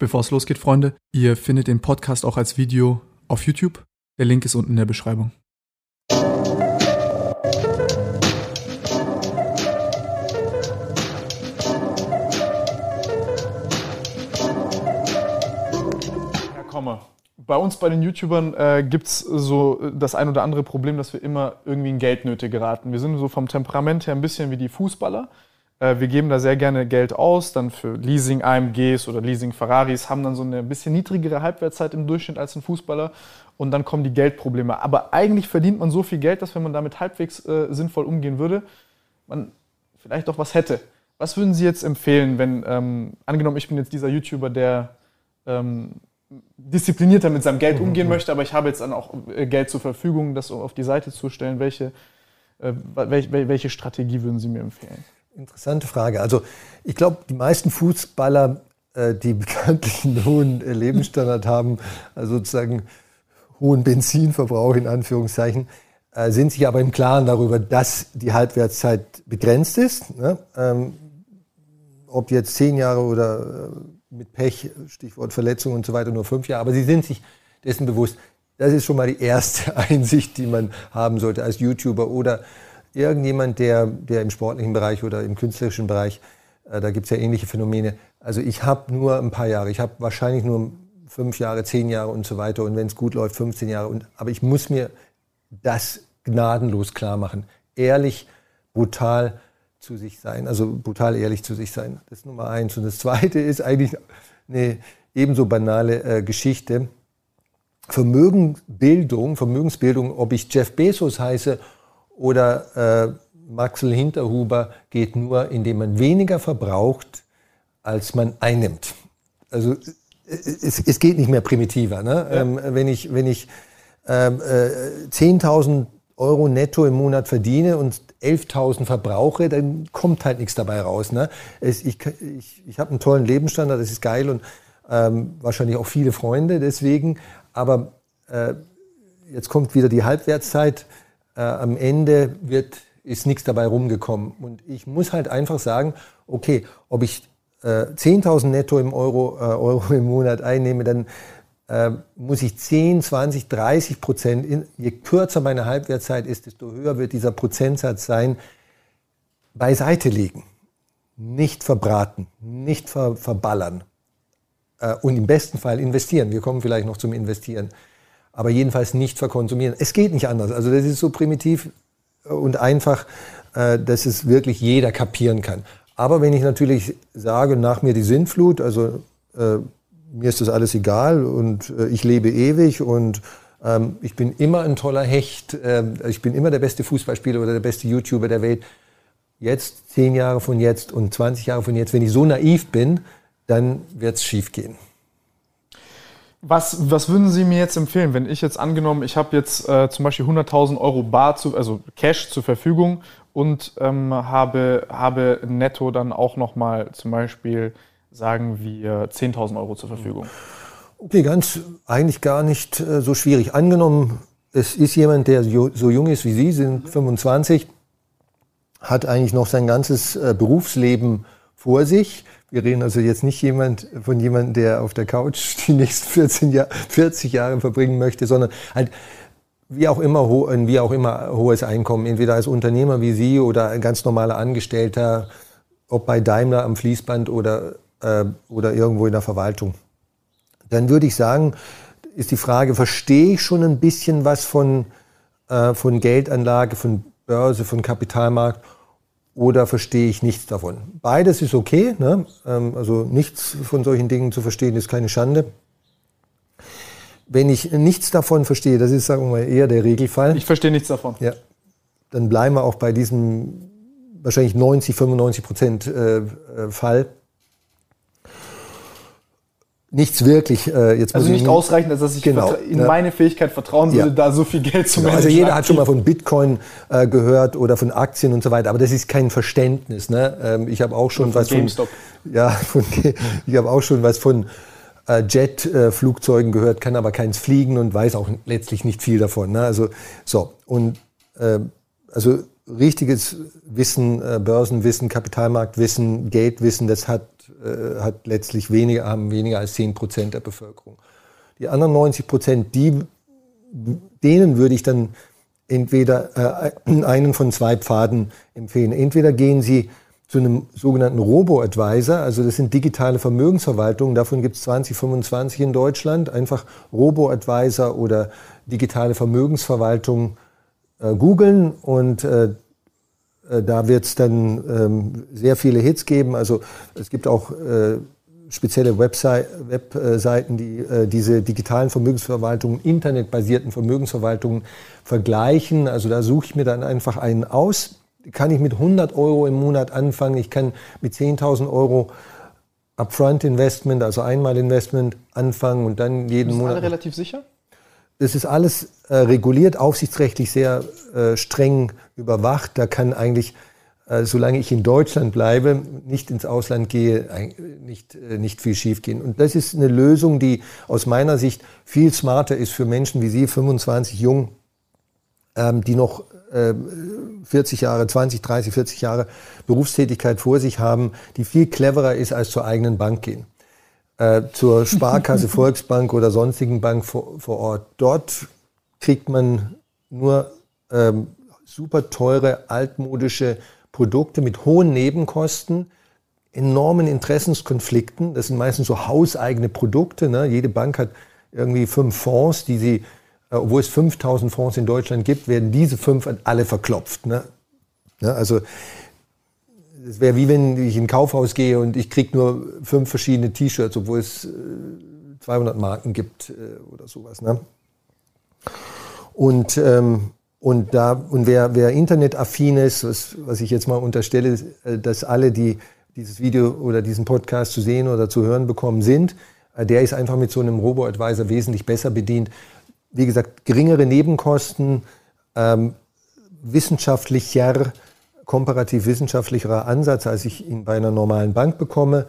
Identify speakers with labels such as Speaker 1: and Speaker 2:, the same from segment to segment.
Speaker 1: Bevor es losgeht, Freunde, ihr findet den Podcast auch als Video auf YouTube. Der Link ist unten in der Beschreibung. Herr Kommer, bei uns bei den YouTubern äh, gibt es so das ein oder andere Problem, dass wir immer irgendwie in Geldnöte geraten. Wir sind so vom Temperament her ein bisschen wie die Fußballer. Äh, wir geben da sehr gerne Geld aus, dann für Leasing AMGs oder Leasing Ferraris, haben dann so eine bisschen niedrigere Halbwertszeit im Durchschnitt als ein Fußballer und dann kommen die Geldprobleme. Aber eigentlich verdient man so viel Geld, dass wenn man damit halbwegs äh, sinnvoll umgehen würde, man vielleicht auch was hätte. Was würden Sie jetzt empfehlen, wenn, ähm, angenommen, ich bin jetzt dieser YouTuber, der ähm, disziplinierter mit seinem Geld umgehen mhm. möchte, aber ich habe jetzt dann auch äh, Geld zur Verfügung, das auf die Seite zu stellen. Welche, äh, welche, welche Strategie würden Sie mir empfehlen?
Speaker 2: Interessante Frage. Also ich glaube, die meisten Fußballer, äh, die bekanntlich einen hohen äh, Lebensstandard haben, also sozusagen hohen Benzinverbrauch in Anführungszeichen, äh, sind sich aber im Klaren darüber, dass die Halbwertszeit begrenzt ist. Ne? Ähm, ob jetzt zehn Jahre oder mit Pech, Stichwort Verletzung und so weiter, nur fünf Jahre. Aber sie sind sich dessen bewusst. Das ist schon mal die erste Einsicht, die man haben sollte als YouTuber oder irgendjemand, der, der im sportlichen Bereich oder im künstlerischen Bereich, äh, da gibt es ja ähnliche Phänomene. Also ich habe nur ein paar Jahre, ich habe wahrscheinlich nur fünf Jahre, zehn Jahre und so weiter und wenn es gut läuft, 15 Jahre. Und, aber ich muss mir das gnadenlos klar machen. Ehrlich, brutal zu sich sein, also brutal ehrlich zu sich sein. Das ist Nummer eins. Und das zweite ist eigentlich eine ebenso banale äh, Geschichte. Vermögensbildung, Vermögensbildung, ob ich Jeff Bezos heiße oder äh, Maxel Hinterhuber geht nur, indem man weniger verbraucht, als man einnimmt. Also es, es geht nicht mehr primitiver. Ne? Ja. Ähm, wenn ich, wenn ich ähm, äh, 10.000 Euro netto im Monat verdiene und 11.000 verbrauche, dann kommt halt nichts dabei raus. Ne? Es, ich ich, ich habe einen tollen Lebensstandard, das ist geil und ähm, wahrscheinlich auch viele Freunde deswegen. Aber äh, jetzt kommt wieder die Halbwertszeit äh, am Ende wird, ist nichts dabei rumgekommen. Und ich muss halt einfach sagen, okay, ob ich äh, 10.000 netto im Euro, äh, Euro im Monat einnehme, dann äh, muss ich 10, 20, 30 Prozent, in, je kürzer meine Halbwertszeit ist, desto höher wird dieser Prozentsatz sein, beiseite legen. Nicht verbraten, nicht ver, verballern. Äh, und im besten Fall investieren. Wir kommen vielleicht noch zum Investieren aber jedenfalls nicht verkonsumieren. Es geht nicht anders. Also das ist so primitiv und einfach, äh, dass es wirklich jeder kapieren kann. Aber wenn ich natürlich sage, nach mir die Sintflut, also äh, mir ist das alles egal und äh, ich lebe ewig und ähm, ich bin immer ein toller Hecht, äh, ich bin immer der beste Fußballspieler oder der beste YouTuber der Welt. Jetzt, zehn Jahre von jetzt und 20 Jahre von jetzt, wenn ich so naiv bin, dann wird es schief gehen.
Speaker 1: Was, was würden Sie mir jetzt empfehlen, wenn ich jetzt angenommen, ich habe jetzt äh, zum Beispiel 100.000 Euro Bar, zu, also Cash zur Verfügung und ähm, habe, habe netto dann auch nochmal zum Beispiel, sagen wir, 10.000 Euro zur Verfügung?
Speaker 2: Okay, ganz eigentlich gar nicht äh, so schwierig. Angenommen, es ist jemand, der so jung ist wie Sie, sind 25, hat eigentlich noch sein ganzes äh, Berufsleben vor sich wir reden also jetzt nicht jemand, von jemandem, der auf der Couch die nächsten 14 Jahr, 40 Jahre verbringen möchte, sondern halt wie auch immer, wie auch immer hohes Einkommen, entweder als Unternehmer wie Sie oder ein ganz normaler Angestellter, ob bei Daimler am Fließband oder, äh, oder irgendwo in der Verwaltung. Dann würde ich sagen, ist die Frage, verstehe ich schon ein bisschen was von, äh, von Geldanlage, von Börse, von Kapitalmarkt oder verstehe ich nichts davon. Beides ist okay. Ne? Ähm, also nichts von solchen Dingen zu verstehen ist keine Schande. Wenn ich nichts davon verstehe, das ist, sagen wir mal, eher der Regelfall.
Speaker 1: Ich verstehe nichts davon.
Speaker 2: Ja. Dann bleiben wir auch bei diesem wahrscheinlich 90, 95 Prozent äh, äh, Fall nichts wirklich.
Speaker 1: Äh, jetzt also nicht ausreichend, dass ich genau, in ne? meine Fähigkeit vertrauen würde, ja. da so viel Geld zu
Speaker 2: genau, Also jeder hat schon mal von Bitcoin äh, gehört oder von Aktien und so weiter, aber das ist kein Verständnis. Ne? Ähm, ich habe auch schon von was GameStop. von ja, von, ich habe auch schon was von äh, Jet-Flugzeugen gehört, kann aber keins fliegen und weiß auch letztlich nicht viel davon. Ne? Also so und äh, also richtiges Wissen, äh, Börsenwissen, Kapitalmarktwissen, Geldwissen, das hat, äh, hat letztlich weniger, haben weniger als 10 Prozent der Bevölkerung. Die anderen 90 Prozent, die, denen würde ich dann entweder äh, einen von zwei Pfaden empfehlen. Entweder gehen Sie zu einem sogenannten Robo-Advisor, also das sind digitale Vermögensverwaltungen, davon gibt es 20, 25 in Deutschland, einfach Robo-Advisor oder digitale Vermögensverwaltung äh, googeln und äh, äh da wird es dann ähm, sehr viele Hits geben. Also es gibt auch äh, spezielle Website, Webseiten, die äh, diese digitalen Vermögensverwaltungen, internetbasierten Vermögensverwaltungen vergleichen. Also da suche ich mir dann einfach einen aus. Kann ich mit 100 Euro im Monat anfangen? Ich kann mit 10.000 Euro Upfront Investment, also einmal Investment anfangen und dann jeden
Speaker 1: Ist
Speaker 2: Monat.
Speaker 1: Alle relativ sicher?
Speaker 2: Das ist alles äh, reguliert, aufsichtsrechtlich sehr äh, streng überwacht. Da kann eigentlich äh, solange ich in Deutschland bleibe, nicht ins Ausland gehe, nicht, äh, nicht viel schiefgehen. Und das ist eine Lösung, die aus meiner Sicht viel smarter ist für Menschen wie Sie, 25 jung, ähm, die noch 40 äh, Jahre, 20, 30, 40 Jahre Berufstätigkeit vor sich haben, die viel cleverer ist als zur eigenen Bank gehen. Zur Sparkasse, Volksbank oder sonstigen Bank vor, vor Ort. Dort kriegt man nur ähm, super teure, altmodische Produkte mit hohen Nebenkosten, enormen Interessenskonflikten. Das sind meistens so hauseigene Produkte. Ne? Jede Bank hat irgendwie fünf Fonds, die sie, äh, obwohl es 5000 Fonds in Deutschland gibt, werden diese fünf an alle verklopft. Ne? Ja, also es wäre wie wenn ich in ein Kaufhaus gehe und ich kriege nur fünf verschiedene T-Shirts, obwohl es äh, 200 Marken gibt äh, oder sowas. Ne? Und ähm, und, da, und wer, wer internetaffin ist, was, was ich jetzt mal unterstelle, äh, dass alle, die dieses Video oder diesen Podcast zu sehen oder zu hören bekommen, sind, äh, der ist einfach mit so einem Robo-Advisor wesentlich besser bedient. Wie gesagt, geringere Nebenkosten, ähm, wissenschaftlicher, komparativ wissenschaftlicherer Ansatz, als ich ihn bei einer normalen Bank bekomme.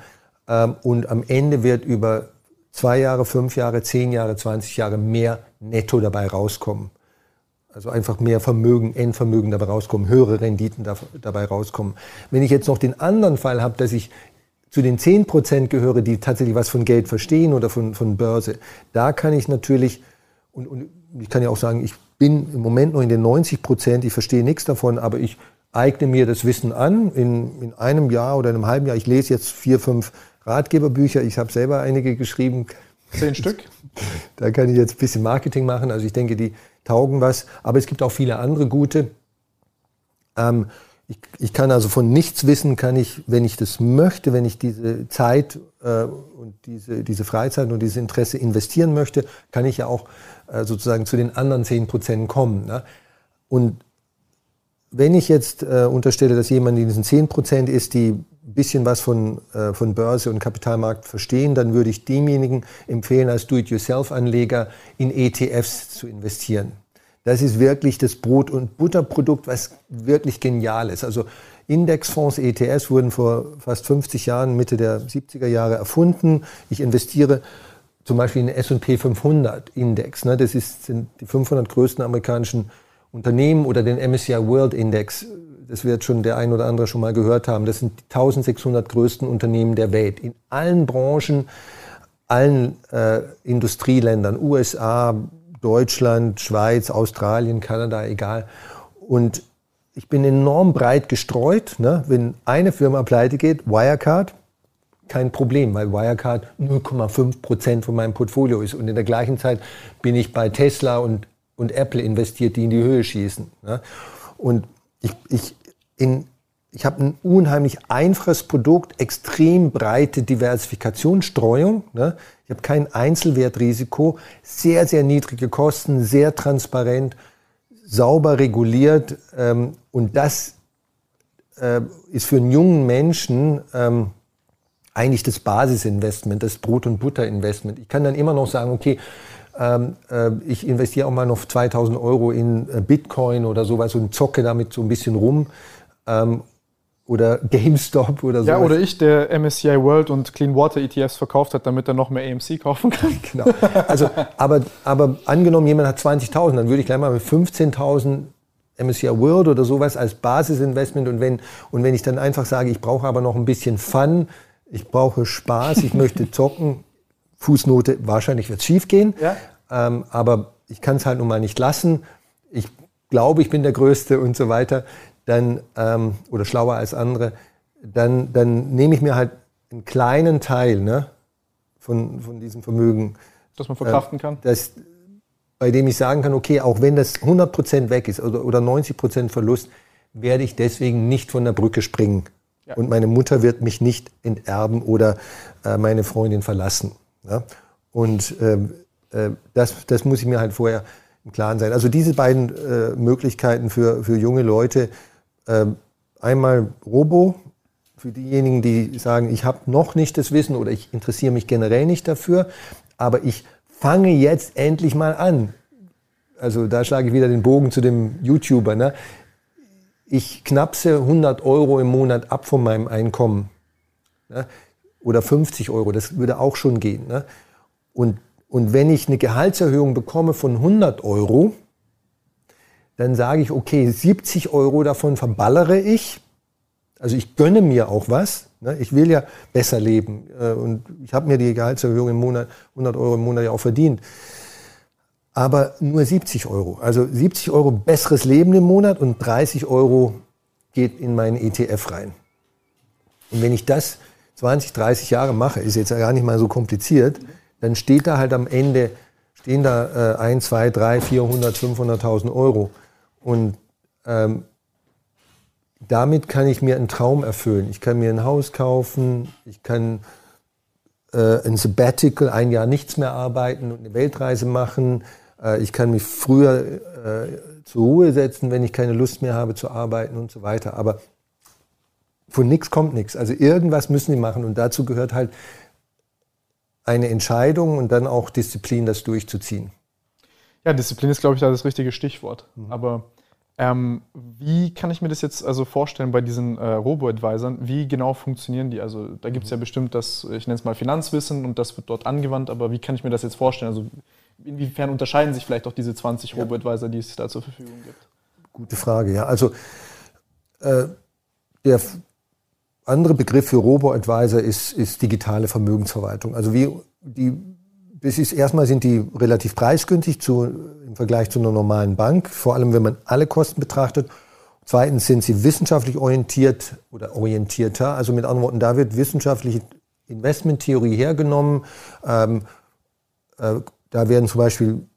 Speaker 2: Ähm, und am Ende wird über zwei Jahre, fünf Jahre, zehn Jahre, 20 Jahre mehr netto dabei rauskommen. Also einfach mehr Vermögen, Endvermögen dabei rauskommen, höhere Renditen da, dabei rauskommen. Wenn ich jetzt noch den anderen Fall habe, dass ich zu den 10 Prozent gehöre, die tatsächlich was von Geld verstehen oder von, von Börse, da kann ich natürlich, und, und ich kann ja auch sagen, ich bin im Moment noch in den 90 Prozent, ich verstehe nichts davon, aber ich eigne mir das Wissen an in, in einem Jahr oder einem halben Jahr. Ich lese jetzt vier, fünf Ratgeberbücher, ich habe selber einige geschrieben.
Speaker 1: Zehn Stück?
Speaker 2: Da kann ich jetzt ein bisschen Marketing machen. Also ich denke, die, taugen was. Aber es gibt auch viele andere gute. Ähm, ich, ich, kann also von nichts wissen, kann ich, wenn ich das möchte, wenn ich diese Zeit äh, und diese, diese Freizeit und dieses Interesse investieren möchte, kann ich ja auch äh, sozusagen zu den anderen 10 Prozent kommen. Ne? Und wenn ich jetzt äh, unterstelle, dass jemand in diesen 10 Prozent ist, die ein bisschen was von, äh, von Börse und Kapitalmarkt verstehen, dann würde ich demjenigen empfehlen, als Do-it-yourself-Anleger in ETFs zu investieren. Das ist wirklich das Brot- und Butterprodukt, was wirklich genial ist. Also Indexfonds, ETFs wurden vor fast 50 Jahren, Mitte der 70er Jahre erfunden. Ich investiere zum Beispiel in den S&P 500 Index. Ne? Das sind die 500 größten amerikanischen Unternehmen oder den MSCI World Index, das wird schon der ein oder andere schon mal gehört haben, das sind die 1600 größten Unternehmen der Welt in allen Branchen, allen äh, Industrieländern, USA, Deutschland, Schweiz, Australien, Kanada, egal. Und ich bin enorm breit gestreut. Ne? Wenn eine Firma pleite geht, Wirecard, kein Problem, weil Wirecard 0,5 Prozent von meinem Portfolio ist. Und in der gleichen Zeit bin ich bei Tesla und und Apple investiert, die in die Höhe schießen. Ne? Und ich, ich, ich habe ein unheimlich einfaches Produkt, extrem breite Diversifikationsstreuung. Ne? Ich habe kein Einzelwertrisiko, sehr, sehr niedrige Kosten, sehr transparent, sauber reguliert. Ähm, und das äh, ist für einen jungen Menschen ähm, eigentlich das Basisinvestment, das Brot- und Butterinvestment. Ich kann dann immer noch sagen, okay, ähm, äh, ich investiere auch mal noch 2000 Euro in äh, Bitcoin oder sowas und zocke damit so ein bisschen rum. Ähm, oder GameStop oder so.
Speaker 1: Ja, oder ich, der MSCI World und Clean Water ETFs verkauft hat, damit er noch mehr AMC kaufen kann.
Speaker 2: Genau. Also, aber, aber angenommen, jemand hat 20.000, dann würde ich gleich mal mit 15.000 MSCI World oder sowas als Basisinvestment und wenn, und wenn ich dann einfach sage, ich brauche aber noch ein bisschen Fun, ich brauche Spaß, ich möchte zocken, Fußnote, wahrscheinlich wird es schief gehen, ja? ähm, aber ich kann es halt nun mal nicht lassen. Ich glaube, ich bin der Größte und so weiter, dann, ähm, oder schlauer als andere, dann, dann nehme ich mir halt einen kleinen Teil ne, von, von diesem Vermögen.
Speaker 1: Das man verkraften äh, kann?
Speaker 2: Das, bei dem ich sagen kann, okay, auch wenn das 100% weg ist oder, oder 90% Verlust, werde ich deswegen nicht von der Brücke springen. Ja. Und meine Mutter wird mich nicht enterben oder äh, meine Freundin verlassen. Ja? Und ähm, äh, das, das muss ich mir halt vorher im Klaren sein. Also diese beiden äh, Möglichkeiten für, für junge Leute, ähm, einmal Robo, für diejenigen, die sagen, ich habe noch nicht das Wissen oder ich interessiere mich generell nicht dafür, aber ich fange jetzt endlich mal an. Also da schlage ich wieder den Bogen zu dem YouTuber. Ne? Ich knapse 100 Euro im Monat ab von meinem Einkommen. Ne? Oder 50 Euro, das würde auch schon gehen. Ne? Und, und wenn ich eine Gehaltserhöhung bekomme von 100 Euro, dann sage ich, okay, 70 Euro davon verballere ich. Also ich gönne mir auch was. Ne? Ich will ja besser leben. Äh, und ich habe mir die Gehaltserhöhung im Monat, 100 Euro im Monat ja auch verdient. Aber nur 70 Euro. Also 70 Euro besseres Leben im Monat und 30 Euro geht in meinen ETF rein. Und wenn ich das 20, 30 Jahre mache, ist jetzt ja gar nicht mal so kompliziert, dann steht da halt am Ende, stehen da äh, 1, 2, 3, 400, 500.000 Euro. Und ähm, damit kann ich mir einen Traum erfüllen. Ich kann mir ein Haus kaufen, ich kann äh, ein Sabbatical, ein Jahr nichts mehr arbeiten und eine Weltreise machen. Äh, ich kann mich früher äh, zur Ruhe setzen, wenn ich keine Lust mehr habe zu arbeiten und so weiter. Aber von nichts kommt nichts. Also irgendwas müssen die machen und dazu gehört halt eine Entscheidung und dann auch Disziplin, das durchzuziehen.
Speaker 1: Ja, Disziplin ist, glaube ich, da das richtige Stichwort. Mhm. Aber ähm, wie kann ich mir das jetzt also vorstellen bei diesen äh, Robo-Advisern? Wie genau funktionieren die? Also da gibt es ja bestimmt das, ich nenne es mal Finanzwissen und das wird dort angewandt, aber wie kann ich mir das jetzt vorstellen? Also inwiefern unterscheiden sich vielleicht auch diese 20 ja. Robo-Advisor, die es da zur Verfügung gibt?
Speaker 2: Gute Frage, ja. Also äh, der andere Begriff für Robo-Advisor ist, ist digitale Vermögensverwaltung. Also wie die das ist erstmal sind die relativ preisgünstig zu, im Vergleich zu einer normalen Bank, vor allem wenn man alle Kosten betrachtet. Zweitens sind sie wissenschaftlich orientiert oder orientierter. Also mit anderen Worten, da wird wissenschaftliche Investmenttheorie hergenommen. Ähm, äh, da werden zum Beispiel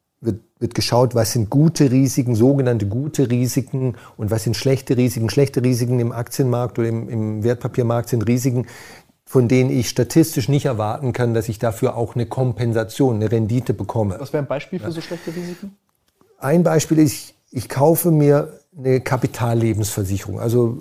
Speaker 2: wird, geschaut, was sind gute Risiken, sogenannte gute Risiken und was sind schlechte Risiken. Schlechte Risiken im Aktienmarkt oder im, im Wertpapiermarkt sind Risiken, von denen ich statistisch nicht erwarten kann, dass ich dafür auch eine Kompensation, eine Rendite bekomme.
Speaker 1: Was wäre ein Beispiel für so schlechte Risiken?
Speaker 2: Ein Beispiel ist, ich kaufe mir eine Kapitallebensversicherung. Also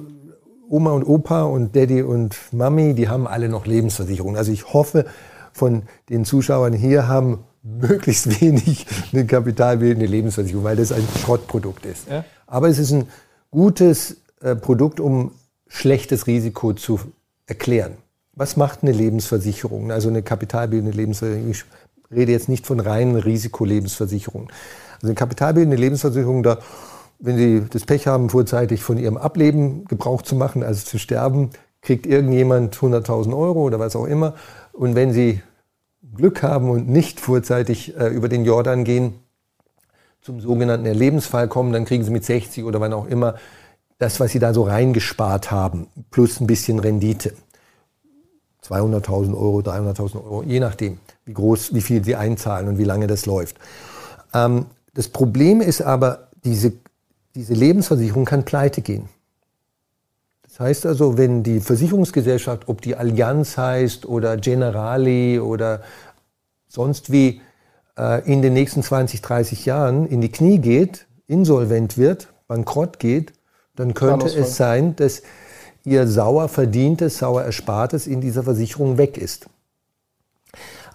Speaker 2: Oma und Opa und Daddy und Mami, die haben alle noch Lebensversicherungen. Also ich hoffe, von den Zuschauern hier haben möglichst wenig eine kapitalbildende Lebensversicherung, weil das ein Schrottprodukt ist. Ja? Aber es ist ein gutes äh, Produkt, um schlechtes Risiko zu erklären. Was macht eine Lebensversicherung, also eine kapitalbildende Lebensversicherung? Ich rede jetzt nicht von reinen Risikolebensversicherungen. Also eine kapitalbildende Lebensversicherung, da, wenn Sie das Pech haben, vorzeitig von Ihrem Ableben Gebrauch zu machen, also zu sterben, kriegt irgendjemand 100.000 Euro oder was auch immer. Und wenn Sie Glück haben und nicht vorzeitig äh, über den Jordan gehen, zum sogenannten Erlebensfall kommen, dann kriegen Sie mit 60 oder wann auch immer das, was Sie da so reingespart haben, plus ein bisschen Rendite. 200.000 Euro, 300.000 Euro, je nachdem, wie groß, wie viel sie einzahlen und wie lange das läuft. Ähm, das Problem ist aber, diese, diese Lebensversicherung kann pleite gehen. Das heißt also, wenn die Versicherungsgesellschaft, ob die Allianz heißt oder Generali oder sonst wie, äh, in den nächsten 20, 30 Jahren in die Knie geht, insolvent wird, bankrott geht, dann könnte es sein, dass ihr sauer verdientes, sauer erspartes in dieser Versicherung weg ist.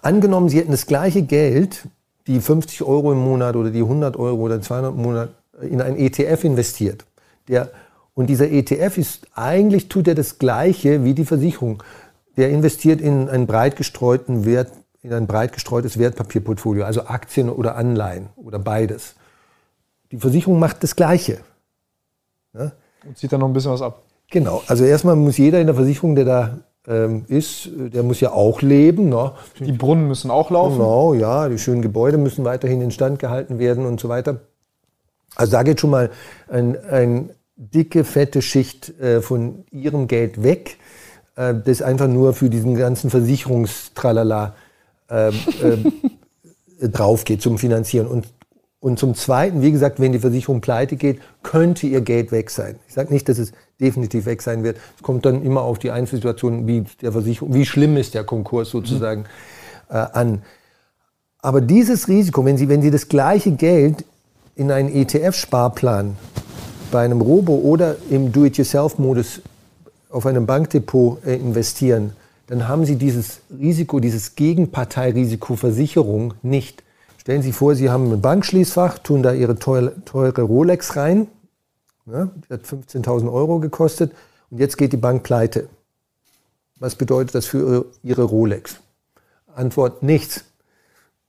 Speaker 2: Angenommen, Sie hätten das gleiche Geld, die 50 Euro im Monat oder die 100 Euro oder 200 im Monat in einen ETF investiert. Der, und dieser ETF ist, eigentlich tut er das Gleiche wie die Versicherung. Der investiert in einen breit gestreuten Wert, in ein breit gestreutes Wertpapierportfolio, also Aktien oder Anleihen oder beides. Die Versicherung macht das Gleiche.
Speaker 1: Ne? Und zieht dann noch ein bisschen was ab.
Speaker 2: Genau, also erstmal muss jeder in der Versicherung, der da ähm, ist, der muss ja auch leben. Ne?
Speaker 1: Die Brunnen müssen auch laufen.
Speaker 2: Genau, ja, die schönen Gebäude müssen weiterhin instand gehalten werden und so weiter. Also da geht schon mal eine ein dicke, fette Schicht äh, von ihrem Geld weg, äh, das einfach nur für diesen ganzen Versicherungstralala äh, äh, drauf geht zum Finanzieren. Und, und zum Zweiten, wie gesagt, wenn die Versicherung pleite geht, könnte ihr Geld weg sein. Ich sage nicht, dass es definitiv weg sein wird. Es kommt dann immer auf die Einzelsituation, wie der Versicherung, wie schlimm ist der Konkurs sozusagen mhm. äh, an. Aber dieses Risiko, wenn Sie, wenn Sie das gleiche Geld in einen ETF-Sparplan bei einem Robo oder im Do-it-yourself-Modus auf einem Bankdepot äh, investieren, dann haben Sie dieses Risiko, dieses Gegenparteirisiko Versicherung nicht. Stellen Sie vor, Sie haben ein Bankschließfach, tun da Ihre teure, teure Rolex rein, ja, die hat 15.000 Euro gekostet und jetzt geht die Bank pleite. Was bedeutet das für Ihre Rolex? Antwort nichts.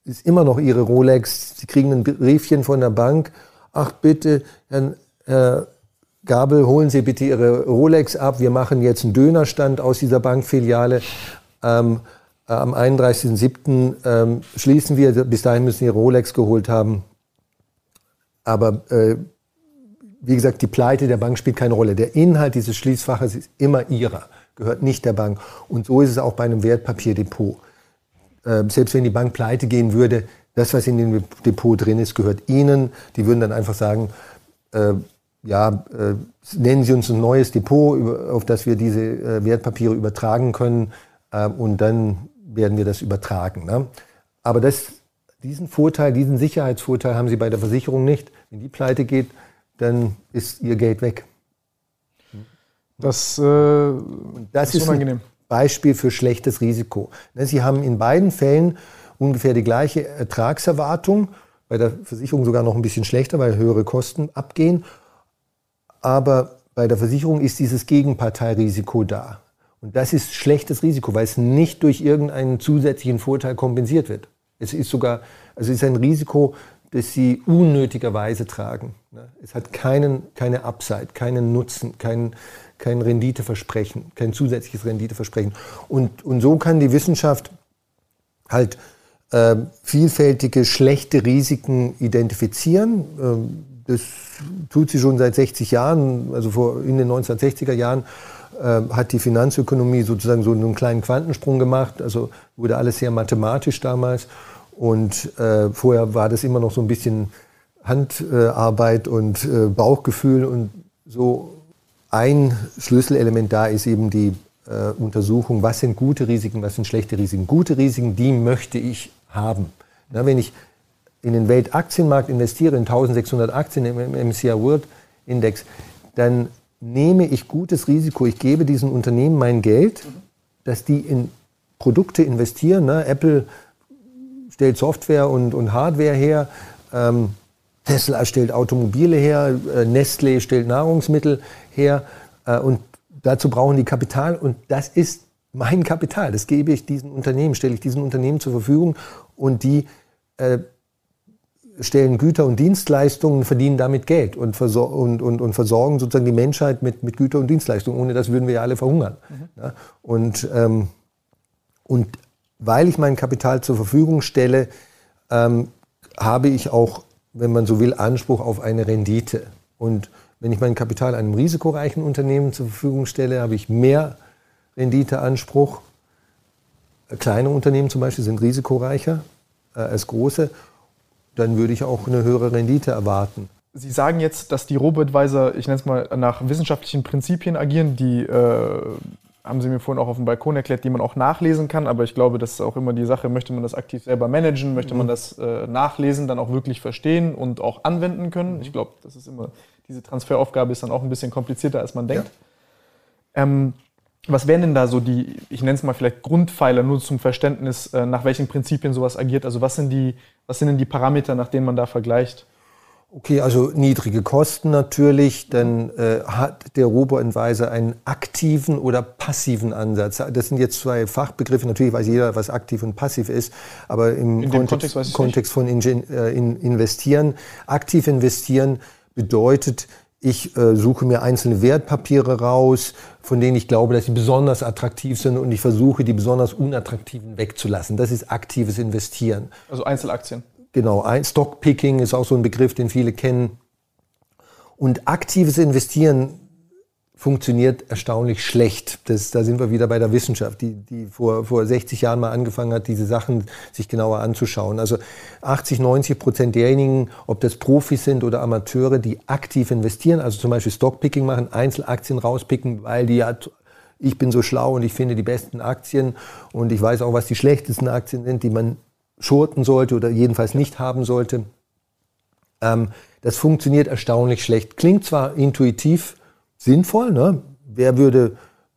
Speaker 2: Ist immer noch Ihre Rolex. Sie kriegen ein Briefchen von der Bank. Ach bitte, Herr, Herr Gabel, holen Sie bitte Ihre Rolex ab. Wir machen jetzt einen Dönerstand aus dieser Bankfiliale. Ähm, am 31.07. Ähm, schließen wir. Bis dahin müssen Sie Ihre Rolex geholt haben. Aber äh, wie gesagt, die Pleite der Bank spielt keine Rolle. Der Inhalt dieses Schließfaches ist immer ihrer, gehört nicht der Bank. Und so ist es auch bei einem Wertpapierdepot. Äh, selbst wenn die Bank pleite gehen würde, das, was in dem Depot drin ist, gehört Ihnen. Die würden dann einfach sagen, äh, ja, äh, nennen Sie uns ein neues Depot, über, auf das wir diese äh, Wertpapiere übertragen können. Äh, und dann werden wir das übertragen. Ne? Aber das, diesen Vorteil, diesen Sicherheitsvorteil haben Sie bei der Versicherung nicht. Wenn die pleite geht, dann ist ihr Geld weg.
Speaker 1: Das,
Speaker 2: äh, das ist, unangenehm. ein Beispiel für schlechtes Risiko. Ne, Sie haben in beiden Fällen ungefähr die gleiche Ertragserwartung, bei der Versicherung sogar noch ein bisschen schlechter, weil höhere Kosten abgehen. Aber bei der Versicherung ist dieses Gegenparteirisiko da. Und das ist schlechtes Risiko, weil es nicht durch irgendeinen zusätzlichen Vorteil kompensiert wird. Es ist sogar, also es ist ein Risiko, das sie unnötigerweise tragen. Ne? Es hat keinen, keine Upside, keinen Nutzen, kein, kein Renditeversprechen, kein zusätzliches Renditeversprechen. Und, und so kann die Wissenschaft halt äh, vielfältige schlechte Risiken identifizieren. Ähm, das tut sie schon seit 60 Jahren, also vor, in den 1960er Jahren äh, hat die Finanzökonomie sozusagen so einen kleinen Quantensprung gemacht. Also wurde alles sehr mathematisch damals. Und äh, vorher war das immer noch so ein bisschen Handarbeit und äh, Bauchgefühl und so. Ein Schlüsselelement da ist eben die äh, Untersuchung, was sind gute Risiken, was sind schlechte Risiken. Gute Risiken, die möchte ich haben. Na, wenn ich in den Weltaktienmarkt investiere, in 1600 Aktien im MSCI World Index, dann nehme ich gutes Risiko. Ich gebe diesen Unternehmen mein Geld, dass die in Produkte investieren. Ne? Apple stellt Software und, und Hardware her. Ähm, Tesla stellt Automobile her, äh, Nestlé stellt Nahrungsmittel her äh, und dazu brauchen die Kapital und das ist mein Kapital. Das gebe ich diesen Unternehmen, stelle ich diesen Unternehmen zur Verfügung und die äh, stellen Güter und Dienstleistungen, verdienen damit Geld und, und, und, und, versorgen sozusagen die Menschheit mit, mit Güter und Dienstleistungen. Ohne das würden wir ja alle verhungern. Mhm. Ja? Und, ähm, und weil ich mein Kapital zur Verfügung stelle, ähm, habe ich auch, wenn man so will, Anspruch auf eine Rendite. Und wenn ich mein Kapital einem risikoreichen Unternehmen zur Verfügung stelle, habe ich mehr Renditeanspruch. Kleine Unternehmen zum Beispiel sind risikoreicher äh, als große. Dann würde ich auch eine höhere Rendite erwarten.
Speaker 1: Sie sagen jetzt, dass die Robo-Advisor, ich nenne es mal, nach wissenschaftlichen Prinzipien agieren, die äh, haben Sie mir vorhin auch auf dem Balkon erklärt, die man auch nachlesen kann. Aber ich glaube, das ist auch immer die Sache, möchte man das aktiv selber managen, möchte man mhm. das äh, nachlesen, dann auch wirklich verstehen und auch anwenden können. Ich glaube, das ist immer, diese Transferaufgabe ist dann auch ein bisschen komplizierter, als man denkt. Ja. Ähm, was wären denn da so die, ich nenne es mal vielleicht Grundpfeiler, nur zum Verständnis, äh, nach welchen Prinzipien sowas agiert? Also was sind, die, was sind denn die Parameter, nach denen man da vergleicht?
Speaker 2: Okay, also niedrige Kosten natürlich, dann äh, hat der Robo-Advisor einen aktiven oder passiven Ansatz. Das sind jetzt zwei Fachbegriffe. Natürlich weiß jeder, was aktiv und passiv ist, aber im In Kontext, Kontext, Kontext von Ingen äh, in investieren, aktiv investieren bedeutet, ich äh, suche mir einzelne Wertpapiere raus, von denen ich glaube, dass sie besonders attraktiv sind und ich versuche, die besonders unattraktiven wegzulassen. Das ist aktives Investieren.
Speaker 1: Also Einzelaktien.
Speaker 2: Genau, Stockpicking ist auch so ein Begriff, den viele kennen. Und aktives Investieren funktioniert erstaunlich schlecht. Das, da sind wir wieder bei der Wissenschaft, die, die vor, vor 60 Jahren mal angefangen hat, diese Sachen sich genauer anzuschauen. Also 80, 90 Prozent derjenigen, ob das Profis sind oder Amateure, die aktiv investieren, also zum Beispiel Stockpicking machen, Einzelaktien rauspicken, weil die ja ich bin so schlau und ich finde die besten Aktien und ich weiß auch, was die schlechtesten Aktien sind, die man shorten sollte oder jedenfalls nicht haben sollte. Ähm, das funktioniert erstaunlich schlecht. Klingt zwar intuitiv, sinnvoll. Ne? Wer, würde,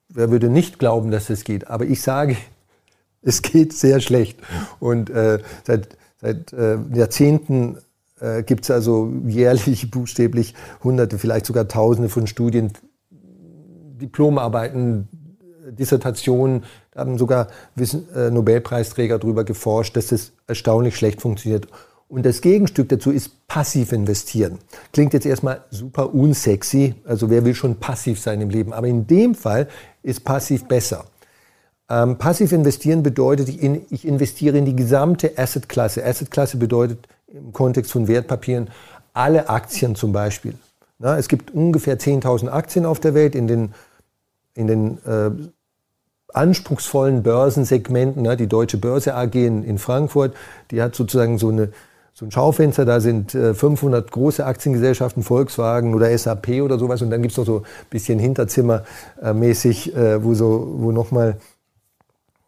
Speaker 2: wer würde nicht glauben, dass es geht? Aber ich sage, es geht sehr schlecht. Und äh, seit, seit äh, Jahrzehnten äh, gibt es also jährlich buchstäblich Hunderte, vielleicht sogar Tausende von Studien, Diplomarbeiten, Dissertationen, da haben sogar Wissen, äh, Nobelpreisträger darüber geforscht, dass es erstaunlich schlecht funktioniert. Und das Gegenstück dazu ist passiv investieren. Klingt jetzt erstmal super unsexy, also wer will schon passiv sein im Leben. Aber in dem Fall ist passiv besser. Ähm, passiv investieren bedeutet, ich, in, ich investiere in die gesamte Assetklasse. Assetklasse bedeutet im Kontext von Wertpapieren alle Aktien zum Beispiel. Na, es gibt ungefähr 10.000 Aktien auf der Welt in den, in den äh, anspruchsvollen Börsensegmenten. Na, die Deutsche Börse AG in, in Frankfurt, die hat sozusagen so eine so ein Schaufenster, da sind 500 äh, große Aktiengesellschaften, Volkswagen oder SAP oder sowas und dann gibt's noch so ein bisschen Hinterzimmermäßig, äh, wo so, wo nochmal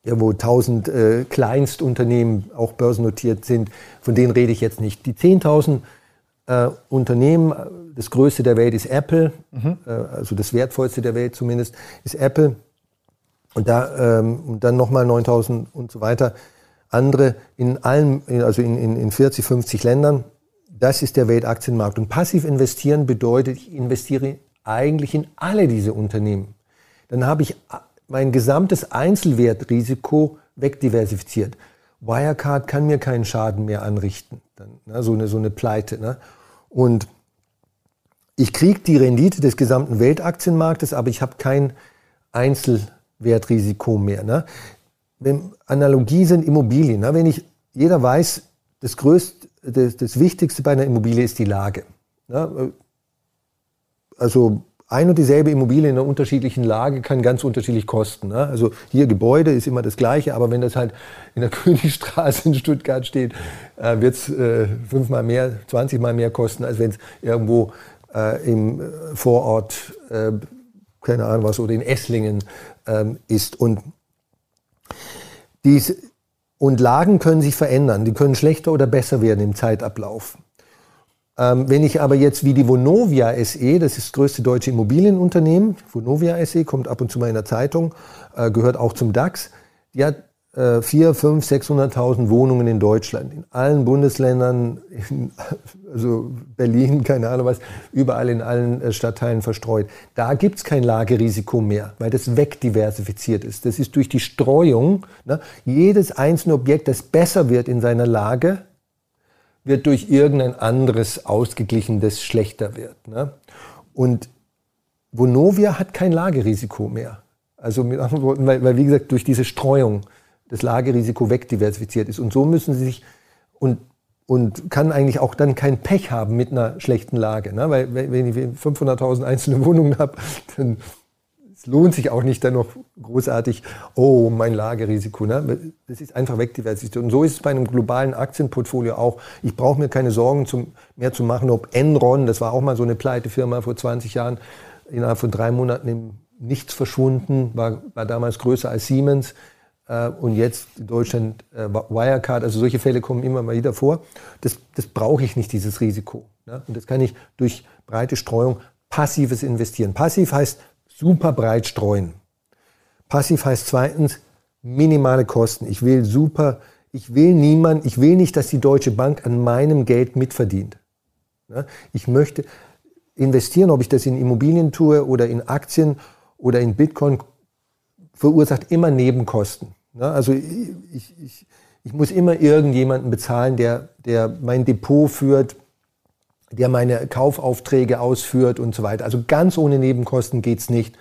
Speaker 2: ja, wo 1000 äh, Kleinstunternehmen auch börsennotiert sind, von denen rede ich jetzt nicht. Die 10.000 äh, Unternehmen, das größte der Welt ist Apple, mhm. äh, also das wertvollste der Welt zumindest, ist Apple. Und, da, ähm, und dann nochmal 9000 und so weiter andere in allen, also in, in, in 40, 50 Ländern. Das ist der Weltaktienmarkt. Und passiv investieren bedeutet, ich investiere eigentlich in alle diese Unternehmen. Dann habe ich mein gesamtes Einzelwertrisiko wegdiversifiziert. Wirecard kann mir keinen Schaden mehr anrichten. Dann, ne, so, eine, so eine Pleite. Ne? Und ich kriege die Rendite des gesamten Weltaktienmarktes, aber ich habe kein Einzelwertrisiko mehr. Ne? Analogie sind Immobilien. Ne? Wenn ich, jeder weiß, das größte, das, das Wichtigste bei einer Immobilie ist die Lage. Ne? Also ein und dieselbe Immobilie in einer unterschiedlichen Lage kann ganz unterschiedlich kosten. Ne? Also hier Gebäude ist immer das gleiche, aber wenn das halt in der Königstraße in Stuttgart steht, äh, wird es äh, fünfmal mehr, zwanzigmal mehr kosten, als wenn es irgendwo äh, im Vorort, keine Ahnung was, oder in Esslingen ähm, ist. Und dies, und Lagen können sich verändern, die können schlechter oder besser werden im Zeitablauf. Ähm, wenn ich aber jetzt wie die Vonovia SE, das ist das größte deutsche Immobilienunternehmen, Vonovia SE kommt ab und zu mal in der Zeitung, äh, gehört auch zum DAX, die hat 4, 5, 600.000 Wohnungen in Deutschland, in allen Bundesländern, in, also Berlin, keine Ahnung was, überall in allen äh, Stadtteilen verstreut. Da gibt es kein Lagerisiko mehr, weil das wegdiversifiziert ist. Das ist durch die Streuung. Ne, jedes einzelne Objekt, das besser wird in seiner Lage, wird durch irgendein anderes ausgeglichen, das schlechter wird. Ne? Und Vonovia hat kein Lagerisiko mehr. Also mit anderen Worten, weil, weil wie gesagt, durch diese Streuung das Lagerisiko wegdiversifiziert ist. Und so müssen sie sich und, und kann eigentlich auch dann kein Pech haben mit einer schlechten Lage. Ne? Weil wenn ich 500.000 einzelne Wohnungen habe, dann es lohnt sich auch nicht dann noch großartig, oh, mein Lagerisiko. Ne? Das ist einfach wegdiversifiziert. Und so ist es bei einem globalen Aktienportfolio auch. Ich brauche mir keine Sorgen zum, mehr zu machen, ob Enron, das war auch mal so eine Pleitefirma vor 20 Jahren, innerhalb von drei Monaten im Nichts verschwunden, war, war damals größer als Siemens. Äh, und jetzt in Deutschland äh, Wirecard. Also solche Fälle kommen immer mal wieder vor. Das, das brauche ich nicht, dieses Risiko. Ne? Und das kann ich durch breite Streuung passives Investieren. Passiv heißt super breit streuen. Passiv heißt zweitens minimale Kosten. Ich will super, ich will niemand, ich will nicht, dass die Deutsche Bank an meinem Geld mitverdient. Ne? Ich möchte investieren, ob ich das in Immobilien tue oder in Aktien oder in Bitcoin, verursacht immer Nebenkosten. Ne? Also ich, ich, ich muss immer irgendjemanden bezahlen, der, der mein Depot führt, der meine Kaufaufträge ausführt und so weiter. Also ganz ohne Nebenkosten geht's nicht.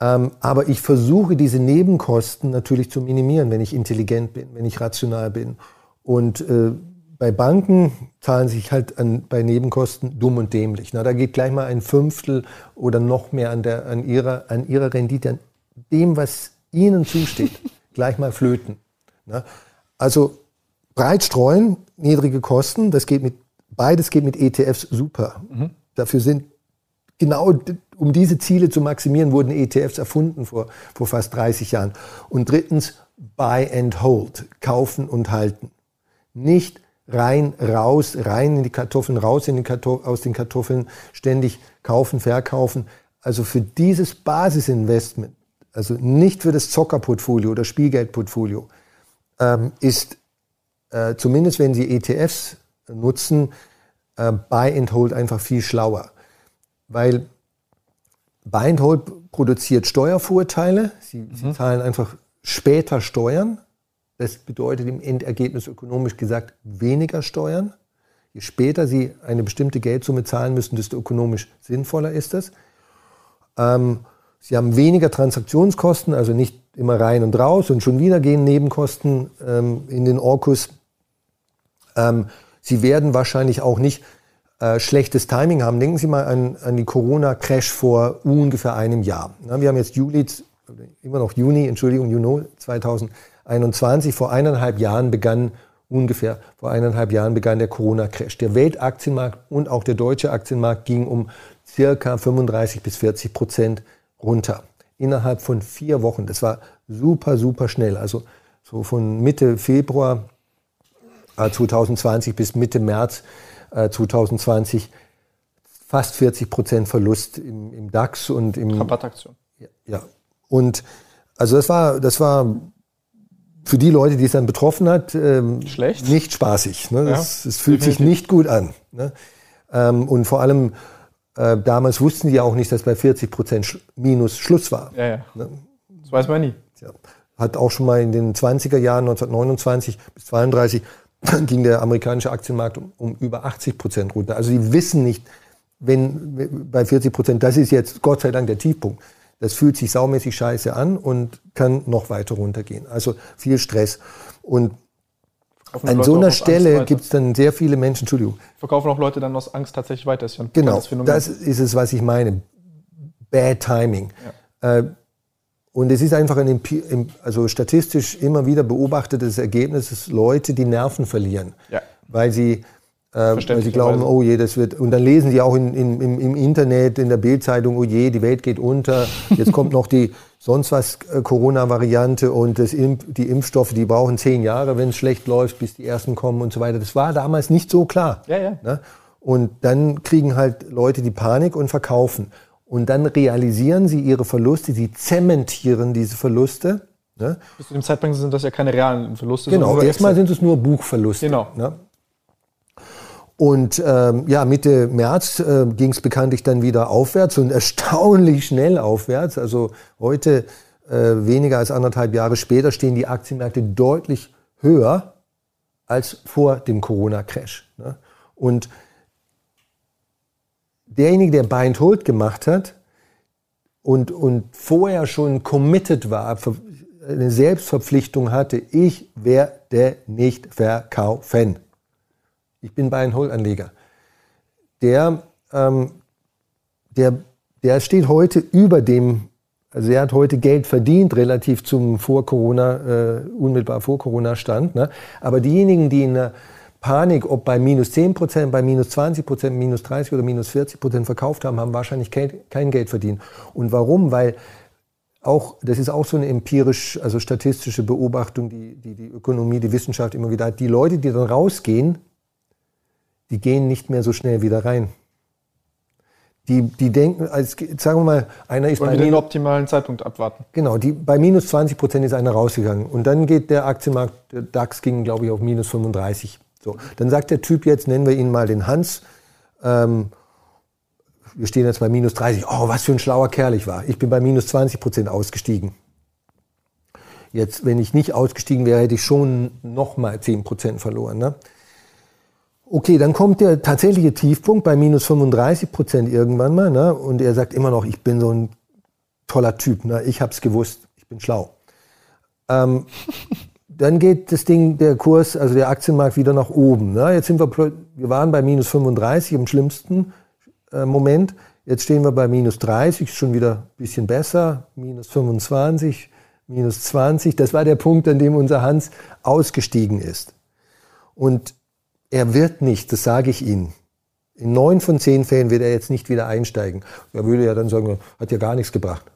Speaker 2: Ähm, aber ich versuche diese Nebenkosten natürlich zu minimieren, wenn ich intelligent bin, wenn ich rational bin. Und äh, bei Banken zahlen sich halt an, bei Nebenkosten dumm und dämlich. Na, da geht gleich mal ein Fünftel oder noch mehr an, der, an, ihrer, an ihrer Rendite, an dem, was ihnen zusteht, gleich mal flöten. Na, also breit streuen, niedrige Kosten, das geht mit, beides geht mit ETFs super. Mhm. Dafür sind genau, um diese Ziele zu maximieren, wurden ETFs erfunden vor, vor fast 30 Jahren. Und drittens, buy and hold, kaufen und halten. Nicht rein, raus, rein in die Kartoffeln, raus in die Kartoff aus den Kartoffeln, ständig kaufen, verkaufen. Also für dieses Basisinvestment, also nicht für das Zockerportfolio oder Spielgeldportfolio, ähm, ist äh, zumindest wenn Sie ETFs nutzen, äh, Buy and Hold einfach viel schlauer. Weil Buy and Hold produziert Steuervorteile. Sie, mhm. Sie zahlen einfach später Steuern das bedeutet im Endergebnis ökonomisch gesagt weniger Steuern. Je später Sie eine bestimmte Geldsumme zahlen müssen, desto ökonomisch sinnvoller ist es. Ähm, Sie haben weniger Transaktionskosten, also nicht immer rein und raus und schon wieder gehen Nebenkosten ähm, in den Orkus. Ähm, Sie werden wahrscheinlich auch nicht äh, schlechtes Timing haben. Denken Sie mal an, an die Corona-Crash vor ungefähr einem Jahr. Na, wir haben jetzt Juli, immer noch Juni, Entschuldigung, Juni 2020. 21, vor eineinhalb Jahren begann ungefähr vor eineinhalb Jahren begann der Corona-Crash. Der Weltaktienmarkt und auch der deutsche Aktienmarkt ging um circa 35 bis 40 Prozent runter. Innerhalb von vier Wochen. Das war super, super schnell. Also so von Mitte Februar 2020 äh, bis Mitte März 2020 äh, fast 40 Prozent Verlust im, im, DAX und im
Speaker 1: Rabattaktion.
Speaker 2: Ja, ja. Und also das war, das war für die Leute, die es dann betroffen hat, ähm,
Speaker 1: Schlecht.
Speaker 2: nicht spaßig. Ne? Das, ja, es fühlt definitiv. sich nicht gut an. Ne? Ähm, und vor allem, äh, damals wussten die auch nicht, dass bei 40 Prozent Minus Schluss war.
Speaker 1: Ja, ja. Ne? Das weiß man nie.
Speaker 2: Ja. Hat auch schon mal in den 20er Jahren, 1929 bis 32, ging der amerikanische Aktienmarkt um, um über 80 Prozent runter. Also die wissen nicht, wenn bei 40 Prozent, das ist jetzt Gott sei Dank der Tiefpunkt. Das fühlt sich saumäßig scheiße an und kann noch weiter runtergehen. Also viel Stress. Und an Leute so einer Stelle gibt es dann sehr viele Menschen, Entschuldigung.
Speaker 1: Verkaufen auch Leute dann aus Angst tatsächlich weiter. Das
Speaker 2: ist genau, das ist es, was ich meine. Bad Timing. Ja. Äh, und es ist einfach ein, also statistisch immer wieder beobachtetes Ergebnis, dass Leute die Nerven verlieren, ja. weil sie äh, weil sie glauben, oh je, das wird. Und dann lesen sie auch in, in, im, im, Internet, in der Bildzeitung, oh je, die Welt geht unter. Jetzt kommt noch die sonst was äh, Corona-Variante und das Imp, die Impfstoffe, die brauchen zehn Jahre, wenn es schlecht läuft, bis die ersten kommen und so weiter. Das war damals nicht so klar.
Speaker 1: Ja, ja. Ne?
Speaker 2: Und dann kriegen halt Leute die Panik und verkaufen. Und dann realisieren sie ihre Verluste, sie zementieren diese Verluste.
Speaker 1: Ne? Bis zu dem Zeitpunkt sind das ja keine realen Verluste.
Speaker 2: Genau, erstmal sind es nur Buchverluste.
Speaker 1: Genau.
Speaker 2: Ne? Und ähm, ja, Mitte März äh, ging es bekanntlich dann wieder aufwärts und erstaunlich schnell aufwärts. Also heute, äh, weniger als anderthalb Jahre später, stehen die Aktienmärkte deutlich höher als vor dem Corona-Crash. Ne? Und derjenige, der Buy and Hold gemacht hat und, und vorher schon committed war, eine Selbstverpflichtung hatte, ich werde nicht verkaufen ich bin Buy and Hold Anleger, der, ähm, der, der steht heute über dem, also er hat heute Geld verdient relativ zum vor Corona, äh, unmittelbar vor Corona Stand. Ne? Aber diejenigen, die in der Panik, ob bei minus 10 Prozent, bei minus 20 Prozent, minus 30 oder minus 40 Prozent verkauft haben, haben wahrscheinlich kein, kein Geld verdient. Und warum? Weil auch, das ist auch so eine empirisch, also statistische Beobachtung, die, die die Ökonomie, die Wissenschaft immer wieder hat. Die Leute, die dann rausgehen, die gehen nicht mehr so schnell wieder rein. Die, die denken, als, sagen wir mal, einer ist
Speaker 1: Wollen bei den optimalen Zeitpunkt abwarten.
Speaker 2: Genau, die, bei minus 20 Prozent ist einer rausgegangen. Und dann geht der Aktienmarkt, der DAX ging, glaube ich, auf minus 35. So, dann sagt der Typ jetzt, nennen wir ihn mal den Hans, ähm, wir stehen jetzt bei minus 30. Oh, was für ein schlauer Kerl ich war. Ich bin bei minus 20 Prozent ausgestiegen. Jetzt, wenn ich nicht ausgestiegen wäre, hätte ich schon noch mal 10 Prozent verloren. Ne? Okay, dann kommt der tatsächliche Tiefpunkt bei minus 35 Prozent irgendwann mal. Ne? Und er sagt immer noch, ich bin so ein toller Typ. Ne? Ich habe es gewusst, ich bin schlau. Ähm, dann geht das Ding, der Kurs, also der Aktienmarkt wieder nach oben. Ne? Jetzt sind wir, wir waren bei minus 35 im schlimmsten äh, Moment. Jetzt stehen wir bei minus 30, schon wieder ein bisschen besser. Minus 25, minus 20. Das war der Punkt, an dem unser Hans ausgestiegen ist. Und er wird nicht, das sage ich Ihnen. In neun von zehn Fällen wird er jetzt nicht wieder einsteigen. Er würde ja dann sagen, hat ja gar nichts gebracht.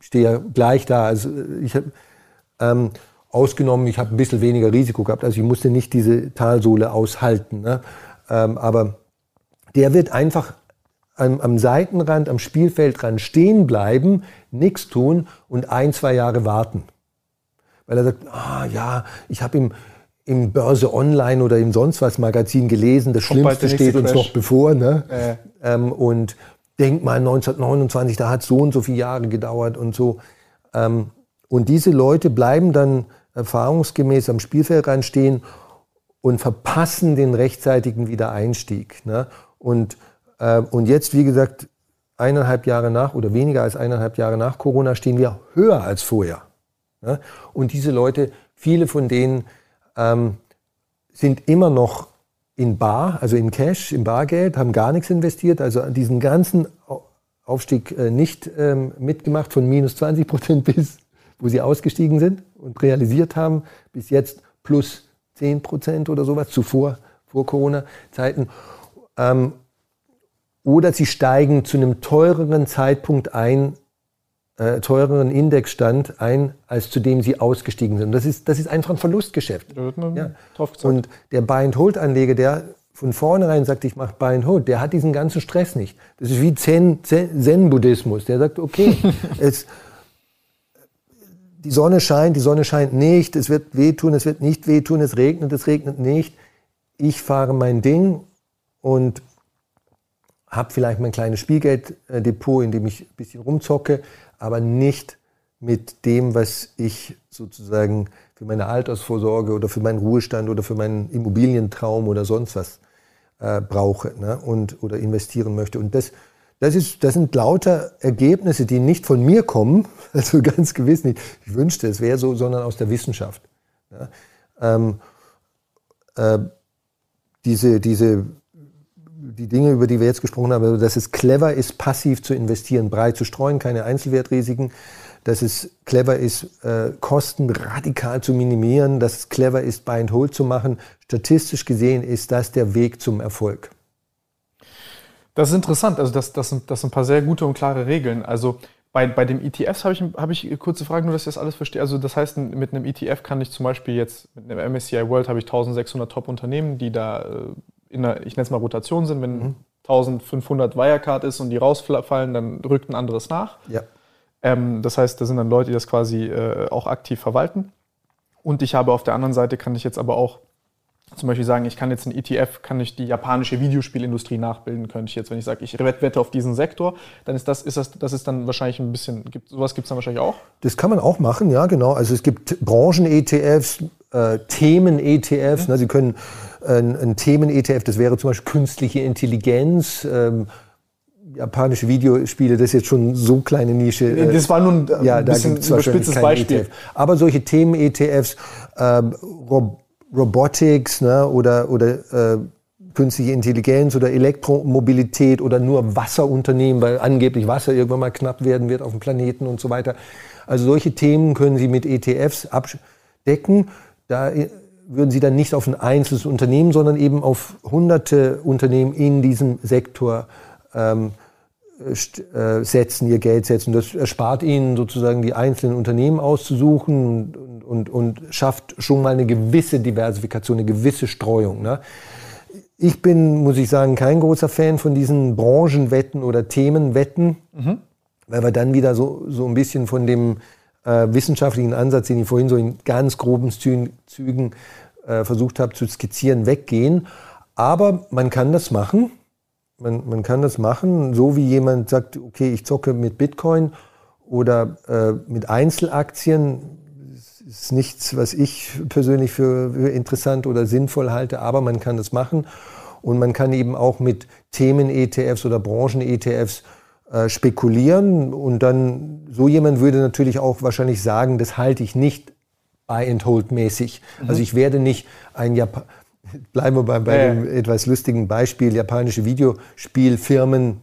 Speaker 2: Ich stehe ja gleich da. Also ich habe ähm, ausgenommen, ich habe ein bisschen weniger Risiko gehabt. Also ich musste nicht diese Talsohle aushalten. Ne? Ähm, aber der wird einfach am, am Seitenrand, am Spielfeldrand stehen bleiben, nichts tun und ein, zwei Jahre warten. Weil er sagt, ah ja, ich habe ihm im Börse Online oder im sonst was Magazin gelesen, das Kommt Schlimmste steht uns noch bevor. Ne? Äh. Ähm, und denk mal 1929, da hat so und so viele Jahre gedauert und so. Ähm, und diese Leute bleiben dann erfahrungsgemäß am Spielfeldrand stehen und verpassen den rechtzeitigen Wiedereinstieg. Ne? Und, äh, und jetzt, wie gesagt, eineinhalb Jahre nach oder weniger als eineinhalb Jahre nach Corona stehen wir höher als vorher. Ne? Und diese Leute, viele von denen ähm, sind immer noch in Bar, also in Cash, im Bargeld, haben gar nichts investiert, also diesen ganzen Aufstieg äh, nicht ähm, mitgemacht, von minus 20 Prozent bis, wo sie ausgestiegen sind und realisiert haben, bis jetzt plus 10 Prozent oder sowas, zuvor, vor Corona-Zeiten. Ähm, oder sie steigen zu einem teureren Zeitpunkt ein, äh, teureren Indexstand ein, als zu dem sie ausgestiegen sind. Das ist, das ist einfach ein Verlustgeschäft. Da wird man ja. drauf Und der Buy-and-Hold-Anleger, der von vornherein sagt, ich mache Buy-and-Hold, der hat diesen ganzen Stress nicht. Das ist wie Zen-Buddhismus. Der sagt, okay, es, die Sonne scheint, die Sonne scheint nicht, es wird wehtun, es wird nicht wehtun, es regnet, es regnet nicht. Ich fahre mein Ding und habe vielleicht mein kleines Spielgelddepot, in dem ich ein bisschen rumzocke, aber nicht mit dem, was ich sozusagen für meine Altersvorsorge oder für meinen Ruhestand oder für meinen Immobilientraum oder sonst was äh, brauche ne? und, oder investieren möchte. Und das, das, ist, das sind lauter Ergebnisse, die nicht von mir kommen, also ganz gewiss nicht. Ich wünschte, es wäre so, sondern aus der Wissenschaft. Ja? Ähm, äh, diese, diese die Dinge, über die wir jetzt gesprochen haben, also dass es clever ist, passiv zu investieren, breit zu streuen, keine Einzelwertrisiken, dass es clever ist, äh, Kosten radikal zu minimieren, dass es clever ist, Buy and Hold zu machen. Statistisch gesehen ist das der Weg zum Erfolg.
Speaker 1: Das ist interessant. Also das, das, sind, das sind ein paar sehr gute und klare Regeln. Also bei, bei dem ETFs habe ich, hab ich kurze Fragen, nur dass ich das alles verstehe. Also das heißt, mit einem ETF kann ich zum Beispiel jetzt, mit einem MSCI World habe ich 1600 Top-Unternehmen, die da äh, in einer, ich nenne es mal Rotation sind. Wenn mhm. 1500 Wirecard ist und die rausfallen, dann rückt ein anderes nach. Ja. Ähm, das heißt, da sind dann Leute, die das quasi äh, auch aktiv verwalten. Und ich habe auf der anderen Seite, kann ich jetzt aber auch zum Beispiel sagen, ich kann jetzt ein ETF, kann ich die japanische Videospielindustrie nachbilden, könnte ich jetzt, wenn ich sage, ich wette auf diesen Sektor, dann ist das, ist das, das ist dann wahrscheinlich ein bisschen, gibt, sowas gibt es dann wahrscheinlich auch?
Speaker 2: Das kann man auch machen, ja, genau. Also es gibt Branchen-ETFs, äh, Themen-ETFs. Ne? Sie können ein, ein Themen-ETF, das wäre zum Beispiel künstliche Intelligenz. Ähm, japanische Videospiele, das ist jetzt schon so kleine Nische.
Speaker 1: Das war nun ein ja, bisschen überspitztes Beispiel. ETF.
Speaker 2: Aber solche Themen-ETFs, ähm, Rob Robotics ne, oder, oder äh, künstliche Intelligenz oder Elektromobilität oder nur Wasserunternehmen, weil angeblich Wasser irgendwann mal knapp werden wird auf dem Planeten und so weiter. Also solche Themen können Sie mit ETFs abdecken. Da würden Sie dann nicht auf ein einzelnes Unternehmen, sondern eben auf hunderte Unternehmen in diesem Sektor ähm, äh, setzen, ihr Geld setzen. Das erspart Ihnen sozusagen die einzelnen Unternehmen auszusuchen und, und, und schafft schon mal eine gewisse Diversifikation, eine gewisse Streuung. Ne? Ich bin, muss ich sagen, kein großer Fan von diesen Branchenwetten oder Themenwetten, mhm. weil wir dann wieder so, so ein bisschen von dem äh, wissenschaftlichen Ansatz, den ich vorhin so in ganz groben Zügen äh, versucht habe zu skizzieren, weggehen. Aber man kann das machen. Man, man kann das machen, so wie jemand sagt, okay, ich zocke mit Bitcoin oder äh, mit Einzelaktien. ist nichts, was ich persönlich für, für interessant oder sinnvoll halte, aber man kann das machen. Und man kann eben auch mit Themen-ETFs oder Branchen-ETFs äh, spekulieren. Und dann, so jemand würde natürlich auch wahrscheinlich sagen, das halte ich nicht buy and hold mäßig. Mhm. Also ich werde nicht ein Japan bleiben wir bei, bei ja, dem etwas lustigen Beispiel, japanische Videospielfirmen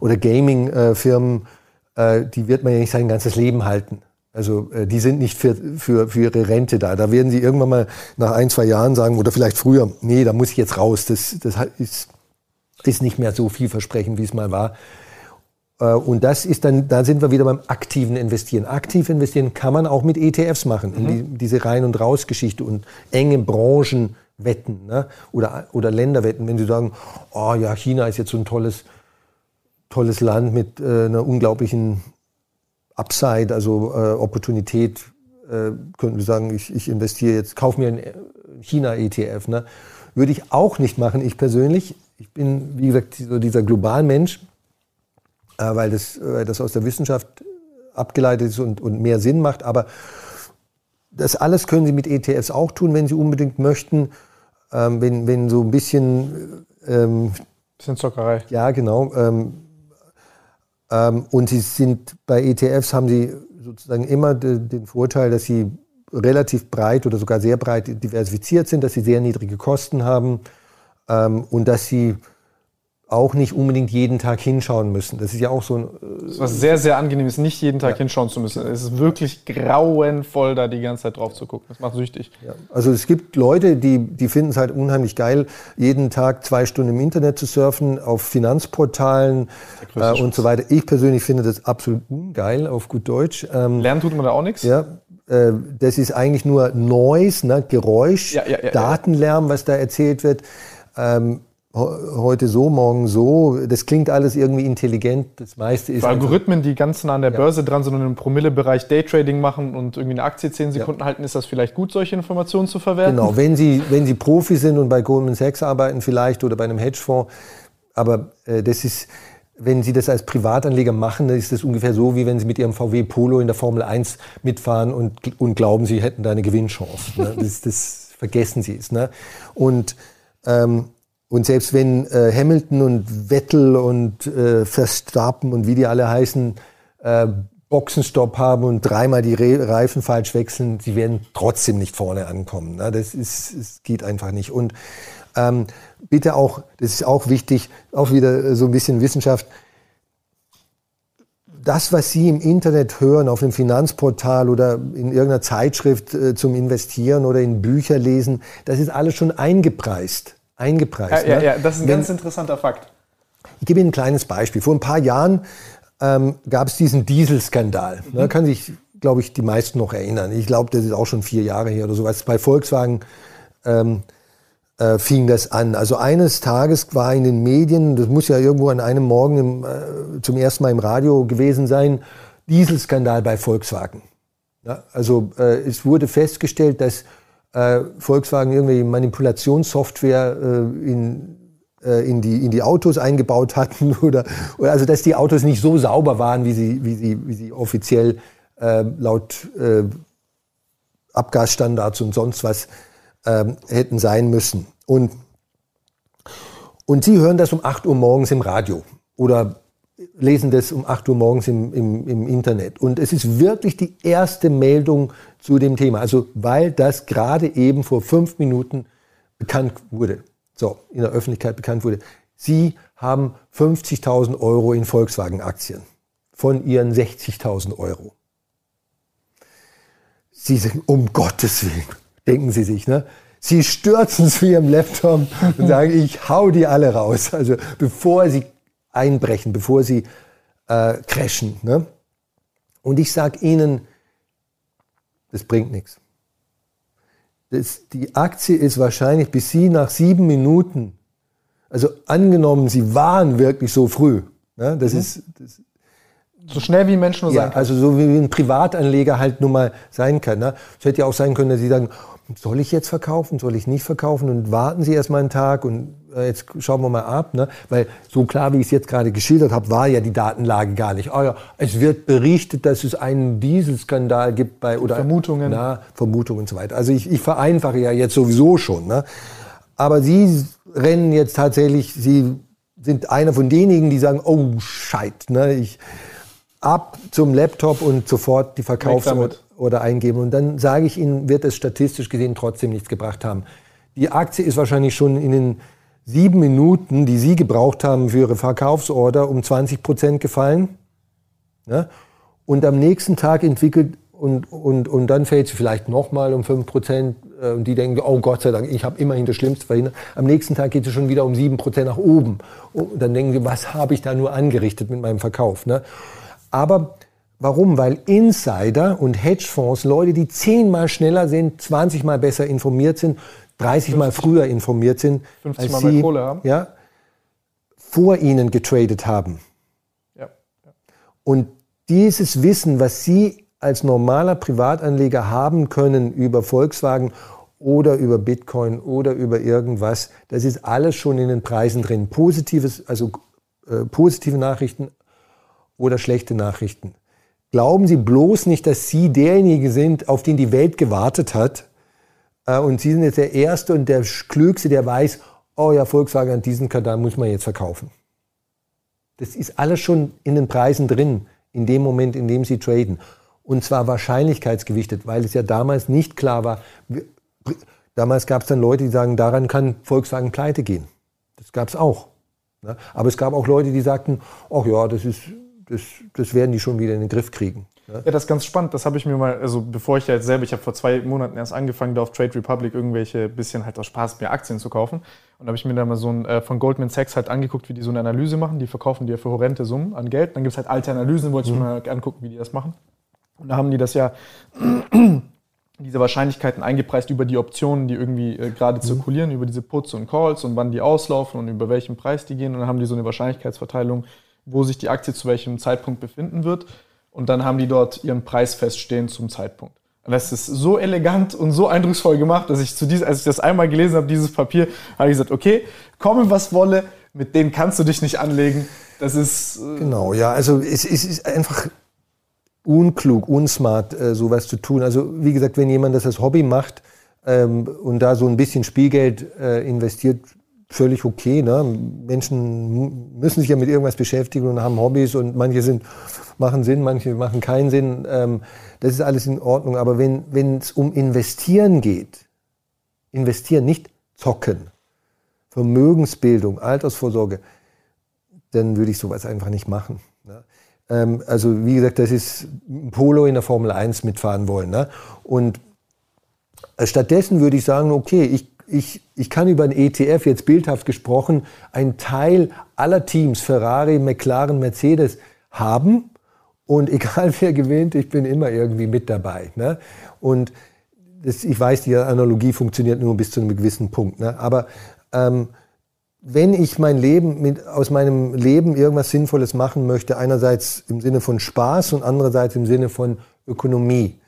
Speaker 2: oder Gaming-Firmen, äh, die wird man ja nicht sein ganzes Leben halten. Also äh, die sind nicht für, für, für ihre Rente da. Da werden sie irgendwann mal nach ein, zwei Jahren sagen, oder vielleicht früher, nee, da muss ich jetzt raus. Das, das ist, ist nicht mehr so vielversprechend, wie es mal war. Äh, und das ist dann, da sind wir wieder beim aktiven Investieren. Aktiv investieren kann man auch mit ETFs machen, mhm. die, diese Rein- und Raus-Geschichte und enge Branchenwetten ne? oder, oder Länderwetten. Wenn Sie sagen, oh ja, China ist jetzt so ein tolles, tolles Land mit äh, einer unglaublichen Upside, also äh, Opportunität, äh, könnten wir sagen, ich, ich investiere jetzt, kaufe mir einen China-ETF. Ne? Würde ich auch nicht machen, ich persönlich. Ich bin, wie gesagt, so dieser Globalmensch. Äh, weil, das, weil das aus der Wissenschaft abgeleitet ist und, und mehr Sinn macht. Aber das alles können Sie mit ETFs auch tun, wenn Sie unbedingt möchten. Ähm, wenn, wenn so ein bisschen.
Speaker 1: Ähm, bisschen Zockerei.
Speaker 2: Ja, genau. Ähm, ähm, und Sie sind bei ETFs haben Sie sozusagen immer de, den Vorteil, dass Sie relativ breit oder sogar sehr breit diversifiziert sind, dass Sie sehr niedrige Kosten haben ähm, und dass Sie auch nicht unbedingt jeden Tag hinschauen müssen. Das ist ja auch so ein.
Speaker 1: Äh, was sehr, sehr angenehm ist, nicht jeden Tag ja. hinschauen zu müssen. Es ist wirklich grauenvoll, da die ganze Zeit drauf zu gucken. Das macht süchtig.
Speaker 2: Ja. Also es gibt Leute, die, die finden es halt unheimlich geil, jeden Tag zwei Stunden im Internet zu surfen, auf Finanzportalen äh, und so weiter. Ich persönlich finde das absolut ungeil, auf gut Deutsch.
Speaker 1: Ähm, Lernen tut man da auch nichts?
Speaker 2: Ja, äh, das ist eigentlich nur Noise, ne, Geräusch, ja, Datenlärm, was da erzählt wird. Ähm, heute so, morgen so. Das klingt alles irgendwie intelligent. Das meiste ist.
Speaker 1: Für Algorithmen, die ganz nah an der ja. Börse dran sind und im Promillebereich Daytrading machen und irgendwie eine Aktie 10 Sekunden ja. halten, ist das vielleicht gut, solche Informationen zu verwerten?
Speaker 2: Genau, wenn Sie, wenn Sie Profi sind und bei Goldman Sachs arbeiten vielleicht oder bei einem Hedgefonds. Aber äh, das ist, wenn Sie das als Privatanleger machen, dann ist das ungefähr so, wie wenn Sie mit Ihrem VW Polo in der Formel 1 mitfahren und, und glauben, Sie hätten da eine Gewinnchance. Ne? Das, das vergessen Sie es. Ne? Und ähm, und selbst wenn äh, Hamilton und Vettel und äh, Verstappen und wie die alle heißen, äh, Boxenstopp haben und dreimal die Re Reifen falsch wechseln, sie werden trotzdem nicht vorne ankommen. Ne? Das, ist, das geht einfach nicht. Und ähm, bitte auch, das ist auch wichtig, auch wieder so ein bisschen Wissenschaft, das, was Sie im Internet hören, auf einem Finanzportal oder in irgendeiner Zeitschrift äh, zum Investieren oder in Bücher lesen, das ist alles schon eingepreist eingepreist.
Speaker 1: Ja, ja, ne? ja das ist ein Wenn, ganz interessanter Fakt.
Speaker 2: Ich gebe Ihnen ein kleines Beispiel. Vor ein paar Jahren ähm, gab es diesen Dieselskandal. Mhm. Da kann sich, glaube ich, die meisten noch erinnern. Ich glaube, das ist auch schon vier Jahre her oder sowas. Bei Volkswagen ähm, äh, fing das an. Also eines Tages war in den Medien, das muss ja irgendwo an einem Morgen im, äh, zum ersten Mal im Radio gewesen sein, Dieselskandal bei Volkswagen. Ja, also äh, es wurde festgestellt, dass äh, Volkswagen irgendwie Manipulationssoftware äh, in, äh, in, die, in die Autos eingebaut hatten oder, oder also dass die Autos nicht so sauber waren, wie sie, wie sie, wie sie offiziell äh, laut äh, Abgasstandards und sonst was ähm, hätten sein müssen. Und, und Sie hören das um 8 Uhr morgens im Radio oder lesen das um 8 Uhr morgens im, im, im Internet. Und es ist wirklich die erste Meldung zu dem Thema. Also weil das gerade eben vor fünf Minuten bekannt wurde, so in der Öffentlichkeit bekannt wurde. Sie haben 50.000 Euro in Volkswagen-Aktien von ihren 60.000 Euro. Sie sagen, um Gottes Willen, denken Sie sich, ne? Sie stürzen zu Ihrem Laptop und sagen, ich hau die alle raus. Also bevor Sie einbrechen, bevor sie äh, crashen. Ne? Und ich sage Ihnen, das bringt nichts. Das, die Aktie ist wahrscheinlich, bis Sie nach sieben Minuten, also angenommen, Sie waren wirklich so früh, ne? das mhm. ist... Das,
Speaker 1: so schnell wie ein Mensch nur
Speaker 2: ja,
Speaker 1: sein kann.
Speaker 2: Also so wie ein Privatanleger halt nun mal sein kann. Ne? Es hätte ja auch sein können, dass Sie sagen, soll ich jetzt verkaufen, soll ich nicht verkaufen und warten Sie erst mal einen Tag und äh, jetzt schauen wir mal ab, ne? weil so klar, wie ich es jetzt gerade geschildert habe, war ja die Datenlage gar nicht. Oh ja, es wird berichtet, dass es einen Dieselskandal gibt bei oder
Speaker 1: Vermutungen,
Speaker 2: na, Vermutungen und so weiter. Also ich, ich vereinfache ja jetzt sowieso schon. Ne? Aber Sie rennen jetzt tatsächlich, Sie sind einer von denjenigen, die sagen, oh Scheit, ne? ich ab zum Laptop und sofort die Verkaufsorder oder eingeben. Und dann sage ich Ihnen, wird es statistisch gesehen trotzdem nichts gebracht haben. Die Aktie ist wahrscheinlich schon in den sieben Minuten, die Sie gebraucht haben für Ihre Verkaufsorder, um 20 Prozent gefallen. Ja? Und am nächsten Tag entwickelt und, und, und dann fällt sie vielleicht nochmal um 5 Prozent. Äh, und die denken, oh Gott sei Dank, ich habe immerhin das Schlimmste verhindert. Am nächsten Tag geht sie schon wieder um 7 Prozent nach oben. Und dann denken sie, was habe ich da nur angerichtet mit meinem Verkauf? Ne? Aber Warum? Weil Insider und Hedgefonds, Leute, die zehnmal schneller sind, 20 mal besser informiert sind, 30 mal früher informiert sind,
Speaker 1: 50 als mal sie, Kohle haben.
Speaker 2: Ja, vor ihnen getradet haben. Ja. ja. Und dieses Wissen, was Sie als normaler Privatanleger haben können über Volkswagen oder über Bitcoin oder über irgendwas, das ist alles schon in den Preisen drin. Positives, also äh, positive Nachrichten oder schlechte Nachrichten. Glauben Sie bloß nicht, dass Sie derjenige sind, auf den die Welt gewartet hat. Äh, und Sie sind jetzt der Erste und der Klügste, der weiß, oh ja, Volkswagen an diesen Kanal muss man jetzt verkaufen. Das ist alles schon in den Preisen drin, in dem Moment, in dem Sie traden. Und zwar wahrscheinlichkeitsgewichtet, weil es ja damals nicht klar war. Damals gab es dann Leute, die sagen, daran kann Volkswagen pleite gehen. Das gab es auch. Ne? Aber es gab auch Leute, die sagten, ach ja, das ist das, das werden die schon wieder in den Griff kriegen.
Speaker 1: Ja, ja das ist ganz spannend. Das habe ich mir mal, also bevor ich da jetzt selber, ich habe vor zwei Monaten erst angefangen, da auf Trade Republic irgendwelche bisschen halt aus Spaß mir Aktien zu kaufen. Und da habe ich mir da mal so ein äh, von Goldman Sachs halt angeguckt, wie die so eine Analyse machen. Die verkaufen die ja für horrende Summen an Geld. Dann gibt es halt alte Analysen, wollte ich mhm. mir mal angucken, wie die das machen. Und da haben die das ja diese Wahrscheinlichkeiten eingepreist über die Optionen, die irgendwie äh, gerade mhm. zirkulieren, über diese Puts und Calls und wann die auslaufen und über welchen Preis die gehen. Und dann haben die so eine Wahrscheinlichkeitsverteilung wo sich die Aktie zu welchem Zeitpunkt befinden wird. Und dann haben die dort ihren Preis feststehen zum Zeitpunkt. Und das ist so elegant und so eindrucksvoll gemacht, dass ich zu diesem, als ich das einmal gelesen habe, dieses Papier, habe ich gesagt, okay, komme was wolle, mit denen kannst du dich nicht anlegen. Das ist.
Speaker 2: Äh genau, ja, also es, es ist einfach unklug, unsmart, äh, sowas zu tun. Also wie gesagt, wenn jemand das als Hobby macht ähm, und da so ein bisschen Spielgeld äh, investiert, völlig okay. Ne? Menschen müssen sich ja mit irgendwas beschäftigen und haben Hobbys und manche sind, machen Sinn, manche machen keinen Sinn. Ähm, das ist alles in Ordnung. Aber wenn es um Investieren geht, investieren, nicht zocken, Vermögensbildung, Altersvorsorge, dann würde ich sowas einfach nicht machen. Ne? Ähm, also wie gesagt, das ist ein Polo in der Formel 1 mitfahren wollen. Ne? Und stattdessen würde ich sagen, okay, ich ich, ich kann über ein ETF, jetzt bildhaft gesprochen, einen Teil aller Teams, Ferrari, McLaren, Mercedes, haben. Und egal wer gewinnt, ich bin immer irgendwie mit dabei. Ne? Und das, ich weiß, die Analogie funktioniert nur bis zu einem gewissen Punkt. Ne? Aber ähm, wenn ich mein Leben mit, aus meinem Leben irgendwas Sinnvolles machen möchte, einerseits im Sinne von Spaß und andererseits im Sinne von Ökonomie,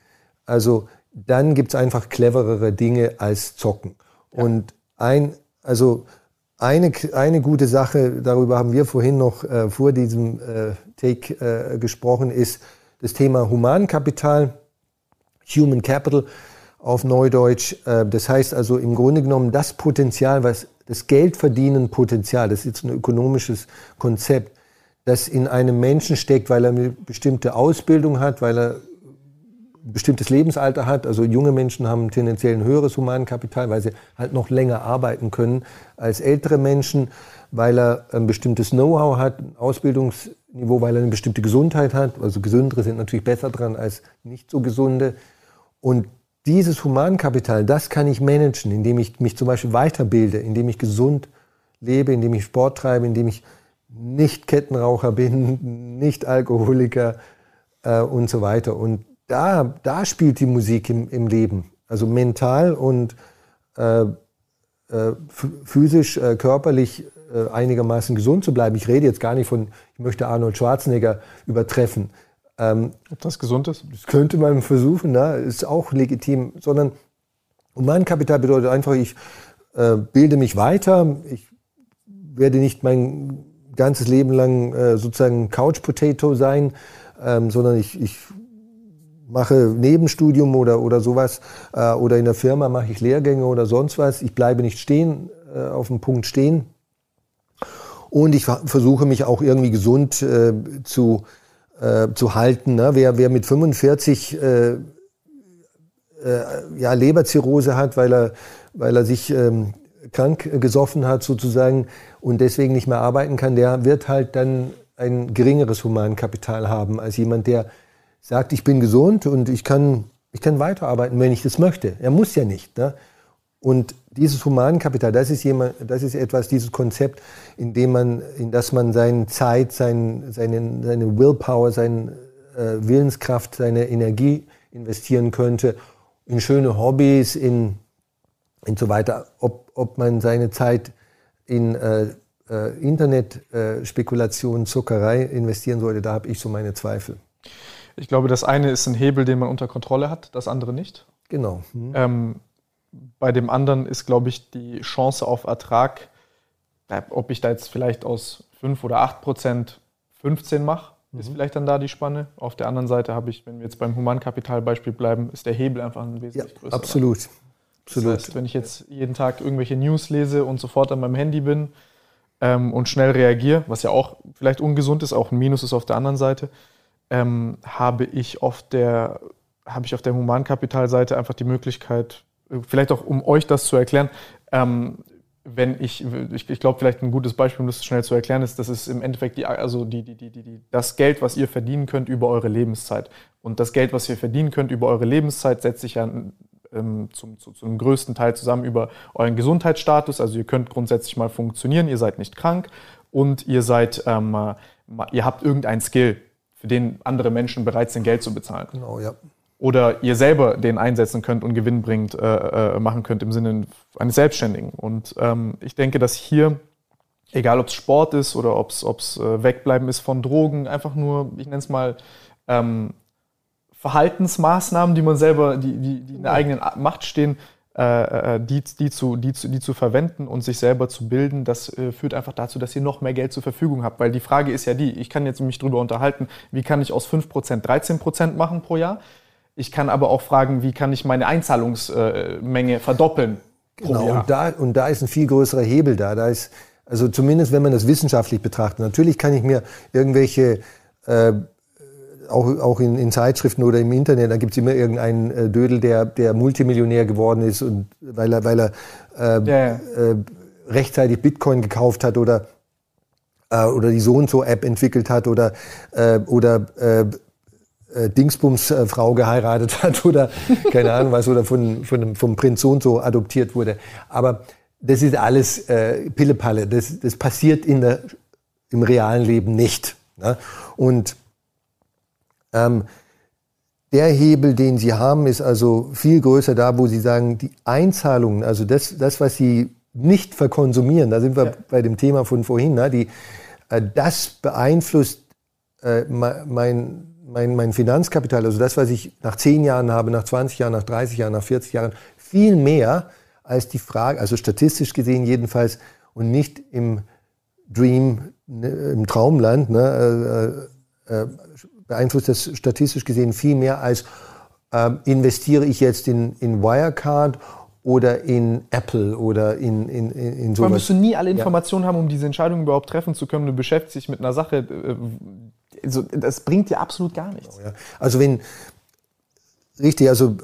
Speaker 2: also dann gibt es einfach cleverere Dinge als Zocken. Und ein, also eine, eine gute Sache, darüber haben wir vorhin noch äh, vor diesem äh, Take äh, gesprochen, ist das Thema Humankapital, Human Capital auf Neudeutsch. Äh, das heißt also im Grunde genommen das Potenzial, was das Geldverdienen Potenzial, das ist jetzt ein ökonomisches Konzept, das in einem Menschen steckt, weil er eine bestimmte Ausbildung hat, weil er bestimmtes Lebensalter hat. Also junge Menschen haben tendenziell ein höheres Humankapital, weil sie halt noch länger arbeiten können als ältere Menschen, weil er ein bestimmtes Know-how hat, ein Ausbildungsniveau, weil er eine bestimmte Gesundheit hat. Also gesündere sind natürlich besser dran als nicht so gesunde. Und dieses Humankapital, das kann ich managen, indem ich mich zum Beispiel weiterbilde, indem ich gesund lebe, indem ich Sport treibe, indem ich nicht Kettenraucher bin, nicht Alkoholiker äh, und so weiter. Und da, da spielt die Musik im, im Leben. Also mental und äh, äh, physisch, äh, körperlich äh, einigermaßen gesund zu bleiben. Ich rede jetzt gar nicht von, ich möchte Arnold Schwarzenegger übertreffen.
Speaker 1: Ähm, Ob das gesund ist?
Speaker 2: Das könnte man versuchen, ne? ist auch legitim, sondern Humankapital bedeutet einfach, ich äh, bilde mich weiter, ich werde nicht mein ganzes Leben lang äh, sozusagen Couch Potato sein, ähm, sondern ich, ich mache Nebenstudium oder, oder sowas äh, oder in der Firma mache ich Lehrgänge oder sonst was. Ich bleibe nicht stehen, äh, auf dem Punkt stehen. Und ich versuche mich auch irgendwie gesund äh, zu, äh, zu halten. Ne? Wer, wer mit 45 äh, äh, ja, Leberzirrhose hat, weil er, weil er sich ähm, krank gesoffen hat sozusagen und deswegen nicht mehr arbeiten kann, der wird halt dann ein geringeres Humankapital haben als jemand, der sagt, ich bin gesund und ich kann, ich kann weiterarbeiten, wenn ich das möchte. Er muss ja nicht. Ne? Und dieses Humankapital, das ist, jemand, das ist etwas, dieses Konzept, in dem man, in das man seine Zeit, sein, seine, seine Willpower, seine äh, Willenskraft, seine Energie investieren könnte, in schöne Hobbys, in, in so weiter. Ob, ob man seine Zeit in äh, äh, Internetspekulation, Zuckerei investieren sollte, da habe ich so meine Zweifel.
Speaker 1: Ich glaube, das eine ist ein Hebel, den man unter Kontrolle hat, das andere nicht.
Speaker 2: Genau. Mhm.
Speaker 1: Ähm, bei dem anderen ist, glaube ich, die Chance auf Ertrag, ob ich da jetzt vielleicht aus 5 oder 8 Prozent 15 mache, mhm. ist vielleicht dann da die Spanne. Auf der anderen Seite habe ich, wenn wir jetzt beim Humankapitalbeispiel bleiben, ist der Hebel einfach ein wesentlich
Speaker 2: ja, größer. Absolut.
Speaker 1: absolut. Das heißt, wenn ich jetzt jeden Tag irgendwelche News lese und sofort an meinem Handy bin ähm, und schnell reagiere, was ja auch vielleicht ungesund ist, auch ein Minus ist auf der anderen Seite, ähm, habe ich auf der habe ich auf der Humankapitalseite einfach die Möglichkeit, vielleicht auch um euch das zu erklären, ähm, wenn ich, ich, ich glaube, vielleicht ein gutes Beispiel, um das schnell zu erklären, ist, das ist im Endeffekt die, also die, die, die, die, das Geld, was ihr verdienen könnt über eure Lebenszeit. Und das Geld, was ihr verdienen könnt über eure Lebenszeit, setzt sich ja ähm, zum, zu, zum größten Teil zusammen über euren Gesundheitsstatus. Also ihr könnt grundsätzlich mal funktionieren, ihr seid nicht krank und ihr seid, ähm, ihr habt irgendein Skill, für den andere Menschen bereit sind, Geld zu bezahlen.
Speaker 2: Genau, ja
Speaker 1: oder ihr selber den einsetzen könnt und gewinnbringend äh, äh, machen könnt im Sinne eines Selbstständigen. Und ähm, ich denke, dass hier, egal ob es Sport ist oder ob es äh, Wegbleiben ist von Drogen, einfach nur, ich nenne es mal, ähm, Verhaltensmaßnahmen, die man selber, die, die, die in der eigenen Macht stehen, die, die, zu, die, zu, die zu verwenden und sich selber zu bilden, das äh, führt einfach dazu, dass ihr noch mehr Geld zur Verfügung habt. Weil die Frage ist ja die, ich kann jetzt mich darüber unterhalten, wie kann ich aus 5% 13% machen pro Jahr? Ich kann aber auch fragen, wie kann ich meine Einzahlungsmenge verdoppeln
Speaker 2: pro genau, Jahr. Und da, und da ist ein viel größerer Hebel da. Da ist, also zumindest wenn man das wissenschaftlich betrachtet. Natürlich kann ich mir irgendwelche äh, auch, auch in, in, Zeitschriften oder im Internet, da gibt es immer irgendeinen äh, Dödel, der, der Multimillionär geworden ist und weil er, weil er äh, ja, ja. Äh, rechtzeitig Bitcoin gekauft hat oder, äh, oder die so und so App entwickelt hat oder, äh, oder äh, äh, Dingsbums äh, Frau geheiratet hat oder keine Ahnung was oder von, von, vom Prinz so und so adoptiert wurde. Aber das ist alles äh, Pillepalle. Das, das passiert in der, im realen Leben nicht. Ne? Und ähm, der Hebel, den Sie haben, ist also viel größer da, wo Sie sagen, die Einzahlungen, also das, das was Sie nicht verkonsumieren, da sind wir ja. bei dem Thema von vorhin, ne? die, äh, das beeinflusst äh, mein, mein, mein Finanzkapital, also das, was ich nach 10 Jahren habe, nach 20 Jahren, nach 30 Jahren, nach 40 Jahren, viel mehr als die Frage, also statistisch gesehen jedenfalls und nicht im Dream, ne, im Traumland, ne, äh, äh, beeinflusst das statistisch gesehen viel mehr als äh, investiere ich jetzt in, in Wirecard oder in Apple oder in, in, in sowas.
Speaker 1: Man müsste nie alle Informationen ja. haben, um diese Entscheidung überhaupt treffen zu können. Du beschäftigst dich mit einer Sache, äh, also das bringt dir absolut gar nichts.
Speaker 2: Also wenn, richtig, also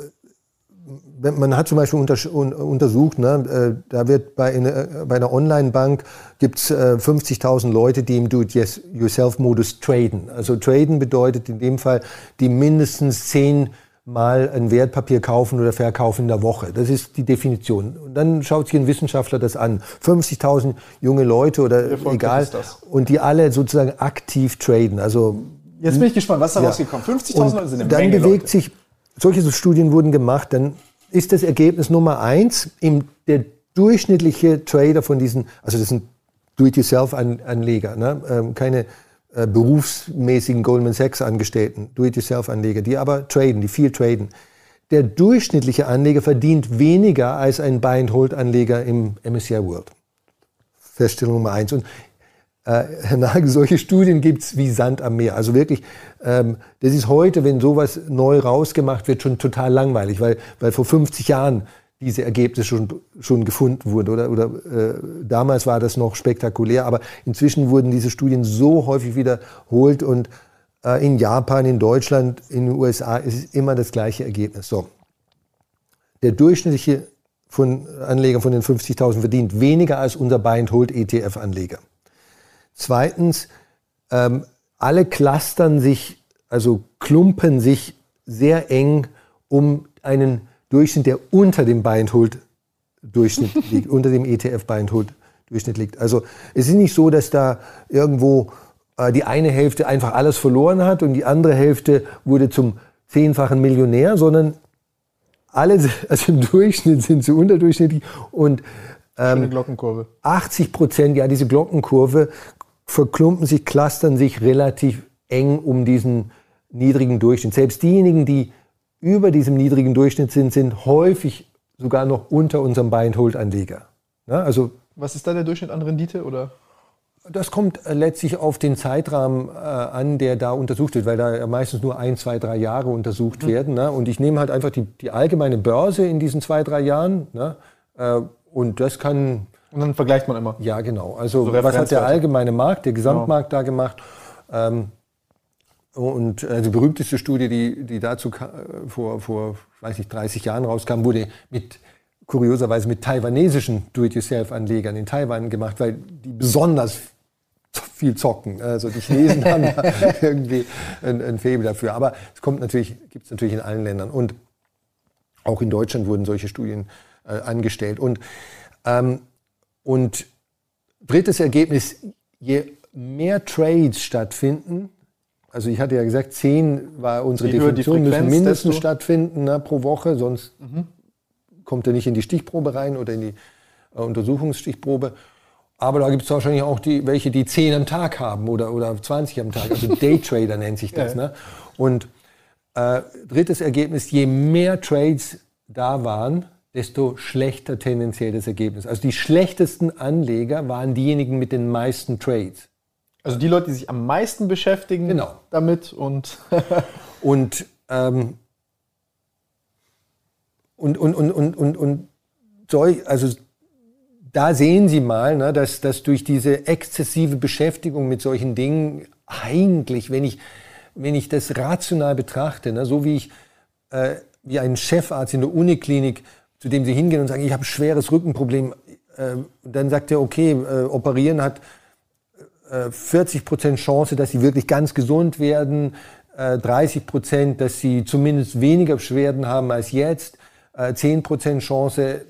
Speaker 2: man hat zum Beispiel unter, untersucht, ne, äh, da wird bei, eine, bei einer Online-Bank gibt es äh, 50.000 Leute, die im Do-it-yourself-Modus traden. Also traden bedeutet in dem Fall, die mindestens 10 mal ein Wertpapier kaufen oder verkaufen in der Woche. Das ist die Definition. Und dann schaut sich ein Wissenschaftler das an. 50.000 junge Leute oder egal. Und die alle sozusagen aktiv traden. Also,
Speaker 1: Jetzt bin ich gespannt, was da ja. rausgekommen? 50.000 Leute sind eine
Speaker 2: Dann
Speaker 1: Menge
Speaker 2: bewegt
Speaker 1: Leute.
Speaker 2: sich, solche Studien wurden gemacht, dann ist das Ergebnis Nummer eins, im, der durchschnittliche Trader von diesen, also das sind Do-it-yourself-Anleger, ne? ähm, keine äh, berufsmäßigen Goldman Sachs Angestellten, Do-it-yourself Anleger, die aber traden, die viel traden. der durchschnittliche Anleger verdient weniger als ein Buy-and-Hold-Anleger im MSCI World. Feststellung Nummer eins. Und äh, Herr Nagel, solche Studien gibt es wie Sand am Meer. Also wirklich, ähm, das ist heute, wenn sowas neu rausgemacht wird, schon total langweilig, weil, weil vor 50 Jahren diese Ergebnisse schon, schon gefunden wurden. Oder, oder äh, damals war das noch spektakulär, aber inzwischen wurden diese Studien so häufig wiederholt und äh, in Japan, in Deutschland, in den USA ist es immer das gleiche Ergebnis. So. Der durchschnittliche von Anleger von den 50.000 verdient weniger als unser Buy-and-Hold-ETF-Anleger. Zweitens, ähm, alle clustern sich, also klumpen sich sehr eng um einen Durchschnitt, der unter dem Buy-and-Hold-Durchschnitt liegt, unter dem ETF-Buy-and-Hold-Durchschnitt liegt. Also es ist nicht so, dass da irgendwo äh, die eine Hälfte einfach alles verloren hat und die andere Hälfte wurde zum zehnfachen Millionär, sondern alle, also im Durchschnitt sind sie unterdurchschnittlich und
Speaker 1: ähm, Glockenkurve.
Speaker 2: 80 Prozent, ja, diese Glockenkurve verklumpen sich, clustern sich relativ eng um diesen niedrigen Durchschnitt. Selbst diejenigen, die über diesem niedrigen Durchschnitt sind, sind häufig sogar noch unter unserem Buy-and-Hold-Anleger. Ja, also
Speaker 1: Was ist da der Durchschnitt an Rendite? Oder?
Speaker 2: Das kommt äh, letztlich auf den Zeitrahmen äh, an, der da untersucht wird, weil da meistens nur ein, zwei, drei Jahre untersucht mhm. werden. Ne? Und ich nehme halt einfach die, die, allgemeine Börse in diesen zwei, drei Jahren. Ne? Äh, und das kann.
Speaker 1: Und dann vergleicht man immer.
Speaker 2: Ja, genau. Also, so was hat der allgemeine Markt, der Gesamtmarkt genau. da gemacht? Ähm, und äh, die berühmteste Studie, die, die dazu vor, vor, weiß nicht, 30 Jahren rauskam, wurde mit kurioserweise mit taiwanesischen Do-it-yourself-Anlegern in Taiwan gemacht, weil die besonders viel zocken. Also die Chinesen haben da irgendwie ein, ein Faible dafür. Aber es kommt natürlich, gibt es natürlich in allen Ländern. Und auch in Deutschland wurden solche Studien äh, angestellt. Und, ähm, und drittes Ergebnis, je mehr Trades stattfinden, also ich hatte ja gesagt, zehn war unsere die Definition, müssen mindestens stattfinden ne, pro Woche, sonst mhm. kommt er nicht in die Stichprobe rein oder in die äh, Untersuchungsstichprobe. Aber da gibt es wahrscheinlich auch die, welche, die 10 am Tag haben oder, oder 20 am Tag. Also Daytrader nennt sich das. Ja. Ne? Und äh, drittes Ergebnis, je mehr Trades da waren, desto schlechter tendenziell das Ergebnis. Also die schlechtesten Anleger waren diejenigen mit den meisten Trades.
Speaker 1: Also die Leute, die sich am meisten beschäftigen
Speaker 2: genau.
Speaker 1: damit und
Speaker 2: und, ähm, und, und, und, und, und, und, also da sehen Sie mal, ne, dass, dass durch diese exzessive Beschäftigung mit solchen Dingen eigentlich, wenn ich, wenn ich das rational betrachte, ne, so wie ich äh, wie ein Chefarzt in der Uniklinik, zu dem Sie hingehen und sagen, ich habe ein schweres Rückenproblem, äh, dann sagt er, okay, äh, operieren hat 40 äh, Prozent Chance, dass Sie wirklich ganz gesund werden, 30 äh, Prozent, dass Sie zumindest weniger Beschwerden haben als jetzt, 10 äh, Prozent Chance,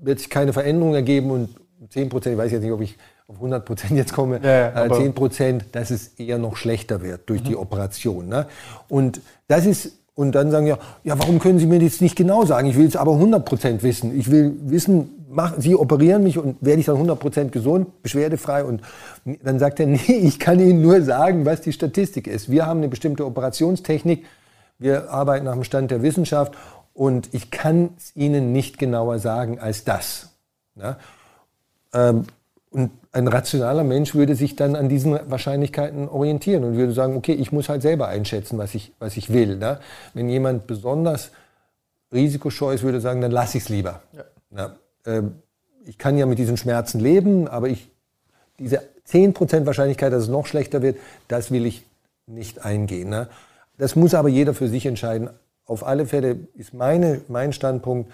Speaker 2: wird sich keine Veränderung ergeben und 10 Prozent, ich weiß jetzt nicht, ob ich auf 100 Prozent jetzt komme, ja, äh, 10 Prozent, dass es eher noch schlechter wird durch mhm. die Operation. Ne? Und das ist, und dann sagen ja, ja, warum können Sie mir das nicht genau sagen? Ich will es aber 100 Prozent wissen. Ich will wissen, mach, Sie operieren mich und werde ich dann 100 Prozent gesund, beschwerdefrei. Und dann sagt er, nee, ich kann Ihnen nur sagen, was die Statistik ist. Wir haben eine bestimmte Operationstechnik. Wir arbeiten nach dem Stand der Wissenschaft und ich kann es Ihnen nicht genauer sagen als das. Ja? Ähm, und ein rationaler Mensch würde sich dann an diesen Wahrscheinlichkeiten orientieren und würde sagen, okay, ich muss halt selber einschätzen, was ich, was ich will. Ne? Wenn jemand besonders risikoscheu ist, würde sagen, dann lasse ich es lieber. Ja. Ja, ähm, ich kann ja mit diesen Schmerzen leben, aber ich, diese 10% Wahrscheinlichkeit, dass es noch schlechter wird, das will ich nicht eingehen. Ne? Das muss aber jeder für sich entscheiden auf alle Fälle ist meine, mein Standpunkt,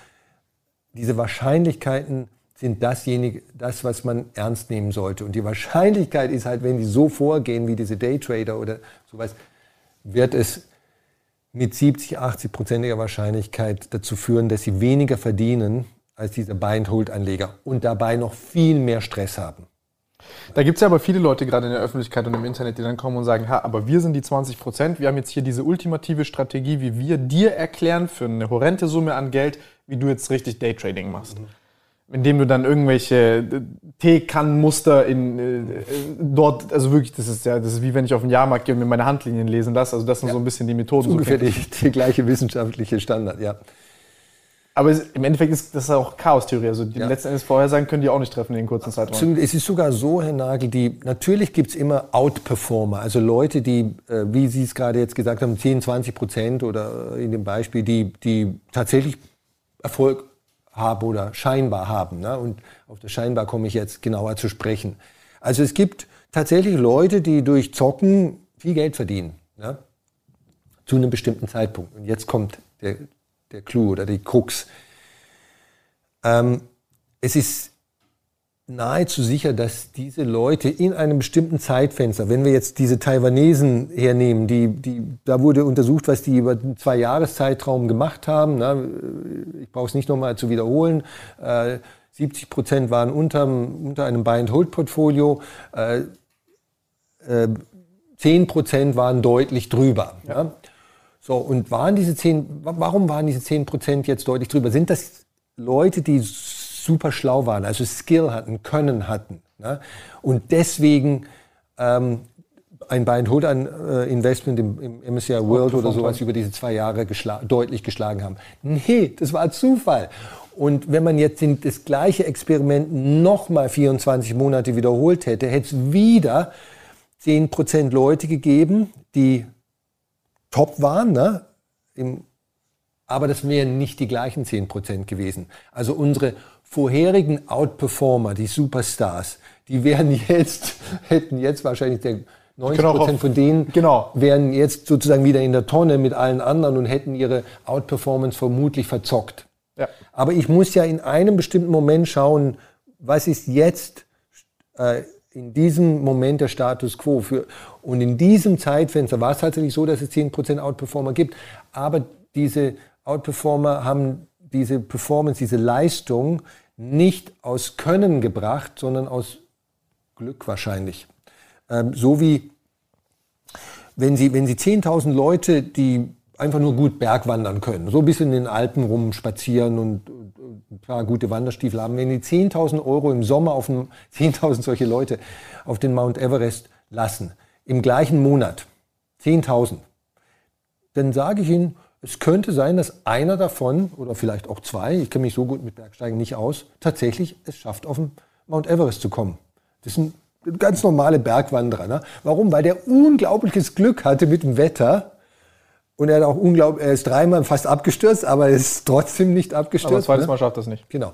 Speaker 2: diese Wahrscheinlichkeiten sind dasjenige, das, was man ernst nehmen sollte. Und die Wahrscheinlichkeit ist halt, wenn die so vorgehen wie diese Daytrader oder sowas, wird es mit 70, 80 prozentiger Wahrscheinlichkeit dazu führen, dass sie weniger verdienen als diese Buy-and-Hold-Anleger und dabei noch viel mehr Stress haben.
Speaker 1: Da gibt es ja aber viele Leute gerade in der Öffentlichkeit und im Internet, die dann kommen und sagen, ha, aber wir sind die 20 Prozent, wir haben jetzt hier diese ultimative Strategie, wie wir dir erklären für eine horrende Summe an Geld, wie du jetzt richtig Daytrading machst. Mhm. Indem du dann irgendwelche äh, Teekannenmuster in äh, dort, also wirklich, das ist ja, das ist wie wenn ich auf den Jahrmarkt gehe und mir meine Handlinien lesen lasse. Also das sind ja. so ein bisschen die Methoden.
Speaker 2: ungefähr die, die, gleiche wissenschaftliche Standard, ja.
Speaker 1: Aber es, im Endeffekt ist das auch Chaos-Theorie. Also die ja. letzten Endes Vorhersagen können die auch nicht treffen in den kurzen Zeitraum.
Speaker 2: Es ist sogar so, Herr Nagel, die, natürlich gibt es immer Outperformer, also Leute, die, äh, wie Sie es gerade jetzt gesagt haben, 10, 20 Prozent oder in dem Beispiel, die, die tatsächlich Erfolg haben oder scheinbar haben. Ne? Und auf das scheinbar komme ich jetzt genauer zu sprechen. Also es gibt tatsächlich Leute, die durch Zocken viel Geld verdienen. Ne? Zu einem bestimmten Zeitpunkt. Und jetzt kommt der, der Clou oder die Krux. Ähm, es ist nahezu sicher, dass diese Leute in einem bestimmten Zeitfenster, wenn wir jetzt diese Taiwanesen hernehmen, die, die, da wurde untersucht, was die über einen Zwei-Jahres-Zeitraum gemacht haben. Na, ich brauche es nicht nochmal zu wiederholen. Äh, 70 Prozent waren unter, unter einem Buy-and-Hold-Portfolio. Äh, äh, 10 Prozent waren deutlich drüber. Ja. Ja. So, und waren diese 10, warum waren diese 10 Prozent jetzt deutlich drüber? Sind das Leute, die super schlau waren, also Skill hatten, Können hatten. Ne? Und deswegen ähm, ein Buy-and-Hold-Investment im, im MSCI World oder sowas über diese zwei Jahre geschla deutlich geschlagen haben. Nee, das war Zufall. Und wenn man jetzt das gleiche Experiment nochmal 24 Monate wiederholt hätte, hätte es wieder 10% Leute gegeben, die top waren, ne? Im, aber das wären nicht die gleichen 10% gewesen. Also unsere vorherigen Outperformer, die Superstars, die wären jetzt, hätten jetzt wahrscheinlich der 90 Prozent von denen genau. wären jetzt sozusagen wieder in der Tonne mit allen anderen und hätten ihre Outperformance vermutlich verzockt. Ja. Aber ich muss ja in einem bestimmten Moment schauen, was ist jetzt äh, in diesem Moment der Status quo. Für, und in diesem Zeitfenster war es tatsächlich so, dass es 10% Outperformer gibt. Aber diese Outperformer haben diese Performance, diese Leistung nicht aus Können gebracht, sondern aus Glück wahrscheinlich. Ähm, so wie wenn Sie, wenn Sie 10.000 Leute, die einfach nur gut Bergwandern können, so ein bisschen in den Alpen rumspazieren und, ein paar gute Wanderstiefel haben, wenn die 10.000 Euro im Sommer auf 10.000 solche Leute auf den Mount Everest lassen, im gleichen Monat, 10.000, dann sage ich Ihnen, es könnte sein, dass einer davon oder vielleicht auch zwei, ich kenne mich so gut mit Bergsteigen nicht aus, tatsächlich es schafft, auf den Mount Everest zu kommen. Das sind ganz normale Bergwanderer. Ne? Warum? Weil der unglaubliches Glück hatte mit dem Wetter. Und er, hat auch unglaublich, er ist dreimal fast abgestürzt, aber er ist trotzdem nicht abgestürzt. Aber
Speaker 1: zweites ne? Mal schafft er es nicht.
Speaker 2: Genau.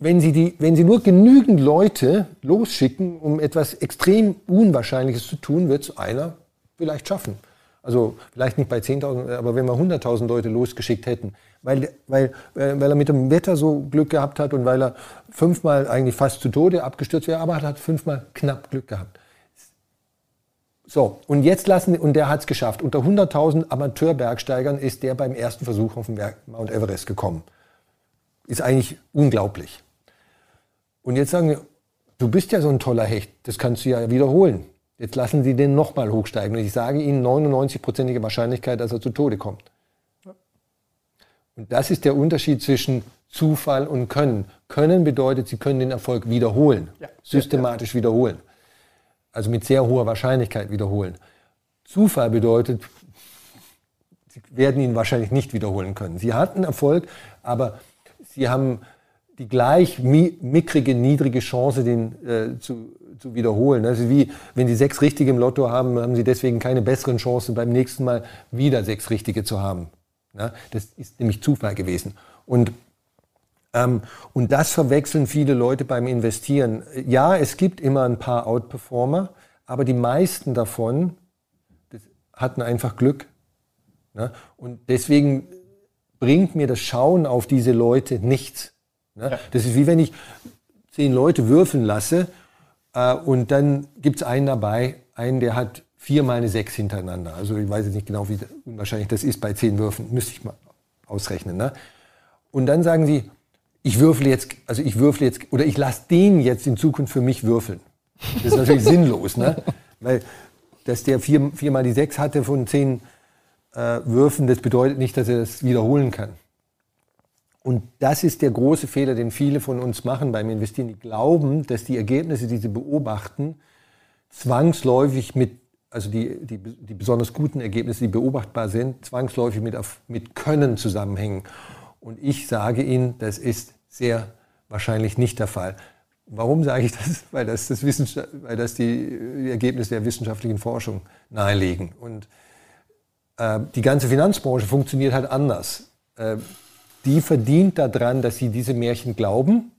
Speaker 2: Wenn Sie, die, wenn Sie nur genügend Leute losschicken, um etwas extrem Unwahrscheinliches zu tun, wird es einer vielleicht schaffen. Also vielleicht nicht bei 10.000, aber wenn wir 100.000 Leute losgeschickt hätten, weil, weil, äh, weil er mit dem Wetter so Glück gehabt hat und weil er fünfmal eigentlich fast zu Tode abgestürzt wäre, aber er hat fünfmal knapp Glück gehabt. So, und jetzt lassen, und der hat es geschafft. Unter 100.000 Amateurbergsteigern ist der beim ersten Versuch auf den Berg Mount Everest gekommen. Ist eigentlich unglaublich. Und jetzt sagen wir, du bist ja so ein toller Hecht, das kannst du ja wiederholen. Jetzt lassen Sie den nochmal hochsteigen. Und ich sage Ihnen 99-prozentige Wahrscheinlichkeit, dass er zu Tode kommt. Und das ist der Unterschied zwischen Zufall und Können. Können bedeutet, Sie können den Erfolg wiederholen, ja. systematisch ja. wiederholen. Also mit sehr hoher Wahrscheinlichkeit wiederholen. Zufall bedeutet, Sie werden ihn wahrscheinlich nicht wiederholen können. Sie hatten Erfolg, aber Sie haben die gleich mickrige, niedrige Chance, den äh, zu, zu wiederholen. Also wie, wenn Sie sechs Richtige im Lotto haben, haben Sie deswegen keine besseren Chancen, beim nächsten Mal wieder sechs Richtige zu haben. Ja, das ist nämlich Zufall gewesen. Und, ähm, und das verwechseln viele Leute beim Investieren. Ja, es gibt immer ein paar Outperformer, aber die meisten davon hatten einfach Glück. Ja, und deswegen bringt mir das Schauen auf diese Leute nichts. Ja. Das ist wie wenn ich zehn Leute würfeln lasse äh, und dann gibt es einen dabei, einen, der hat viermal eine Sechs hintereinander. Also ich weiß jetzt nicht genau, wie unwahrscheinlich das ist bei zehn Würfen. Müsste ich mal ausrechnen. Ne? Und dann sagen sie, ich würfel jetzt, also ich würfel jetzt, oder ich lasse den jetzt in Zukunft für mich würfeln. Das ist natürlich sinnlos, ne? Weil, dass der vier, viermal die Sechs hatte von zehn äh, Würfen, das bedeutet nicht, dass er das wiederholen kann. Und das ist der große Fehler, den viele von uns machen beim Investieren. Die glauben, dass die Ergebnisse, die sie beobachten, zwangsläufig mit, also die, die, die besonders guten Ergebnisse, die beobachtbar sind, zwangsläufig mit, mit Können zusammenhängen. Und ich sage Ihnen, das ist sehr wahrscheinlich nicht der Fall. Warum sage ich das? Weil das, das, weil das die Ergebnisse der wissenschaftlichen Forschung nahelegen. Und äh, die ganze Finanzbranche funktioniert halt anders. Äh, die verdient daran, dass sie diese Märchen glauben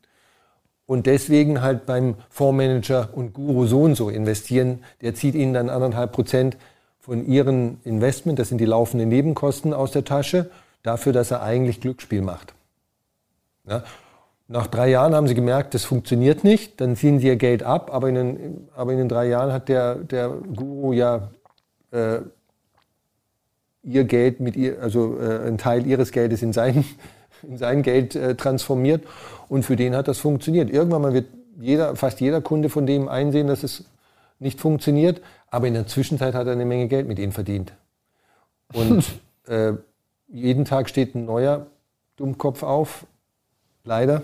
Speaker 2: und deswegen halt beim Fondsmanager und Guru so und so investieren. Der zieht ihnen dann anderthalb Prozent von ihren Investment, das sind die laufenden Nebenkosten aus der Tasche, dafür, dass er eigentlich Glücksspiel macht. Ja? Nach drei Jahren haben sie gemerkt, das funktioniert nicht, dann ziehen sie ihr Geld ab, aber in den, aber in den drei Jahren hat der, der Guru ja äh, ihr Geld mit ihr, also äh, ein Teil ihres Geldes in sein, in sein Geld äh, transformiert und für den hat das funktioniert. Irgendwann mal wird jeder, fast jeder Kunde von dem einsehen, dass es nicht funktioniert, aber in der Zwischenzeit hat er eine Menge Geld mit ihnen verdient. Und äh, jeden Tag steht ein neuer Dummkopf auf, leider.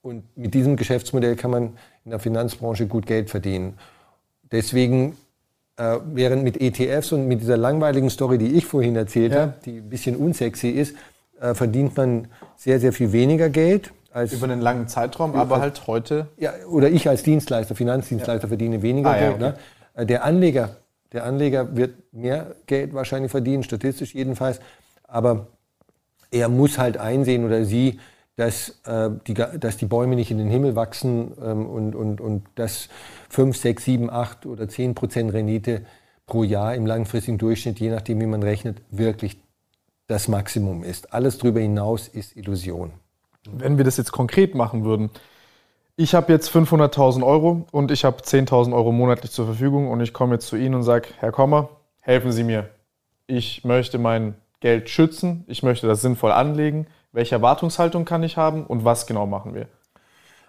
Speaker 2: Und mit diesem Geschäftsmodell kann man in der Finanzbranche gut Geld verdienen. Deswegen äh, während mit ETFs und mit dieser langweiligen Story, die ich vorhin erzählt ja. habe, die ein bisschen unsexy ist, äh, verdient man sehr, sehr viel weniger Geld.
Speaker 1: Als Über einen langen Zeitraum, aber halt heute.
Speaker 2: Ja, oder ich als Dienstleister, Finanzdienstleister ja. verdiene weniger ah, Geld. Ja, okay. ne? Äh, der, Anleger, der Anleger wird mehr Geld wahrscheinlich verdienen, statistisch jedenfalls. Aber er muss halt einsehen oder sie, dass, äh, die, dass die Bäume nicht in den Himmel wachsen ähm, und, und, und dass 5, 6, 7, 8 oder 10 Prozent Rendite pro Jahr im langfristigen Durchschnitt, je nachdem, wie man rechnet, wirklich das Maximum ist. Alles darüber hinaus ist Illusion.
Speaker 1: Wenn wir das jetzt konkret machen würden, ich habe jetzt 500.000 Euro und ich habe 10.000 Euro monatlich zur Verfügung und ich komme jetzt zu Ihnen und sage, Herr Kommer, helfen Sie mir. Ich möchte mein Geld schützen, ich möchte das sinnvoll anlegen welche Erwartungshaltung kann ich haben und was genau machen wir?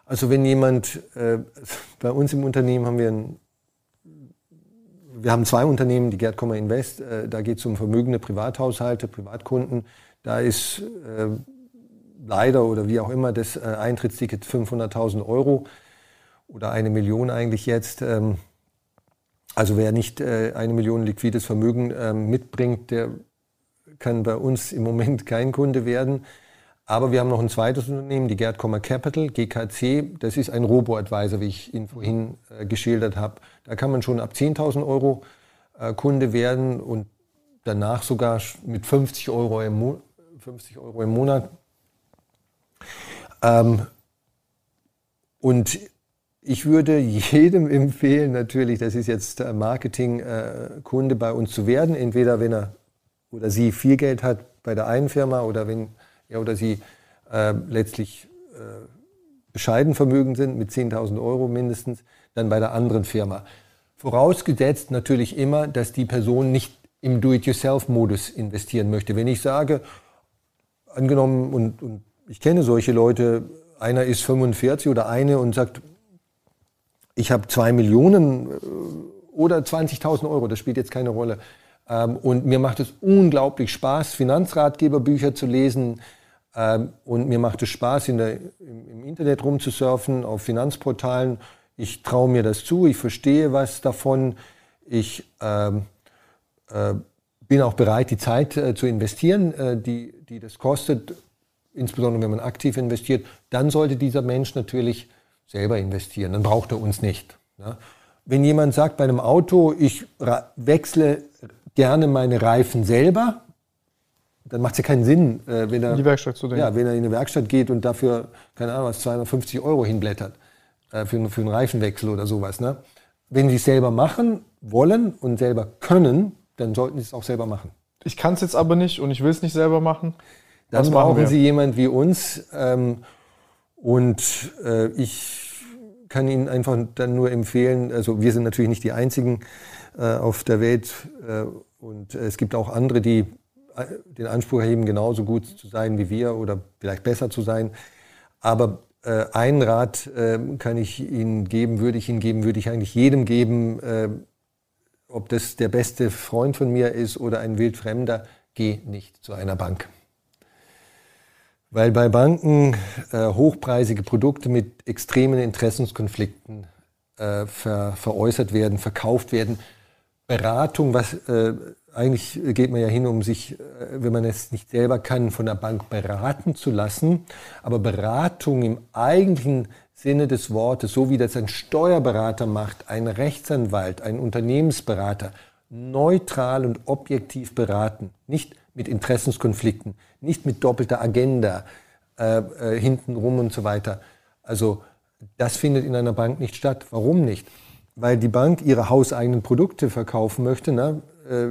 Speaker 2: Also wenn jemand, äh, bei uns im Unternehmen haben wir ein, wir haben zwei Unternehmen, die Gerd Kommer Invest, äh, da geht es um vermögende Privathaushalte, Privatkunden. Da ist äh, leider oder wie auch immer das äh, Eintrittsticket 500.000 Euro oder eine Million eigentlich jetzt. Ähm, also wer nicht äh, eine Million liquides Vermögen ähm, mitbringt, der kann bei uns im Moment kein Kunde werden. Aber wir haben noch ein zweites Unternehmen, die Gerd Kommer Capital, GKC. Das ist ein Robo-Advisor, wie ich ihn vorhin äh, geschildert habe. Da kann man schon ab 10.000 Euro äh, Kunde werden und danach sogar mit 50 Euro im, Mo 50 Euro im Monat. Ähm, und ich würde jedem empfehlen, natürlich, das ist jetzt Marketing-Kunde äh, bei uns zu werden, entweder wenn er oder sie viel Geld hat bei der einen Firma oder wenn ja, oder sie äh, letztlich äh, bescheiden vermögen sind mit 10.000 Euro mindestens, dann bei der anderen Firma. Vorausgesetzt natürlich immer, dass die Person nicht im Do-it-yourself-Modus investieren möchte. Wenn ich sage, angenommen, und, und ich kenne solche Leute, einer ist 45 oder eine und sagt, ich habe zwei Millionen äh, oder 20.000 Euro, das spielt jetzt keine Rolle. Ähm, und mir macht es unglaublich Spaß, Finanzratgeberbücher zu lesen, ähm, und mir macht es Spaß, in der, im, Internet rumzusurfen, auf Finanzportalen. Ich traue mir das zu, ich verstehe was davon. Ich ähm, äh, bin auch bereit, die Zeit äh, zu investieren, äh, die, die das kostet, insbesondere wenn man aktiv investiert. Dann sollte dieser Mensch natürlich selber investieren. Dann braucht er uns nicht. Ne? Wenn jemand sagt bei einem Auto, ich wechsle gerne meine Reifen selber, dann macht es ja keinen Sinn, äh, wenn er in die Werkstatt zu denken. Ja, wenn er in eine Werkstatt geht und dafür keine Ahnung was 250 Euro hinblättert äh, für, für einen Reifenwechsel oder sowas. Ne? Wenn sie es selber machen wollen und selber können, dann sollten sie es auch selber machen.
Speaker 1: Ich kann es jetzt aber nicht und ich will es nicht selber machen.
Speaker 2: Dann brauchen Sie jemand wie uns ähm, und äh, ich kann Ihnen einfach dann nur empfehlen. Also wir sind natürlich nicht die einzigen äh, auf der Welt äh, und es gibt auch andere, die den Anspruch erheben, genauso gut zu sein wie wir oder vielleicht besser zu sein. Aber äh, einen Rat äh, kann ich Ihnen geben, würde ich Ihnen geben, würde ich eigentlich jedem geben, äh, ob das der beste Freund von mir ist oder ein Wildfremder, geh nicht zu einer Bank. Weil bei Banken äh, hochpreisige Produkte mit extremen Interessenskonflikten äh, ver, veräußert werden, verkauft werden. Beratung, was äh, eigentlich geht man ja hin, um sich, äh, wenn man es nicht selber kann, von der Bank beraten zu lassen. Aber Beratung im eigentlichen Sinne des Wortes, so wie das ein Steuerberater macht, ein Rechtsanwalt, ein Unternehmensberater, neutral und objektiv beraten, nicht mit Interessenskonflikten, nicht mit doppelter Agenda äh, äh, hintenrum und so weiter. Also das findet in einer Bank nicht statt. Warum nicht? Weil die Bank ihre hauseigenen Produkte verkaufen möchte. Ne? Äh,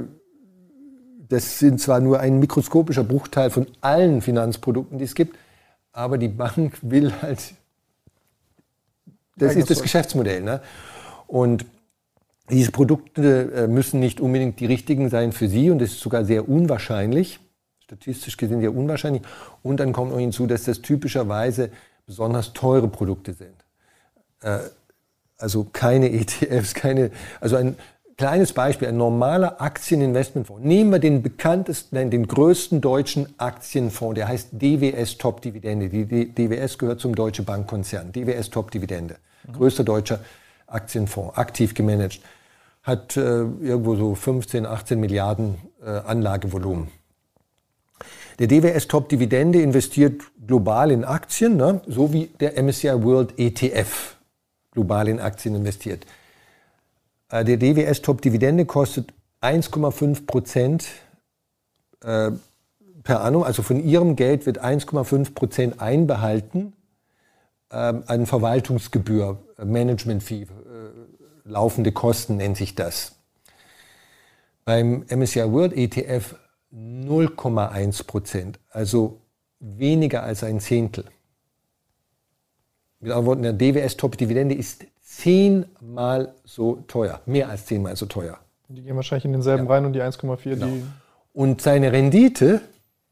Speaker 2: das sind zwar nur ein mikroskopischer Bruchteil von allen Finanzprodukten, die es gibt, aber die Bank will halt das ist das Geschäftsmodell. Ne? Und diese Produkte äh, müssen nicht unbedingt die richtigen sein für Sie und das ist sogar sehr unwahrscheinlich, statistisch gesehen sehr unwahrscheinlich. Und dann kommt noch hinzu, dass das typischerweise besonders teure Produkte sind. Also keine ETFs, keine, also ein kleines Beispiel, ein normaler Aktieninvestmentfonds. Nehmen wir den bekanntesten, nein, den größten deutschen Aktienfonds, der heißt DWS Top Dividende. Die DWS gehört zum Deutsche Bankkonzern. DWS Top Dividende. Mhm. Größter deutscher Aktienfonds, aktiv gemanagt. Hat äh, irgendwo so 15, 18 Milliarden äh, Anlagevolumen. Der DWS Top Dividende investiert global in Aktien, ne? so wie der MSCI World ETF global in Aktien investiert. Äh, der DWS Top Dividende kostet 1,5 Prozent äh, per annum. Also von Ihrem Geld wird 1,5 Prozent einbehalten ähm, an Verwaltungsgebühr, Management-Fee, äh, laufende Kosten nennt sich das. Beim MSCI World ETF 0,1 Prozent, also weniger als ein Zehntel. Mit anderen Worten, der DWS Top Dividende ist zehnmal so teuer, mehr als zehnmal so teuer.
Speaker 1: Die gehen wahrscheinlich in denselben ja. rein und die 1,4, genau. die.
Speaker 2: Und seine Rendite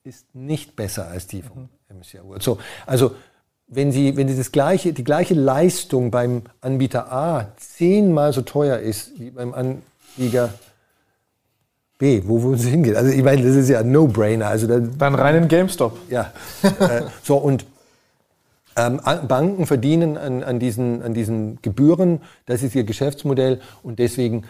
Speaker 2: ist nicht besser als die vom mhm. MSCI World. So, also wenn Sie, wenn Sie das gleiche, die gleiche Leistung beim Anbieter A zehnmal so teuer ist wie beim Anbieter B, wo würden Sie hingehen? Also ich meine, das ist ja ein No-Brainer. Also
Speaker 1: dann, dann rein in GameStop.
Speaker 2: Ja. äh, so und ähm, Banken verdienen an, an, diesen, an diesen Gebühren, das ist ihr Geschäftsmodell. Und deswegen,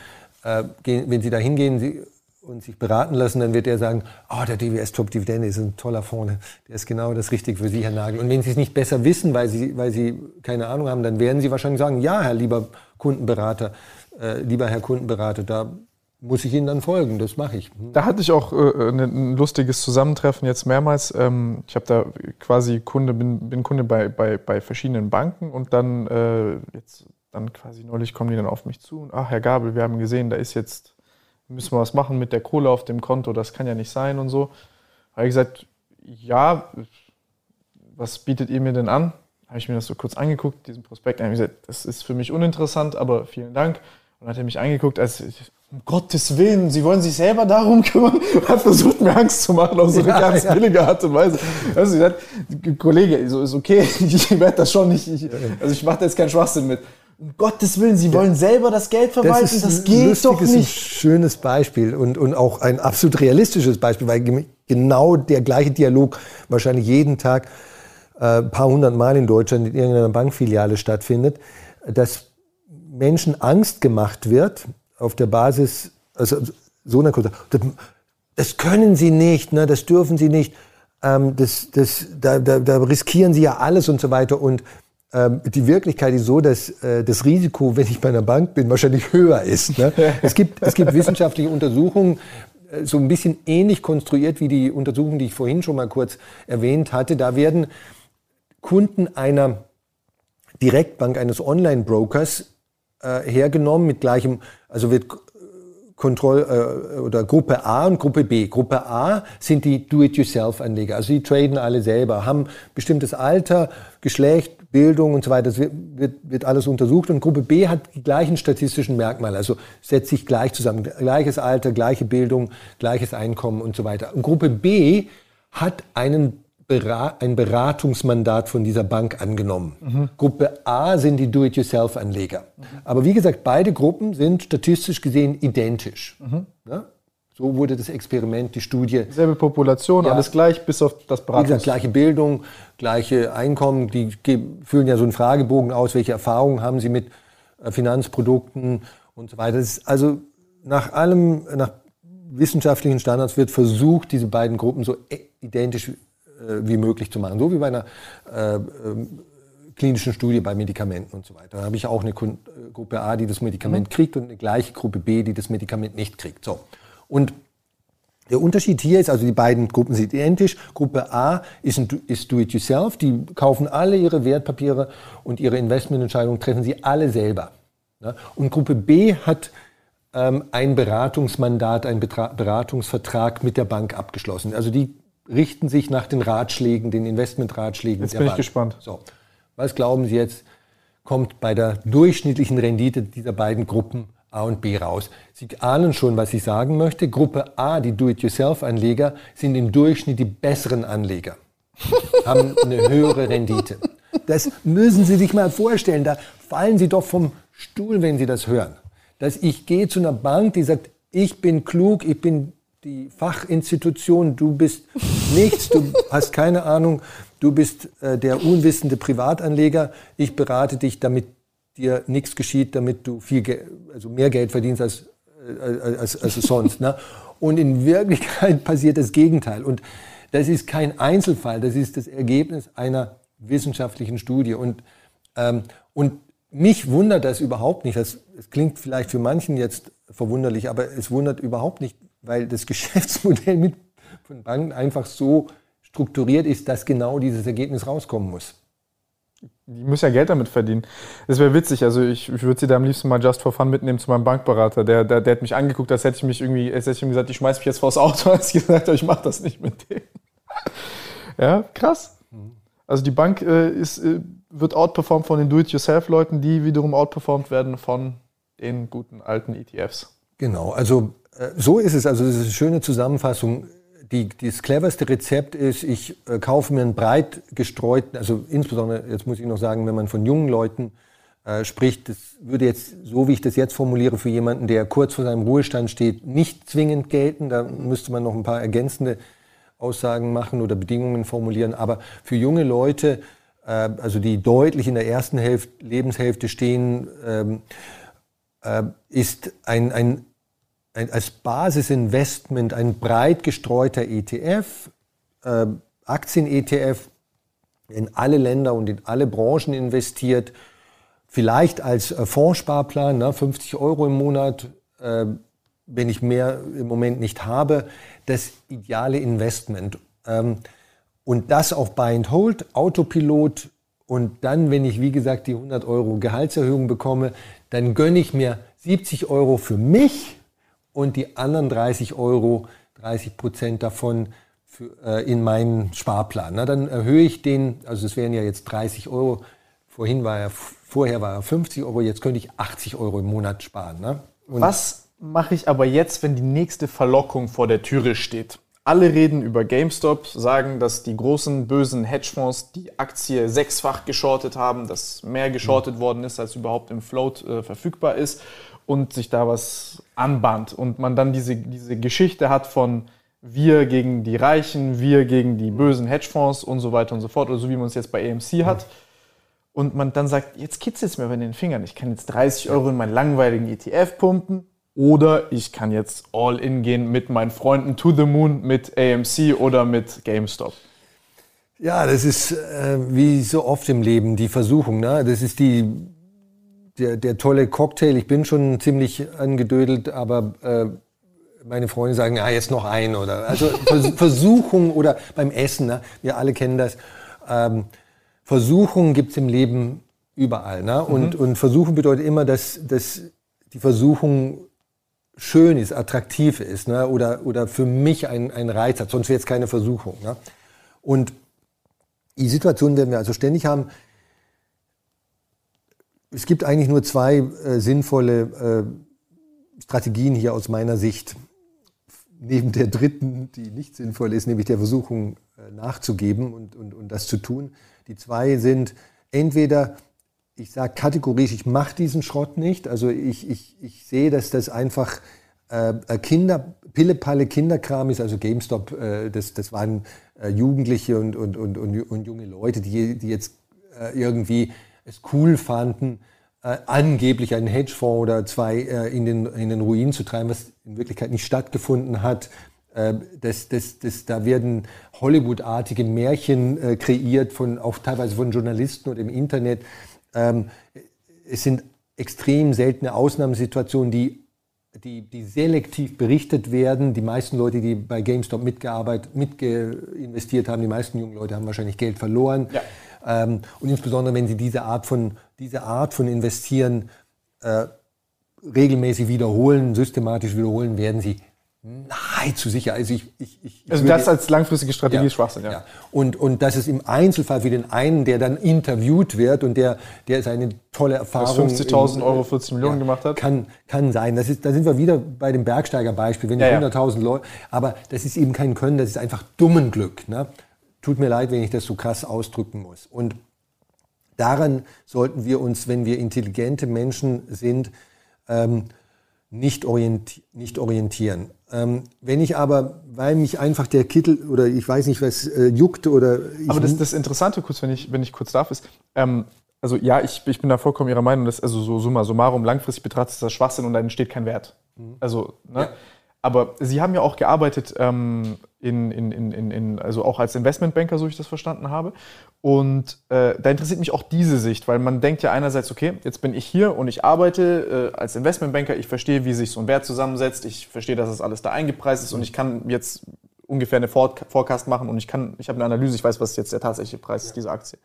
Speaker 2: äh, gehen, wenn Sie da hingehen und sich beraten lassen, dann wird er sagen, oh, der DWS Top Dividende ist ein toller Fonds, der ist genau das Richtige für Sie, Herr Nagel. Und wenn Sie es nicht besser wissen, weil Sie, weil Sie keine Ahnung haben, dann werden Sie wahrscheinlich sagen, ja, Herr lieber Kundenberater, äh, lieber Herr Kundenberater, da muss ich Ihnen dann folgen, das mache ich.
Speaker 1: Hm. Da hatte ich auch äh, ein lustiges Zusammentreffen jetzt mehrmals. Ähm, ich habe da quasi Kunde, bin, bin Kunde bei, bei, bei verschiedenen Banken und dann äh, jetzt dann quasi neulich kommen die dann auf mich zu und ach Herr Gabel, wir haben gesehen, da ist jetzt müssen wir was machen mit der Kohle auf dem Konto, das kann ja nicht sein und so. Habe ich gesagt, ja, was bietet ihr mir denn an? Habe ich mir das so kurz angeguckt, diesen Prospekt, habe ich gesagt, das ist für mich uninteressant, aber vielen Dank. Und dann hat er mich angeguckt, als um Gottes Willen, Sie wollen sich selber darum kümmern hat versucht, mir Angst zu machen auf so eine ja, ganz ja. billige Art und Weise. Also ich gesagt, Kollege, so ist okay, ich werde das schon nicht, ich, also ich mache da jetzt keinen Schwachsinn mit. Um Gottes Willen, Sie wollen selber das Geld verwalten, das, das geht lustig, doch nicht. Das ist ein
Speaker 2: schönes Beispiel und, und auch ein absolut realistisches Beispiel, weil genau der gleiche Dialog wahrscheinlich jeden Tag äh, ein paar hundert Mal in Deutschland in irgendeiner Bankfiliale stattfindet, dass Menschen Angst gemacht wird, auf der Basis, also so eine Kurse, das können Sie nicht, ne, das dürfen Sie nicht, ähm, das, das, da, da, da riskieren Sie ja alles und so weiter. Und ähm, die Wirklichkeit ist so, dass äh, das Risiko, wenn ich bei einer Bank bin, wahrscheinlich höher ist. Ne? es, gibt, es gibt wissenschaftliche Untersuchungen, äh, so ein bisschen ähnlich konstruiert wie die Untersuchung, die ich vorhin schon mal kurz erwähnt hatte. Da werden Kunden einer Direktbank, eines Online-Brokers äh, hergenommen mit gleichem, also wird Kontroll äh, oder Gruppe A und Gruppe B. Gruppe A sind die Do-it-yourself-Anleger, also die traden alle selber, haben bestimmtes Alter, Geschlecht, Bildung und so weiter. Das wird, wird, wird alles untersucht und Gruppe B hat die gleichen statistischen Merkmale, also setzt sich gleich zusammen, gleiches Alter, gleiche Bildung, gleiches Einkommen und so weiter. Und Gruppe B hat einen ein Beratungsmandat von dieser Bank angenommen. Mhm. Gruppe A sind die Do-it-yourself-Anleger. Mhm. Aber wie gesagt, beide Gruppen sind statistisch gesehen identisch. Mhm. Ja? So wurde das Experiment, die Studie.
Speaker 1: Selbe Population, ja, alles gleich, bis auf das
Speaker 2: Beratungs... Wie gesagt, gleiche Bildung, gleiche Einkommen. Die füllen ja so einen Fragebogen aus, welche Erfahrungen haben sie mit äh, Finanzprodukten und so weiter. also nach allem, nach wissenschaftlichen Standards wird versucht, diese beiden Gruppen so identisch äh, wie möglich zu machen. So wie bei einer äh, ähm, klinischen Studie bei Medikamenten und so weiter. Da habe ich auch eine äh, Gruppe A, die das Medikament mhm. kriegt und eine gleiche Gruppe B, die das Medikament nicht kriegt. So. Und der Unterschied hier ist, also die beiden Gruppen sind identisch. Gruppe A ist, ein, ist Do-it-yourself. Die kaufen alle ihre Wertpapiere und ihre Investmententscheidungen treffen sie alle selber. Und Gruppe B hat ähm, ein Beratungsmandat, einen Betra Beratungsvertrag mit der Bank abgeschlossen. Also die richten sich nach den Ratschlägen, den Investmentratschlägen
Speaker 1: jetzt bin Bank. Ich gespannt.
Speaker 2: So. Was glauben Sie jetzt, kommt bei der durchschnittlichen Rendite dieser beiden Gruppen A und B raus? Sie ahnen schon, was ich sagen möchte. Gruppe A, die Do-it-yourself-Anleger, sind im Durchschnitt die besseren Anleger, haben eine höhere Rendite. Das müssen Sie sich mal vorstellen. Da fallen Sie doch vom Stuhl, wenn Sie das hören dass ich gehe zu einer Bank, die sagt, ich bin klug, ich bin die Fachinstitution, du bist nichts, du hast keine Ahnung, du bist äh, der unwissende Privatanleger, ich berate dich, damit dir nichts geschieht, damit du viel Geld, also mehr Geld verdienst als, äh, als, als sonst. Ne? Und in Wirklichkeit passiert das Gegenteil. Und das ist kein Einzelfall, das ist das Ergebnis einer wissenschaftlichen Studie. Und, ähm, und mich wundert das überhaupt nicht. Das, das klingt vielleicht für manchen jetzt verwunderlich, aber es wundert überhaupt nicht, weil das Geschäftsmodell mit, von Banken einfach so strukturiert ist, dass genau dieses Ergebnis rauskommen muss.
Speaker 1: Die müssen ja Geld damit verdienen. Das wäre witzig. Also ich, ich würde sie da am liebsten mal just for fun mitnehmen zu meinem Bankberater. Der, der, der hat mich angeguckt, als hätte ich mich irgendwie, als hätte ich ihm gesagt, ich schmeiß mich jetzt vors Auto, als ich gesagt habe, ich mache das nicht mit denen. ja, krass. Also die Bank äh, ist, äh, wird outperformed von den Do-it-yourself-Leuten, die wiederum outperformed werden von den guten alten ETFs.
Speaker 2: Genau, also so ist es. Also das ist eine schöne Zusammenfassung. Die, das cleverste Rezept ist, ich äh, kaufe mir einen breit gestreuten, also insbesondere, jetzt muss ich noch sagen, wenn man von jungen Leuten äh, spricht, das würde jetzt, so wie ich das jetzt formuliere, für jemanden, der kurz vor seinem Ruhestand steht, nicht zwingend gelten. Da müsste man noch ein paar ergänzende Aussagen machen oder Bedingungen formulieren. Aber für junge Leute, äh, also die deutlich in der ersten Hälfte, Lebenshälfte stehen, ähm, äh, ist ein, ein, ein, als Basisinvestment ein breit gestreuter ETF, äh, Aktien-ETF, in alle Länder und in alle Branchen investiert, vielleicht als äh, Fondssparplan, ne, 50 Euro im Monat, äh, wenn ich mehr im Moment nicht habe, das ideale Investment. Ähm, und das auf Buy and Hold, Autopilot. Und dann, wenn ich, wie gesagt, die 100 Euro Gehaltserhöhung bekomme, dann gönne ich mir 70 Euro für mich und die anderen 30 Euro, 30 Prozent davon für, äh, in meinen Sparplan. Na, dann erhöhe ich den, also es wären ja jetzt 30 Euro. Vorhin war er, vorher war er 50 Euro, jetzt könnte ich 80 Euro im Monat sparen. Ne?
Speaker 1: Was mache ich aber jetzt, wenn die nächste Verlockung vor der Türe steht? Alle reden über GameStop, sagen, dass die großen bösen Hedgefonds die Aktie sechsfach geschortet haben, dass mehr geschortet worden ist, als überhaupt im Float äh, verfügbar ist und sich da was anbahnt. Und man dann diese, diese Geschichte hat von wir gegen die Reichen, wir gegen die bösen Hedgefonds und so weiter und so fort, oder so wie man es jetzt bei AMC hat. Und man dann sagt, jetzt kitzelt es mir bei den Fingern. Ich kann jetzt 30 Euro in meinen langweiligen ETF pumpen oder ich kann jetzt all in gehen mit meinen Freunden to the moon, mit AMC oder mit GameStop.
Speaker 2: Ja, das ist äh, wie so oft im Leben die Versuchung. Ne? Das ist die, der, der tolle Cocktail. Ich bin schon ziemlich angedödelt, aber äh, meine Freunde sagen, ja, jetzt noch ein. Oder, also Versuchung oder beim Essen, ne? wir alle kennen das. Ähm, Versuchung gibt es im Leben überall. Ne? Und, mhm. und Versuchen bedeutet immer, dass, dass die Versuchung schön ist, attraktiv ist ne? oder, oder für mich ein, ein Reiz hat. Sonst wäre es keine Versuchung. Ne? Und die Situation werden wir also ständig haben. Es gibt eigentlich nur zwei äh, sinnvolle äh, Strategien hier aus meiner Sicht. Neben der dritten, die nicht sinnvoll ist, nämlich der Versuchung äh, nachzugeben und, und, und das zu tun. Die zwei sind entweder ich sage kategorisch, ich mache diesen Schrott nicht. Also ich, ich, ich sehe, dass das einfach äh, Kinder, Pillepalle Kinderkram ist, also GameStop, äh, das, das waren äh, Jugendliche und, und, und, und, junge Leute, die, die jetzt irgendwie es cool fanden, äh, angeblich einen Hedgefonds oder zwei äh, in, den, in den Ruin zu treiben, was in Wirklichkeit nicht stattgefunden hat. Äh, das, das, das, da werden Hollywood-artige Märchen äh, kreiert, von, auch teilweise von Journalisten oder im Internet. Ähm, es sind extrem seltene Ausnahmesituationen, die, die, die selektiv berichtet werden. Die meisten Leute, die bei GameStop mitgearbeitet, mitgeinvestiert haben, die meisten jungen Leute haben wahrscheinlich Geld verloren. Ja. Ähm, und insbesondere, wenn sie diese Art von, diese Art von Investieren äh, regelmäßig wiederholen, systematisch wiederholen, werden sie nahezu sicher.
Speaker 1: Also, ich, ich, ich, also das als langfristige Strategie ja, ist Schwachsinn, ja. ja.
Speaker 2: Und, und das ist im Einzelfall für den einen, der dann interviewt wird und der, der seine tolle Erfahrung...
Speaker 1: 50.000 Euro, 40 Millionen ja, gemacht hat.
Speaker 2: Kann, kann sein. Das ist, da sind wir wieder bei dem Bergsteiger-Beispiel. Wenn ja, 100.000 Leute... Aber das ist eben kein Können, das ist einfach dummen Glück. Ne? Tut mir leid, wenn ich das so krass ausdrücken muss. Und daran sollten wir uns, wenn wir intelligente Menschen sind, ähm, nicht, orienti nicht orientieren. Ähm, wenn ich aber, weil mich einfach der Kittel oder ich weiß nicht, was äh, juckt oder.
Speaker 1: aber das, das Interessante, kurz, wenn ich, wenn ich kurz darf, ist, ähm, also ja, ich, ich bin da vollkommen Ihrer Meinung, dass also so summa summarum langfristig betrachtet ist das Schwachsinn und da entsteht kein Wert. Mhm. Also, ne? Ja. Aber Sie haben ja auch gearbeitet ähm, in, in, in, in, also auch als Investmentbanker, so ich das verstanden habe. Und äh, da interessiert mich auch diese Sicht, weil man denkt ja einerseits, okay, jetzt bin ich hier und ich arbeite äh, als Investmentbanker, ich verstehe, wie sich so ein Wert zusammensetzt, ich verstehe, dass das alles da eingepreist ist und ich kann jetzt ungefähr eine Forecast machen und ich kann, ich habe eine Analyse, ich weiß, was jetzt der tatsächliche Preis ist dieser Aktie.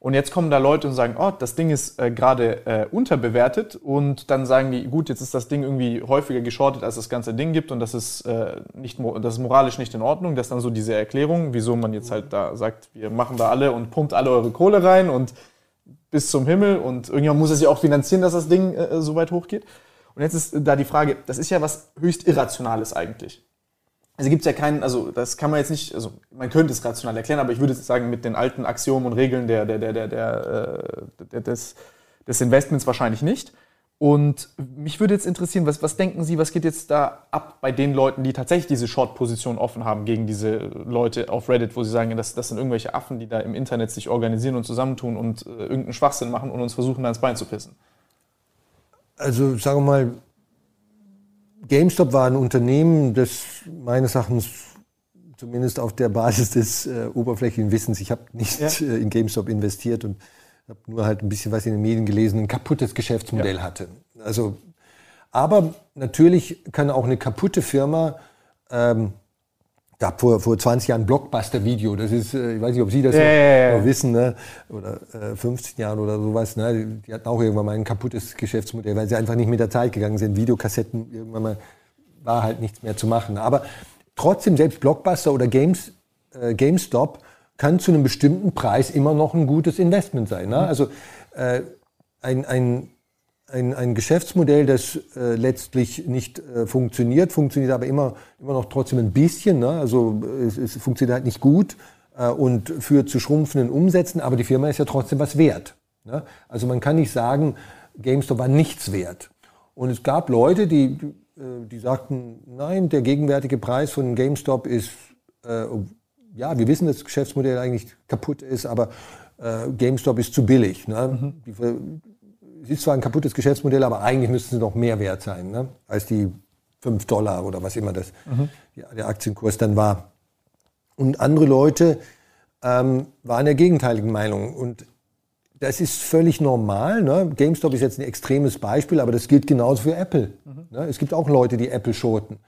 Speaker 1: Und jetzt kommen da Leute und sagen, oh, das Ding ist äh, gerade äh, unterbewertet. Und dann sagen die, gut, jetzt ist das Ding irgendwie häufiger geschortet, als das ganze Ding gibt. Und das ist, äh, nicht, das ist moralisch nicht in Ordnung. Das ist dann so diese Erklärung, wieso man jetzt halt da sagt, wir machen da alle und pumpt alle eure Kohle rein und bis zum Himmel. Und irgendjemand muss es ja auch finanzieren, dass das Ding äh, so weit hochgeht. Und jetzt ist da die Frage, das ist ja was höchst Irrationales eigentlich. Also gibt es ja keinen, also das kann man jetzt nicht, also man könnte es rational erklären, aber ich würde sagen, mit den alten Axiomen und Regeln der, der, der, der, der, der des, des Investments wahrscheinlich nicht. Und mich würde jetzt interessieren, was, was denken Sie, was geht jetzt da ab bei den Leuten, die tatsächlich diese Short-Position offen haben gegen diese Leute auf Reddit, wo sie sagen, das, das sind irgendwelche Affen, die da im Internet sich organisieren und zusammentun und äh, irgendeinen Schwachsinn machen und uns versuchen, da ins Bein zu pissen?
Speaker 2: Also sagen wir mal, GameStop war ein Unternehmen, das meines Erachtens zumindest auf der Basis des äh, oberflächlichen Wissens, ich habe nicht ja. äh, in GameStop investiert und habe nur halt ein bisschen was in den Medien gelesen, ein kaputtes Geschäftsmodell ja. hatte. Also, aber natürlich kann auch eine kaputte Firma ähm, gab vor, vor 20 Jahren Blockbuster-Video. Das ist, äh, ich weiß nicht, ob Sie das ja, noch, ja, noch, wissen, ne? oder äh, 15 Jahren oder sowas. Ne? Die, die hatten auch irgendwann mal ein kaputtes Geschäftsmodell, weil sie einfach nicht mit der Zeit gegangen sind. Videokassetten, irgendwann mal war halt nichts mehr zu machen. Aber trotzdem, selbst Blockbuster oder Games, äh, GameStop kann zu einem bestimmten Preis immer noch ein gutes Investment sein. Ne? Mhm. Also äh, ein, ein ein, ein Geschäftsmodell, das äh, letztlich nicht äh, funktioniert, funktioniert aber immer, immer noch trotzdem ein bisschen. Ne? Also es, es funktioniert halt nicht gut äh, und führt zu schrumpfenden Umsätzen, aber die Firma ist ja trotzdem was wert. Ne? Also man kann nicht sagen, GameStop war nichts wert. Und es gab Leute, die, äh, die sagten, nein, der gegenwärtige Preis von GameStop ist, äh, ja, wir wissen, dass das Geschäftsmodell eigentlich kaputt ist, aber äh, GameStop ist zu billig. Ne? Mhm. Die, ist zwar ein kaputtes Geschäftsmodell, aber eigentlich müssten sie noch mehr wert sein, ne? als die 5 Dollar oder was immer das, mhm. der Aktienkurs dann war. Und andere Leute ähm, waren der gegenteiligen Meinung. Und das ist völlig normal. Ne? GameStop ist jetzt ein extremes Beispiel, aber das gilt genauso für Apple. Mhm. Ne? Es gibt auch Leute, die Apple schoten.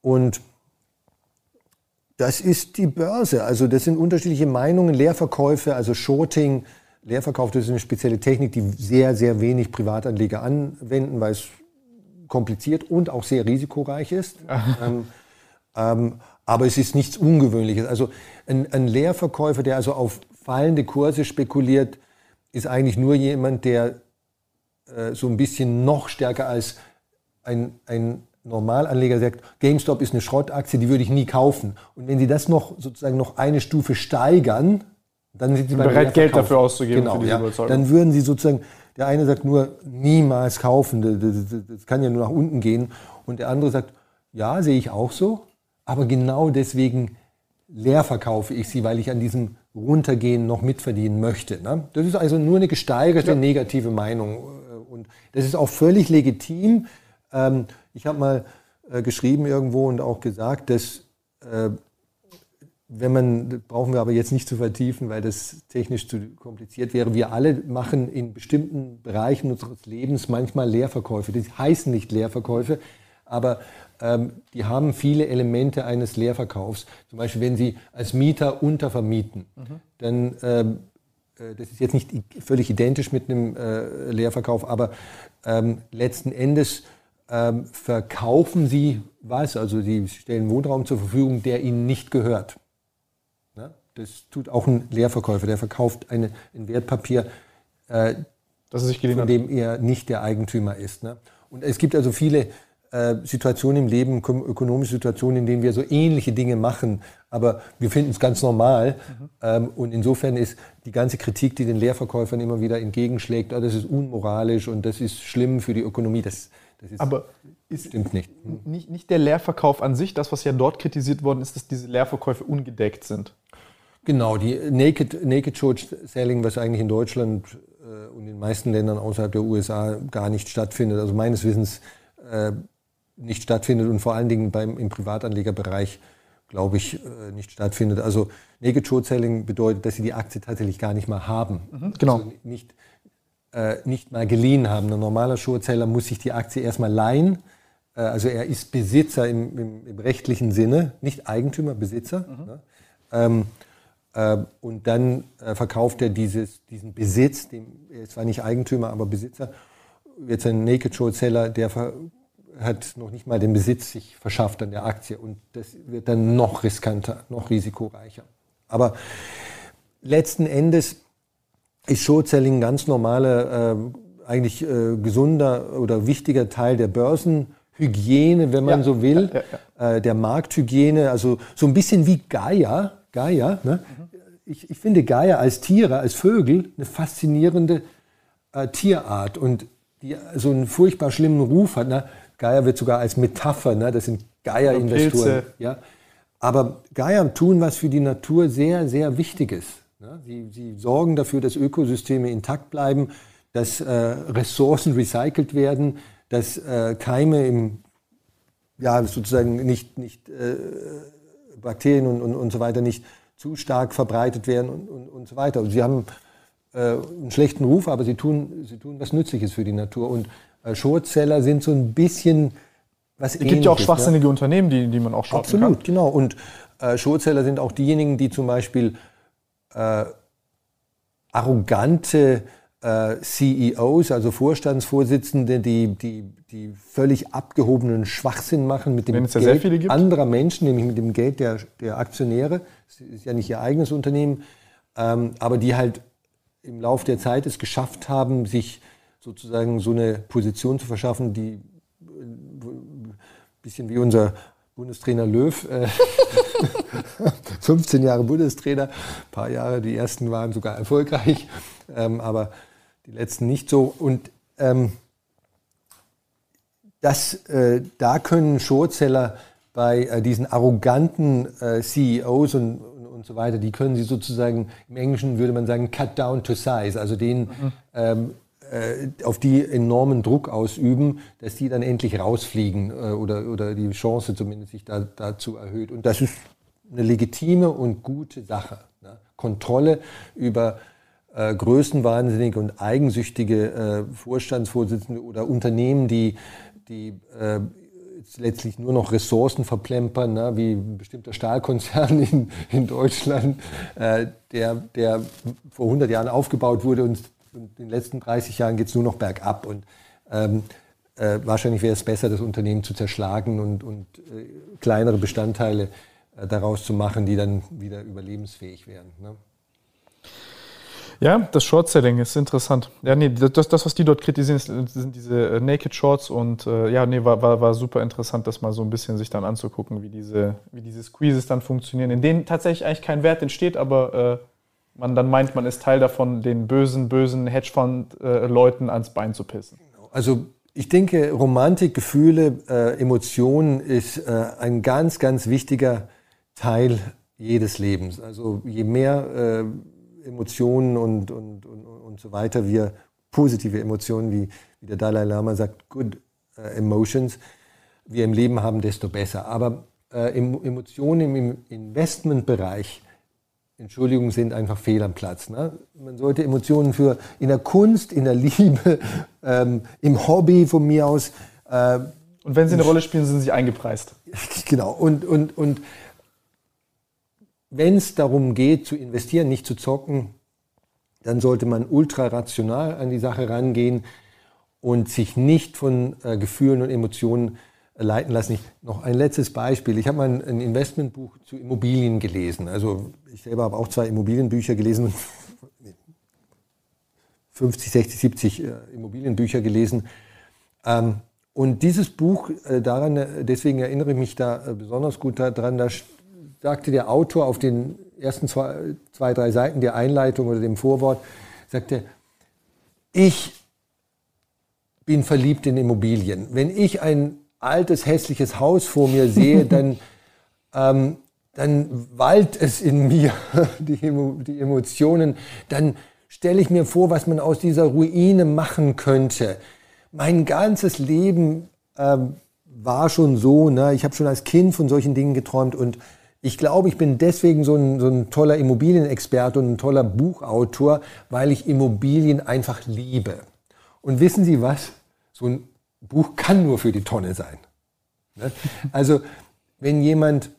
Speaker 2: Und das ist die Börse. Also das sind unterschiedliche Meinungen, Leerverkäufe, also Shorting, Leerverkauf, das ist eine spezielle Technik, die sehr, sehr wenig Privatanleger anwenden, weil es kompliziert und auch sehr risikoreich ist. ähm, ähm, aber es ist nichts Ungewöhnliches. Also ein, ein Leerverkäufer, der also auf fallende Kurse spekuliert, ist eigentlich nur jemand, der äh, so ein bisschen noch stärker als ein, ein Normalanleger sagt, GameStop ist eine Schrottaktie, die würde ich nie kaufen. Und wenn Sie das noch sozusagen noch eine Stufe steigern, dann sind sie
Speaker 1: bereit, Geld dafür auszugeben
Speaker 2: genau, für diese ja. Überzeugung. Dann würden sie sozusagen der eine sagt nur, niemals kaufen, das, das kann ja nur nach unten gehen. Und der andere sagt, ja, sehe ich auch so, aber genau deswegen leer verkaufe ich sie, weil ich an diesem Runtergehen noch mitverdienen möchte. Ne? Das ist also nur eine gesteigerte ja. negative Meinung. Und das ist auch völlig legitim. Ähm, ich habe mal äh, geschrieben irgendwo und auch gesagt, dass äh, wenn man, brauchen wir aber jetzt nicht zu vertiefen, weil das technisch zu kompliziert wäre. Wir alle machen in bestimmten Bereichen unseres Lebens manchmal Leerverkäufe. Die heißen nicht Leerverkäufe, aber ähm, die haben viele Elemente eines Leerverkaufs. Zum Beispiel, wenn Sie als Mieter untervermieten, mhm. dann, ähm, äh, das ist jetzt nicht völlig identisch mit einem äh, Leerverkauf, aber ähm, letzten Endes ähm, verkaufen Sie was, also Sie stellen Wohnraum zur Verfügung, der Ihnen nicht gehört. Das tut auch ein Leerverkäufer, der verkauft eine, ein Wertpapier, äh, von dem er nicht der Eigentümer ist. Ne? Und es gibt also viele äh, Situationen im Leben, ökonomische Situationen, in denen wir so ähnliche Dinge machen, aber wir finden es ganz normal. Mhm. Ähm, und insofern ist die ganze Kritik, die den Lehrverkäufern immer wieder entgegenschlägt, oh, das ist unmoralisch und das ist schlimm für die Ökonomie, das, das ist,
Speaker 1: aber ist stimmt nicht. Nicht. Nicht der Leerverkauf an sich, das, was ja dort kritisiert worden ist, dass diese Leerverkäufe ungedeckt sind.
Speaker 2: Genau, die Naked, Naked Short Selling, was eigentlich in Deutschland äh, und in den meisten Ländern außerhalb der USA gar nicht stattfindet. Also meines Wissens äh, nicht stattfindet und vor allen Dingen beim, im Privatanlegerbereich, glaube ich, äh, nicht stattfindet. Also Naked Short Selling bedeutet, dass sie die Aktie tatsächlich gar nicht mal haben.
Speaker 1: Mhm, genau.
Speaker 2: Also nicht, äh, nicht mal geliehen haben. Ein normaler Shortseller muss sich die Aktie erstmal leihen. Äh, also er ist Besitzer im, im, im, rechtlichen Sinne, nicht Eigentümer, Besitzer. Mhm. Ne? Ähm, äh, und dann äh, verkauft er dieses, diesen Besitz, dem, er ist zwar nicht Eigentümer, aber Besitzer. Jetzt ein Naked Short Seller, der hat noch nicht mal den Besitz sich verschafft an der Aktie und das wird dann noch riskanter, noch risikoreicher. Aber letzten Endes ist Short Selling ein ganz normaler, äh, eigentlich äh, gesunder oder wichtiger Teil der Börsenhygiene, wenn man ja, so will, ja, ja, äh, der Markthygiene, also so ein bisschen wie Gaia. Gaia ne? mhm. ich, ich, finde Gaia als Tiere, als Vögel eine faszinierende äh, Tierart und die so einen furchtbar schlimmen Ruf hat. Ne? Geier wird sogar als Metapher, ne? das sind Geier-Investoren. Ja? Aber Geier tun was für die Natur sehr, sehr Wichtiges. Ne? Sie, sie sorgen dafür, dass Ökosysteme intakt bleiben, dass äh, Ressourcen recycelt werden, dass äh, Keime im, ja, sozusagen nicht, nicht äh, Bakterien und, und, und so weiter nicht zu stark verbreitet werden und, und, und so weiter. Und sie haben äh, einen schlechten Ruf, aber sie tun, sie tun was Nützliches für die Natur. Und äh, Shortseller sind so ein bisschen
Speaker 1: was Es gibt ja auch schwachsinnige ja? Unternehmen, die, die man auch
Speaker 2: shorten Absolut, kann. Absolut, genau. Und äh, Shortseller sind auch diejenigen, die zum Beispiel äh, arrogante äh, CEOs, also Vorstandsvorsitzende, die, die, die völlig abgehobenen Schwachsinn machen mit dem
Speaker 1: Geld
Speaker 2: anderer Menschen, nämlich mit dem Geld der, der Aktionäre. Das ist ja nicht ihr eigenes Unternehmen, ähm, aber die halt im Laufe der Zeit es geschafft haben, sich sozusagen so eine Position zu verschaffen, die ein bisschen wie unser Bundestrainer Löw, äh, 15 Jahre Bundestrainer, ein paar Jahre, die ersten waren sogar erfolgreich, ähm, aber die letzten nicht so. Und ähm, das, äh, da können Shortseller bei äh, diesen arroganten äh, CEOs und, und, und, so weiter, die können sie sozusagen, im Englischen würde man sagen, cut down to size, also den mhm. ähm, äh, auf die enormen Druck ausüben, dass die dann endlich rausfliegen äh, oder, oder die Chance zumindest sich da, dazu erhöht. Und das ist eine legitime und gute Sache. Ne? Kontrolle über äh, größenwahnsinnige und eigensüchtige äh, Vorstandsvorsitzende oder Unternehmen, die, die äh, letztlich nur noch Ressourcen verplempern, ne? wie ein bestimmter Stahlkonzern in, in Deutschland, äh, der, der vor 100 Jahren aufgebaut wurde und in den letzten 30 Jahren geht es nur noch bergab. Und ähm, äh, wahrscheinlich wäre es besser, das Unternehmen zu zerschlagen und, und äh, kleinere Bestandteile äh, daraus zu machen, die dann wieder überlebensfähig wären. Ne?
Speaker 1: Ja, das Short-Selling ist interessant. Ja, nee, das, das, was die dort kritisieren, sind diese äh, Naked Shorts und äh, ja, nee, war, war, war super interessant, das mal so ein bisschen sich dann anzugucken, wie diese, wie diese Squeezes dann funktionieren, in denen tatsächlich eigentlich kein Wert entsteht, aber äh, man dann meint, man ist Teil davon, den bösen, bösen Hedgefonds-Leuten ans Bein zu pissen.
Speaker 2: Also ich denke, Romantik, Gefühle, äh, Emotionen ist äh, ein ganz, ganz wichtiger Teil jedes Lebens. Also je mehr äh, Emotionen und, und, und, und so weiter wir, positive Emotionen, wie, wie der Dalai Lama sagt, good äh, emotions, wir im Leben haben, desto besser. Aber äh, Emotionen im Investmentbereich, Entschuldigung, sind einfach fehl am Platz. Ne? Man sollte Emotionen für in der Kunst, in der Liebe, ähm, im Hobby von mir aus.
Speaker 1: Äh, und wenn sie eine Rolle spielen, sind sie eingepreist.
Speaker 2: Genau. Und, und, und wenn es darum geht, zu investieren, nicht zu zocken, dann sollte man ultra rational an die Sache rangehen und sich nicht von äh, Gefühlen und Emotionen leiten lassen. Ich, noch ein letztes Beispiel. Ich habe mal ein, ein, Investmentbuch zu Immobilien gelesen. Also ich selber habe auch zwei Immobilienbücher gelesen und 50, 60, 70 äh, Immobilienbücher gelesen. Ähm, und dieses Buch, äh, daran, äh, deswegen erinnere ich mich da äh, besonders gut daran, da sagte der Autor auf den ersten zwei, zwei, drei Seiten der Einleitung oder dem Vorwort, sagte, ich bin verliebt in Immobilien. Wenn ich ein altes, hässliches Haus vor mir sehe, dann, ähm, dann wallt es in mir, die, die Emotionen. Dann stelle ich mir vor, was man aus dieser Ruine machen könnte. Mein ganzes Leben ähm, war schon so, ne? ich habe schon als Kind von solchen Dingen geträumt und ich glaube, ich bin deswegen so ein, so ein toller Immobilienexperte und ein toller Buchautor, weil ich Immobilien einfach liebe. Und wissen Sie was? So ein Buch kann nur für die Tonne sein. Ne? Also, wenn jemand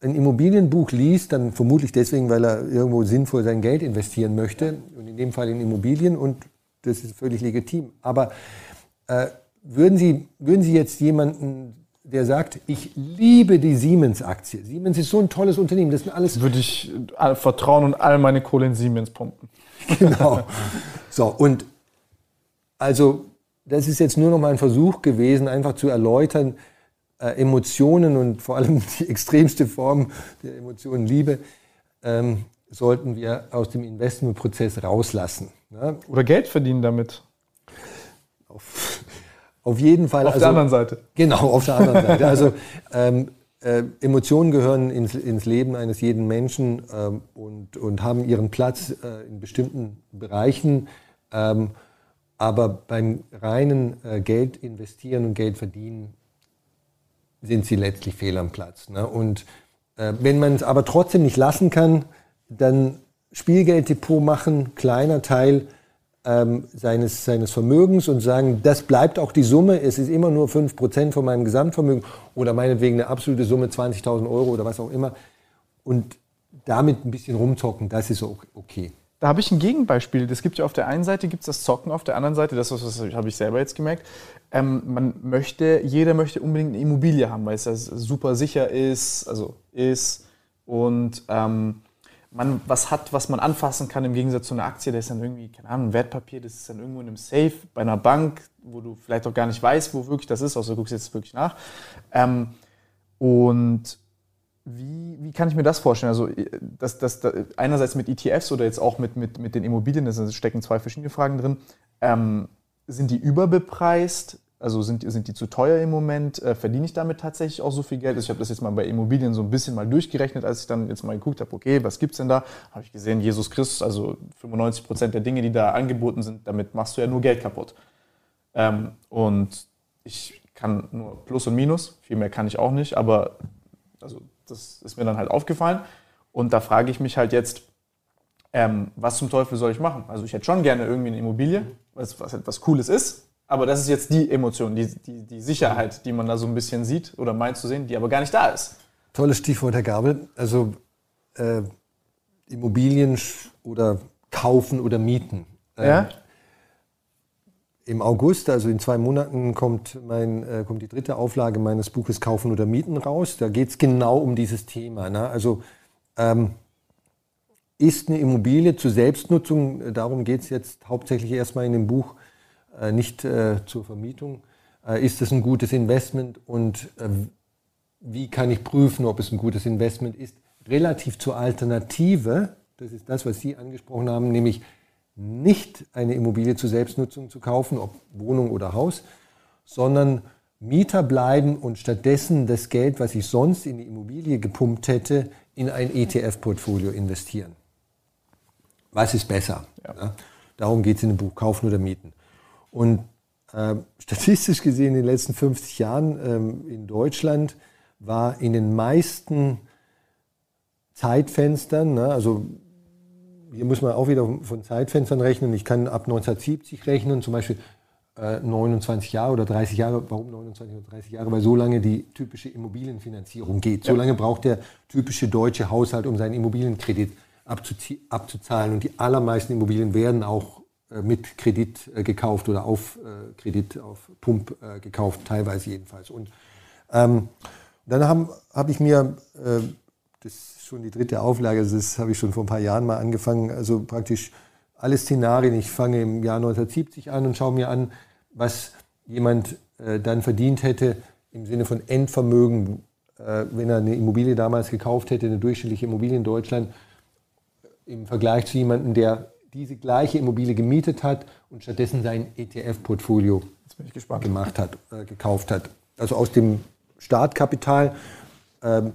Speaker 2: ein Immobilienbuch liest, dann vermutlich deswegen, weil er irgendwo sinnvoll sein Geld investieren möchte und in dem Fall in Immobilien und das ist völlig legitim. Aber äh, würden, Sie, würden Sie jetzt jemanden, der sagt, ich liebe die Siemens-Aktie. Siemens ist so ein tolles Unternehmen. Das sind alles.
Speaker 1: Würde ich vertrauen und all meine Kohle in Siemens pumpen.
Speaker 2: Genau. So, und also das ist jetzt nur noch mal ein Versuch gewesen, einfach zu erläutern, äh, Emotionen und vor allem die extremste Form der Emotionen Liebe ähm, sollten wir aus dem Investmentprozess rauslassen.
Speaker 1: Ne? Oder Geld verdienen damit.
Speaker 2: Auf, auf jeden Fall.
Speaker 1: Auf also, der anderen Seite.
Speaker 2: Genau, auf der anderen Seite. Also ähm, äh, Emotionen gehören ins, ins, Leben eines jeden Menschen ähm, und, und haben ihren Platz äh, in bestimmten Bereichen. Ähm, aber beim reinen äh, Geld investieren und Geld verdienen sind sie letztlich fehl am Platz. Ne? Und äh, wenn man es aber trotzdem nicht lassen kann, dann Spielgelddepot machen, kleiner Teil ähm, seines, seines Vermögens und sagen, das bleibt auch die Summe, es ist immer nur 5% von meinem Gesamtvermögen oder meinetwegen eine absolute Summe 20.000 Euro oder was auch immer. Und damit ein bisschen rumzocken, das ist okay.
Speaker 1: Da habe ich ein Gegenbeispiel. Es gibt ja auf der einen Seite gibt's das Zocken, auf der anderen Seite, das, das habe ich selber jetzt gemerkt, ähm, man möchte, jeder möchte unbedingt eine Immobilie haben, weil es ja super sicher ist, also ist und ähm, man was hat, was man anfassen kann im Gegensatz zu einer Aktie, das ist dann irgendwie, keine Ahnung, ein Wertpapier, das ist dann irgendwo in einem Safe bei einer Bank, wo du vielleicht auch gar nicht weißt, wo wirklich das ist, außer du guckst jetzt wirklich nach. Ähm, und wie, wie kann ich mir das vorstellen? Also das, das, das, einerseits mit ETFs oder jetzt auch mit, mit, mit den Immobilien, da stecken zwei verschiedene Fragen drin. Ähm, sind die überbepreist? Also sind, sind die zu teuer im Moment? Äh, verdiene ich damit tatsächlich auch so viel Geld? Also ich habe das jetzt mal bei Immobilien so ein bisschen mal durchgerechnet, als ich dann jetzt mal geguckt habe, okay, was gibt es denn da? Habe ich gesehen, Jesus Christus, also 95 Prozent der Dinge, die da angeboten sind, damit machst du ja nur Geld kaputt. Ähm, und ich kann nur Plus und Minus, viel mehr kann ich auch nicht, aber also das ist mir dann halt aufgefallen. Und da frage ich mich halt jetzt, ähm, was zum Teufel soll ich machen? Also ich hätte schon gerne irgendwie eine Immobilie, was, was etwas Cooles ist, aber das ist jetzt die Emotion, die, die, die Sicherheit, die man da so ein bisschen sieht oder meint zu sehen, die aber gar nicht da ist.
Speaker 2: Tolles Stichwort, Herr Gabel. Also äh, Immobilien oder kaufen oder mieten.
Speaker 1: Ähm, ja?
Speaker 2: Im August, also in zwei Monaten, kommt, mein, äh, kommt die dritte Auflage meines Buches Kaufen oder Mieten raus. Da geht es genau um dieses Thema. Ne? Also ähm, ist eine Immobilie zur Selbstnutzung, darum geht es jetzt hauptsächlich erstmal in dem Buch, äh, nicht äh, zur Vermietung. Äh, ist es ein gutes Investment und äh, wie kann ich prüfen, ob es ein gutes Investment ist? Relativ zur Alternative, Das ist das, was Sie angesprochen haben, nämlich nicht eine Immobilie zur Selbstnutzung zu kaufen, ob Wohnung oder Haus, sondern Mieter bleiben und stattdessen das Geld, was ich sonst in die Immobilie gepumpt hätte, in ein ETF-Portfolio investieren. Was ist besser? Ja, darum geht es in dem Buch Kaufen oder Mieten. Und äh, statistisch gesehen in den letzten 50 Jahren ähm, in Deutschland war in den meisten Zeitfenstern, ne, also hier muss man auch wieder von Zeitfenstern rechnen. Ich kann ab 1970 rechnen, zum Beispiel äh, 29 Jahre oder 30 Jahre. Warum 29 oder 30 Jahre? Weil so lange die typische Immobilienfinanzierung geht. So lange braucht der typische deutsche Haushalt, um seinen Immobilienkredit abzuzahlen. Und die allermeisten Immobilien werden auch äh, mit Kredit äh, gekauft oder auf äh, Kredit, auf Pump äh, gekauft, teilweise jedenfalls. Und ähm, dann habe hab ich mir äh, das schon die dritte Auflage, das habe ich schon vor ein paar Jahren mal angefangen, also praktisch alle Szenarien. Ich fange im Jahr 1970 an und schaue mir an, was jemand äh, dann verdient hätte im Sinne von Endvermögen, äh, wenn er eine Immobilie damals gekauft hätte, eine durchschnittliche Immobilie in Deutschland, im Vergleich zu jemandem, der diese gleiche Immobilie gemietet hat und stattdessen sein ETF-Portfolio gemacht hat, äh, gekauft hat. Also aus dem Startkapital ähm,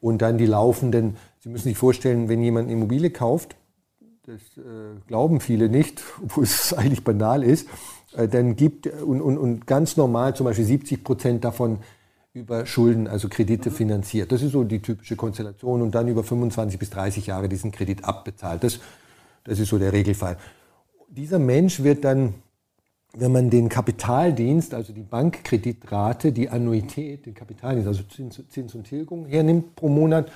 Speaker 2: und dann die laufenden. Sie müssen sich vorstellen, wenn jemand eine Immobilie kauft, das äh, glauben viele nicht, obwohl es eigentlich banal ist, äh, dann gibt und, und, und ganz normal zum Beispiel 70 Prozent davon über Schulden, also Kredite finanziert. Das ist so die typische Konstellation und dann über 25 bis 30 Jahre diesen Kredit abbezahlt. Das, das ist so der Regelfall. Dieser Mensch wird dann wenn man den Kapitaldienst, also die Bankkreditrate, die Annuität, den Kapitaldienst, also Zins, Zins und Tilgung hernimmt pro Monat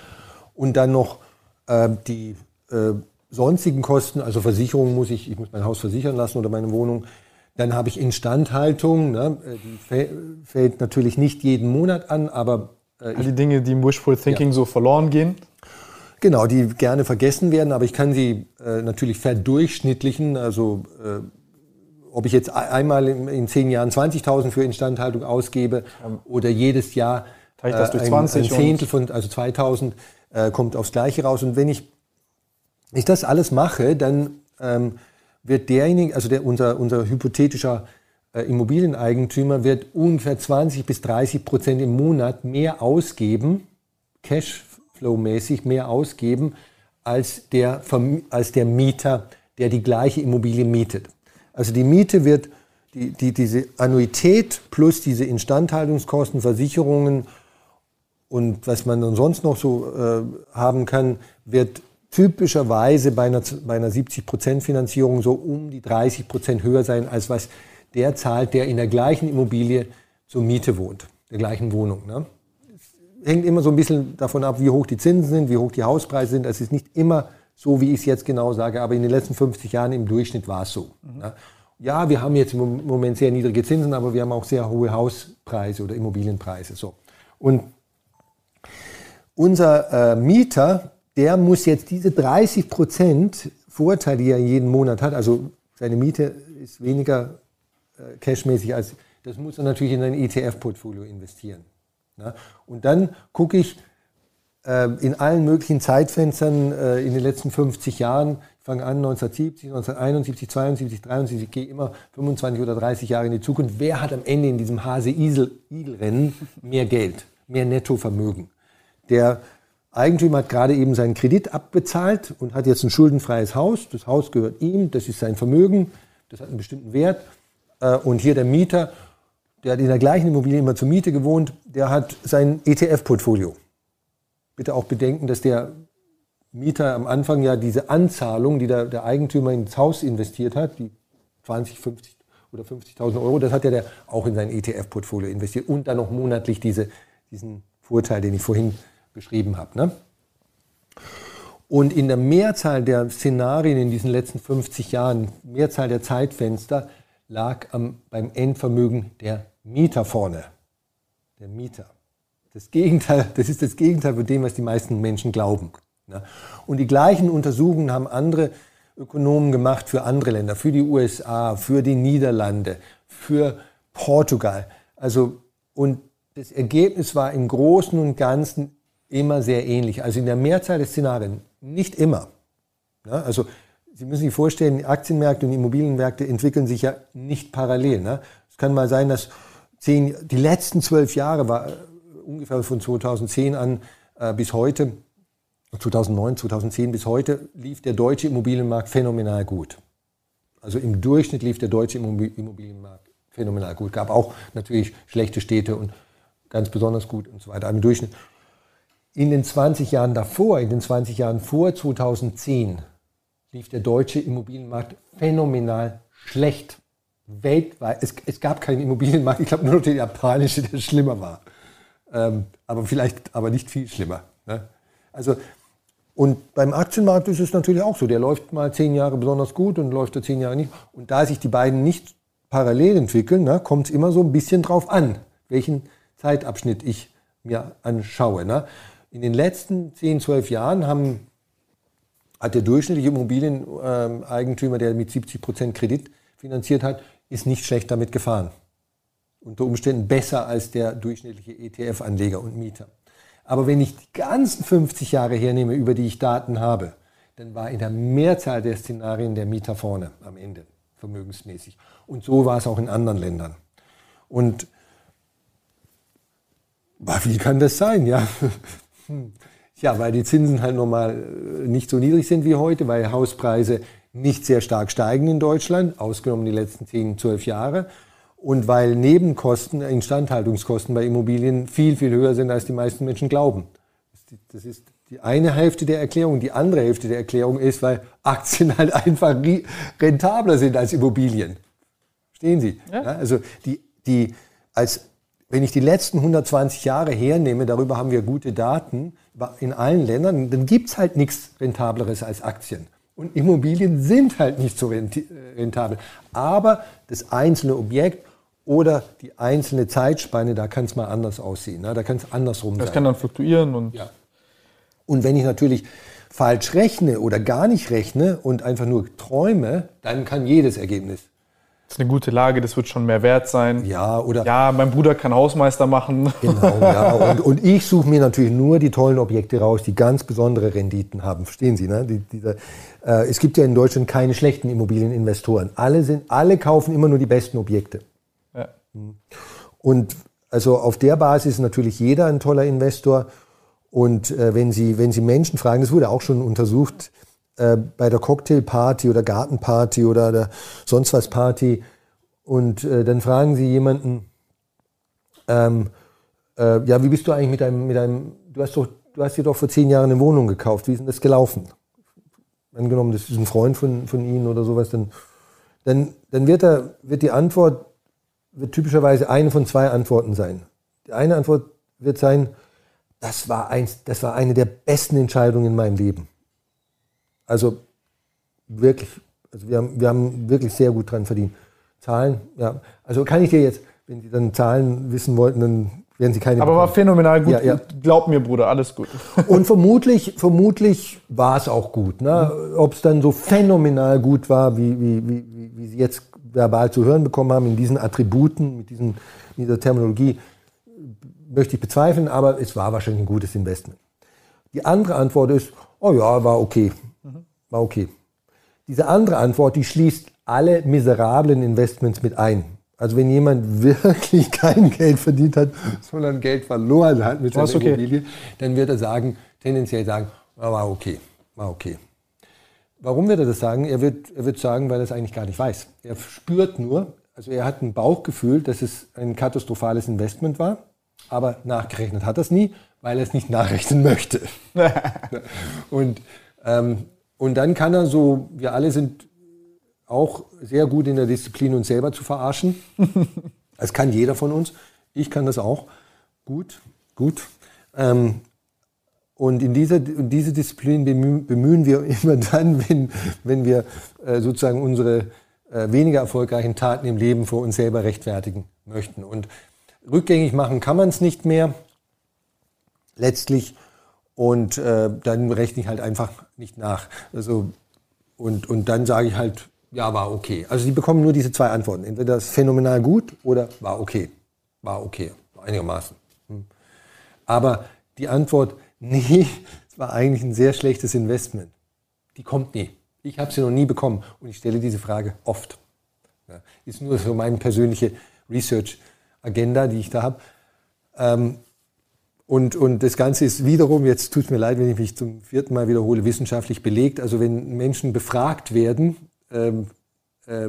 Speaker 2: und dann noch äh, die äh, sonstigen Kosten, also Versicherungen muss ich, ich muss mein Haus versichern lassen oder meine Wohnung, dann habe ich Instandhaltung, ne, die fällt natürlich nicht jeden Monat an, aber
Speaker 1: äh, All die Dinge, die im Wishful Thinking ja. so verloren gehen.
Speaker 2: Genau, die gerne vergessen werden, aber ich kann sie äh, natürlich verdurchschnittlichen, also äh, ob ich jetzt einmal in, in zehn Jahren 20.000 für Instandhaltung ausgebe oder jedes Jahr
Speaker 1: äh, ein, ein,
Speaker 2: Zehntel von, also 2.000, äh, kommt aufs Gleiche raus. Und wenn ich, ich das alles mache, dann ähm, wird derjenige, also der, unser, unser hypothetischer äh, Immobilieneigentümer wird ungefähr 20 bis 30 Prozent im Monat mehr ausgeben, Cashflow-mäßig mehr ausgeben, als der, als der Mieter, der die gleiche Immobilie mietet. Also die Miete wird, die, die, diese Annuität plus diese Instandhaltungskosten, Versicherungen und was man dann sonst noch so äh, haben kann, wird typischerweise bei einer, bei einer 70%-Finanzierung so um die 30% höher sein, als was der zahlt, der in der gleichen Immobilie zur Miete wohnt, der gleichen Wohnung. Ne? Hängt immer so ein bisschen davon ab, wie hoch die Zinsen sind, wie hoch die Hauspreise sind. Es ist nicht immer so wie ich es jetzt genau sage, aber in den letzten 50 Jahren im Durchschnitt war es so. Mhm. Ja, wir haben jetzt im Moment sehr niedrige Zinsen, aber wir haben auch sehr hohe Hauspreise oder Immobilienpreise. So. Und unser äh, Mieter, der muss jetzt diese 30 Prozent Vorteil, die er jeden Monat hat, also seine Miete ist weniger äh, cashmäßig als, das muss er natürlich in ein ETF-Portfolio investieren. Ja? Und dann gucke ich, ähm, in allen möglichen Zeitfenstern äh, in den letzten 50 Jahren. Ich fange an 1970, 1971, 72, 73, ich gehe immer 25 oder 30 Jahre in die Zukunft. Wer hat am Ende in diesem Hase-Igel-Rennen mehr Geld, mehr Nettovermögen? Der Eigentümer hat gerade eben seinen Kredit abbezahlt und hat jetzt ein schuldenfreies Haus. Das Haus gehört ihm, das ist sein Vermögen, das hat einen bestimmten Wert. Äh, und hier der Mieter, der hat in der gleichen Immobilie immer zur Miete gewohnt, der hat sein ETF-Portfolio bitte auch bedenken, dass der Mieter am Anfang ja diese Anzahlung, die der, der Eigentümer ins Haus investiert hat, die 20, 50 oder 50.000 Euro, das hat ja der auch in sein ETF-Portfolio investiert und dann noch monatlich diese, diesen Vorteil, den ich vorhin beschrieben habe. Ne? Und in der Mehrzahl der Szenarien in diesen letzten 50 Jahren, Mehrzahl der Zeitfenster, lag am, beim Endvermögen der Mieter vorne. Der Mieter. Das Gegenteil, das ist das Gegenteil von dem, was die meisten Menschen glauben. Und die gleichen Untersuchungen haben andere Ökonomen gemacht für andere Länder, für die USA, für die Niederlande, für Portugal. Also, und das Ergebnis war im Großen und Ganzen immer sehr ähnlich. Also in der Mehrzahl der Szenarien, nicht immer, Ja, also Sie müssen sich vorstellen, Aktienmärkte und Immobilienmärkte entwickeln sich ja nicht parallel. Ne? Es kann mal sein, dass zehn, die letzten zwölf Jahre war äh, ungefähr von 2010 an äh, bis heute, 2009, 2010 bis heute, lief der deutsche Immobilienmarkt phänomenal gut. Also im Durchschnitt lief der deutsche Immobilienmarkt phänomenal gut. Gab auch natürlich schlechte Städte und ganz besonders gut und so weiter. Im Durchschnitt. In den 20 Jahren davor, in den 20 Jahren vor 2010, lief der deutsche Immobilienmarkt phänomenal schlecht. Weltweit. Es, es gab keinen Immobilienmarkt, ich glaube nur noch der japanische, der schlimmer war. Ähm, aber vielleicht, aber nicht viel schlimmer. Ne? Also, und beim Aktienmarkt ist es natürlich auch so. Der läuft mal zehn Jahre besonders gut und läuft da zehn Jahre nicht. Und da sich die beiden nicht parallel entwickeln, ne, kommt es immer so ein bisschen drauf an, welchen Zeitabschnitt ich mir anschaue. Ne? In den letzten 10, 12 Jahren haben hat der durchschnittliche Immobilieneigentümer, der mit 70 Prozent Kredit finanziert hat, ist nicht schlecht damit gefahren. Unter Umständen besser als der durchschnittliche ETF-Anleger und Mieter. Aber wenn ich die ganzen 50 Jahre hernehme, über die ich Daten habe, dann war in der Mehrzahl der Szenarien der Mieter vorne am Ende, vermögensmäßig. Und so war es auch in anderen Ländern. Und wie kann das sein? Ja, hm. Ja, weil die Zinsen halt normal äh, nicht so niedrig sind wie heute, weil Hauspreise nicht sehr stark steigen in Deutschland, ausgenommen die letzten 10, 12 Jahre. Und weil Nebenkosten, Instandhaltungskosten bei Immobilien viel, viel höher sind, als die meisten Menschen glauben. Das ist die eine Hälfte der Erklärung. Die andere Hälfte der Erklärung ist, weil Aktien halt einfach rentabler sind als Immobilien. Verstehen Sie? Ja. Also die, die, als, wenn ich die letzten 120 Jahre hernehme, darüber haben wir gute Daten, in allen Ländern, dann gibt es halt nichts Rentableres als Aktien. Und Immobilien sind halt nicht so äh, rentabel. Aber das einzelne Objekt oder die einzelne Zeitspanne, da kann es mal anders aussehen. Ne? Da kann es andersrum
Speaker 1: das sein. Das kann dann fluktuieren. Und,
Speaker 2: ja. und wenn ich natürlich falsch rechne oder gar nicht rechne und einfach nur träume, dann kann jedes Ergebnis
Speaker 1: ist eine gute Lage, das wird schon mehr wert sein.
Speaker 2: Ja, oder.
Speaker 1: Ja, mein Bruder kann Hausmeister machen.
Speaker 2: Genau, ja. Und, und ich suche mir natürlich nur die tollen Objekte raus, die ganz besondere Renditen haben. Verstehen Sie, ne? Die, diese, äh, es gibt ja in Deutschland keine schlechten Immobilieninvestoren. Alle, sind, alle kaufen immer nur die besten Objekte. Ja. Und also auf der Basis ist natürlich jeder ein toller Investor. Und äh, wenn, Sie, wenn Sie Menschen fragen, das wurde auch schon untersucht, äh, bei der Cocktailparty oder Gartenparty oder der sonst was Party und äh, dann fragen sie jemanden, ähm, äh, ja, wie bist du eigentlich mit deinem, mit deinem, du hast doch, du hast dir doch vor zehn Jahren eine Wohnung gekauft, wie ist denn das gelaufen? Angenommen, das ist ein Freund von, von Ihnen oder sowas, dann, dann, dann wird, er, wird die Antwort, wird typischerweise eine von zwei Antworten sein. Die eine Antwort wird sein, das war, eins, das war eine der besten Entscheidungen in meinem Leben. Also wirklich, also wir haben, wir haben wirklich sehr gut dran verdient. Zahlen, ja. Also kann ich dir jetzt, wenn Sie dann Zahlen wissen wollten, dann werden Sie keine.
Speaker 1: Aber bekommen. war phänomenal gut. Ja, ja. Glaub mir, Bruder, alles gut.
Speaker 2: Und vermutlich, vermutlich war es auch gut. Ne? Ob es dann so phänomenal gut war, wie, wie, wie, wie Sie jetzt verbal zu hören bekommen haben, in diesen Attributen, mit diesen, dieser Terminologie, möchte ich bezweifeln, aber es war wahrscheinlich ein gutes Investment. Die andere Antwort ist, oh ja, war okay. War okay. Diese andere Antwort, die schließt alle miserablen Investments mit ein. Also wenn jemand wirklich kein Geld verdient hat, sondern Geld verloren hat mit seiner okay. Immobilie, dann wird er sagen, tendenziell sagen, war okay, war okay. Warum wird er das sagen? Er wird, er wird sagen, weil er es eigentlich gar nicht weiß. Er spürt nur, also er hat ein Bauchgefühl, dass es ein katastrophales Investment war, aber nachgerechnet hat er es nie, weil er es nicht nachrechnen möchte. Und ähm, und dann kann er so, wir alle sind auch sehr gut in der Disziplin, uns selber zu verarschen. Das kann jeder von uns. Ich kann das auch. Gut, gut. Ähm, und in dieser, in diese Disziplin bemühen wir immer dann, wenn, wenn wir äh, sozusagen unsere äh, weniger erfolgreichen Taten im Leben vor uns selber rechtfertigen möchten. Und rückgängig machen kann man es nicht mehr. Letztlich und äh, dann rechne ich halt einfach nicht nach. Also, und, und dann sage ich halt, ja, war okay. Also sie bekommen nur diese zwei Antworten. Entweder das phänomenal gut oder war okay. War okay, einigermaßen. Hm. Aber die Antwort, nee, es war eigentlich ein sehr schlechtes Investment. die kommt nie. Ich habe sie noch nie bekommen und ich stelle diese Frage oft. Ja, ist nur so meine persönliche Research-Agenda, die ich da habe. Ähm, und, und das Ganze ist wiederum, jetzt tut es mir leid, wenn ich mich zum vierten Mal wiederhole, wissenschaftlich belegt. Also wenn Menschen befragt werden, ähm, äh,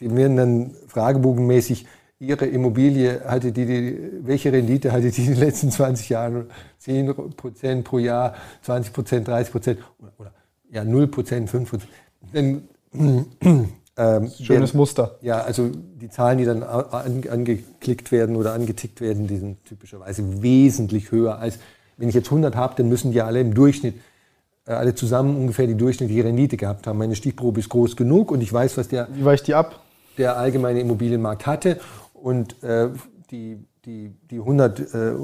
Speaker 2: die werden dann fragebogenmäßig Ihre Immobilie, hatte die, die, welche Rendite hatte die in den letzten 20 Jahren? 10 Prozent pro Jahr, 20 Prozent, 30 Prozent oder, oder ja, 0 Prozent, 5 Prozent.
Speaker 1: Ähm, Schönes Muster.
Speaker 2: Ja, also die Zahlen, die dann an, angeklickt werden oder angetickt werden, die sind typischerweise wesentlich höher als, wenn ich jetzt 100 habe, dann müssen die alle im Durchschnitt, äh, alle zusammen ungefähr die durchschnittliche Rendite gehabt haben. Meine Stichprobe ist groß genug und ich weiß, was der,
Speaker 1: Wie weicht die ab?
Speaker 2: der allgemeine Immobilienmarkt hatte. Und äh, die, die, die 100 äh, äh,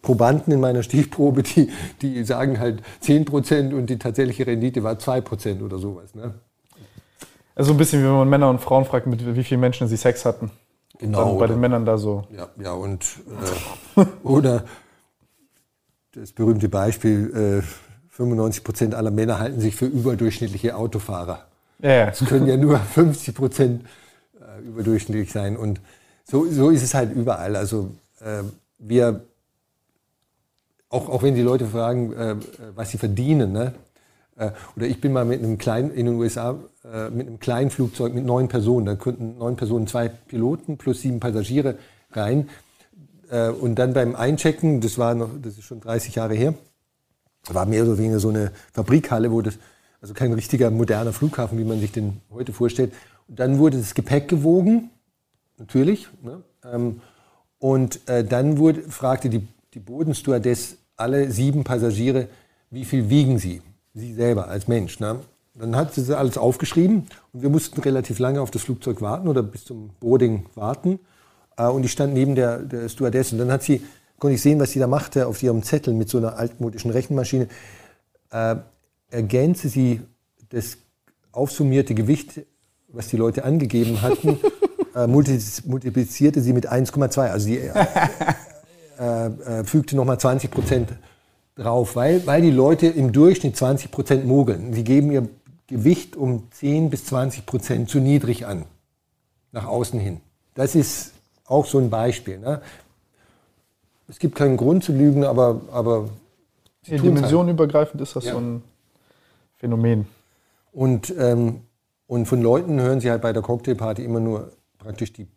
Speaker 2: Probanden in meiner Stichprobe, die, die sagen halt 10 Prozent und die tatsächliche Rendite war 2 Prozent oder sowas. Ne?
Speaker 1: Also ein bisschen wie wenn man Männer und Frauen fragt, mit wie vielen Menschen sie Sex hatten.
Speaker 2: Genau.
Speaker 1: Dann bei den Männern da so.
Speaker 2: Ja, ja und äh, oder das berühmte Beispiel, äh, 95 Prozent aller Männer halten sich für überdurchschnittliche Autofahrer. Ja, Es können ja nur 50 Prozent äh, überdurchschnittlich sein. Und so, so ist es halt überall. Also äh, wir, auch, auch wenn die Leute fragen, äh, was sie verdienen, ne? Äh, oder ich bin mal mit einem kleinen, in den USA äh, mit einem kleinen Flugzeug mit neun Personen, da könnten neun Personen, zwei Piloten plus sieben Passagiere rein. Äh, und dann beim Einchecken, das war noch, das ist schon 30 Jahre her, war mehr oder weniger so eine Fabrikhalle, wo das, also kein richtiger moderner Flughafen, wie man sich den heute vorstellt. Und dann wurde das Gepäck gewogen, natürlich. Ne? Ähm, und dann wurde, fragte die, die Bodenstewardess alle sieben Passagiere, wie viel wiegen sie? Sie selber als Mensch. Ne? Dann hat sie alles aufgeschrieben und wir mussten relativ lange auf das Flugzeug warten oder bis zum Boarding warten. Äh, und ich stand neben der, der Stewardess und dann hat sie, konnte ich sehen, was sie da machte auf ihrem Zettel mit so einer altmodischen Rechenmaschine. Äh, ergänze sie das aufsummierte Gewicht, was die Leute angegeben hatten, äh, multiplizierte sie mit 1,2. Also sie äh, äh, fügte nochmal 20 Prozent drauf, weil, weil die Leute im Durchschnitt 20 Prozent mogeln. Sie geben ihr Gewicht um 10 bis 20 Prozent zu niedrig an, nach außen hin. Das ist auch so ein Beispiel. Ne? Es gibt keinen Grund zu lügen, aber. aber
Speaker 1: ja, dimensionenübergreifend halt. ist das ja. so ein Phänomen.
Speaker 2: Und, ähm, und von Leuten hören sie halt bei der Cocktailparty immer nur praktisch die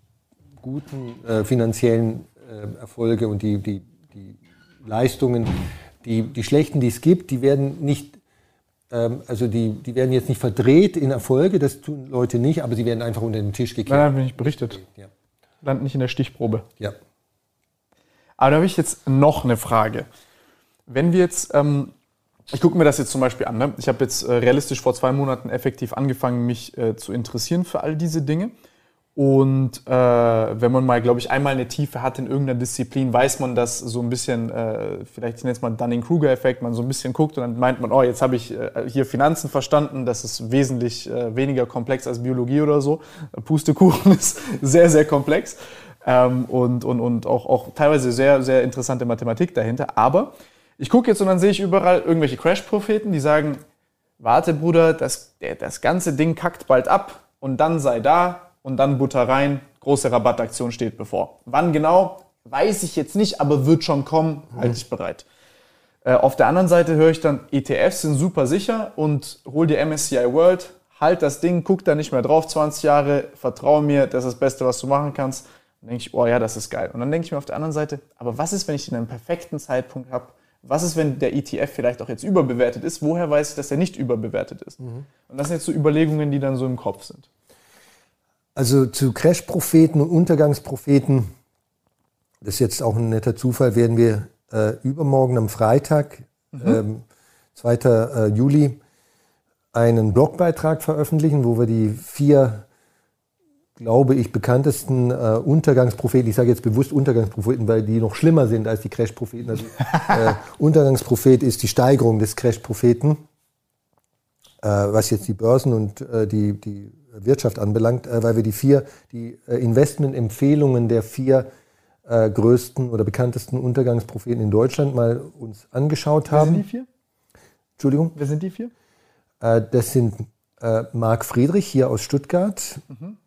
Speaker 2: guten äh, finanziellen äh, Erfolge und die, die, die Leistungen die, die schlechten, die es gibt, die werden nicht, ähm, also die, die werden jetzt nicht verdreht in Erfolge, das tun Leute nicht, aber sie werden einfach unter den Tisch gekehrt.
Speaker 1: Nein, bin ich berichtet. Ja. Land nicht in der Stichprobe.
Speaker 2: Ja.
Speaker 1: Aber da habe ich jetzt noch eine Frage. Wenn wir jetzt, ähm, ich gucke mir das jetzt zum Beispiel an, ne? ich habe jetzt äh, realistisch vor zwei Monaten effektiv angefangen, mich äh, zu interessieren für all diese Dinge. Und äh, wenn man mal, glaube ich, einmal eine Tiefe hat in irgendeiner Disziplin, weiß man das so ein bisschen, äh, vielleicht nennt man Dunning-Kruger-Effekt, man so ein bisschen guckt und dann meint man, oh, jetzt habe ich äh, hier Finanzen verstanden, das ist wesentlich äh, weniger komplex als Biologie oder so. Pustekuchen ist sehr, sehr komplex ähm, und, und, und auch, auch teilweise sehr, sehr interessante Mathematik dahinter. Aber ich gucke jetzt und dann sehe ich überall irgendwelche Crash-Propheten, die sagen, warte Bruder, das, das ganze Ding kackt bald ab und dann sei da, und dann Butter rein. Große Rabattaktion steht bevor. Wann genau, weiß ich jetzt nicht, aber wird schon kommen, mhm. halte ich bereit. Äh, auf der anderen Seite höre ich dann, ETFs sind super sicher und hol dir MSCI World, halt das Ding, guck da nicht mehr drauf, 20 Jahre, vertraue mir, das ist das Beste, was du machen kannst. Dann denke ich, oh ja, das ist geil. Und dann denke ich mir auf der anderen Seite, aber was ist, wenn ich den einen perfekten Zeitpunkt habe? Was ist, wenn der ETF vielleicht auch jetzt überbewertet ist? Woher weiß ich, dass er nicht überbewertet ist? Mhm. Und das sind jetzt so Überlegungen, die dann so im Kopf sind.
Speaker 2: Also zu Crash-Propheten und Untergangspropheten, das ist jetzt auch ein netter Zufall, werden wir äh, übermorgen am Freitag, mhm. ähm, 2. Äh, Juli, einen Blogbeitrag veröffentlichen, wo wir die vier, glaube ich, bekanntesten äh, Untergangspropheten, ich sage jetzt bewusst Untergangspropheten, weil die noch schlimmer sind als die Crash-Propheten. Also, äh, Untergangsprophet ist die Steigerung des Crash-Propheten, äh, was jetzt die Börsen und äh, die, die Wirtschaft anbelangt, äh, weil wir die vier, die äh, Investmentempfehlungen der vier äh, größten oder bekanntesten Untergangspropheten in Deutschland mal uns angeschaut haben. Wer
Speaker 1: sind die vier?
Speaker 2: Entschuldigung?
Speaker 1: Wer sind die vier?
Speaker 2: Das sind Marc Friedrich hier aus Stuttgart, mhm.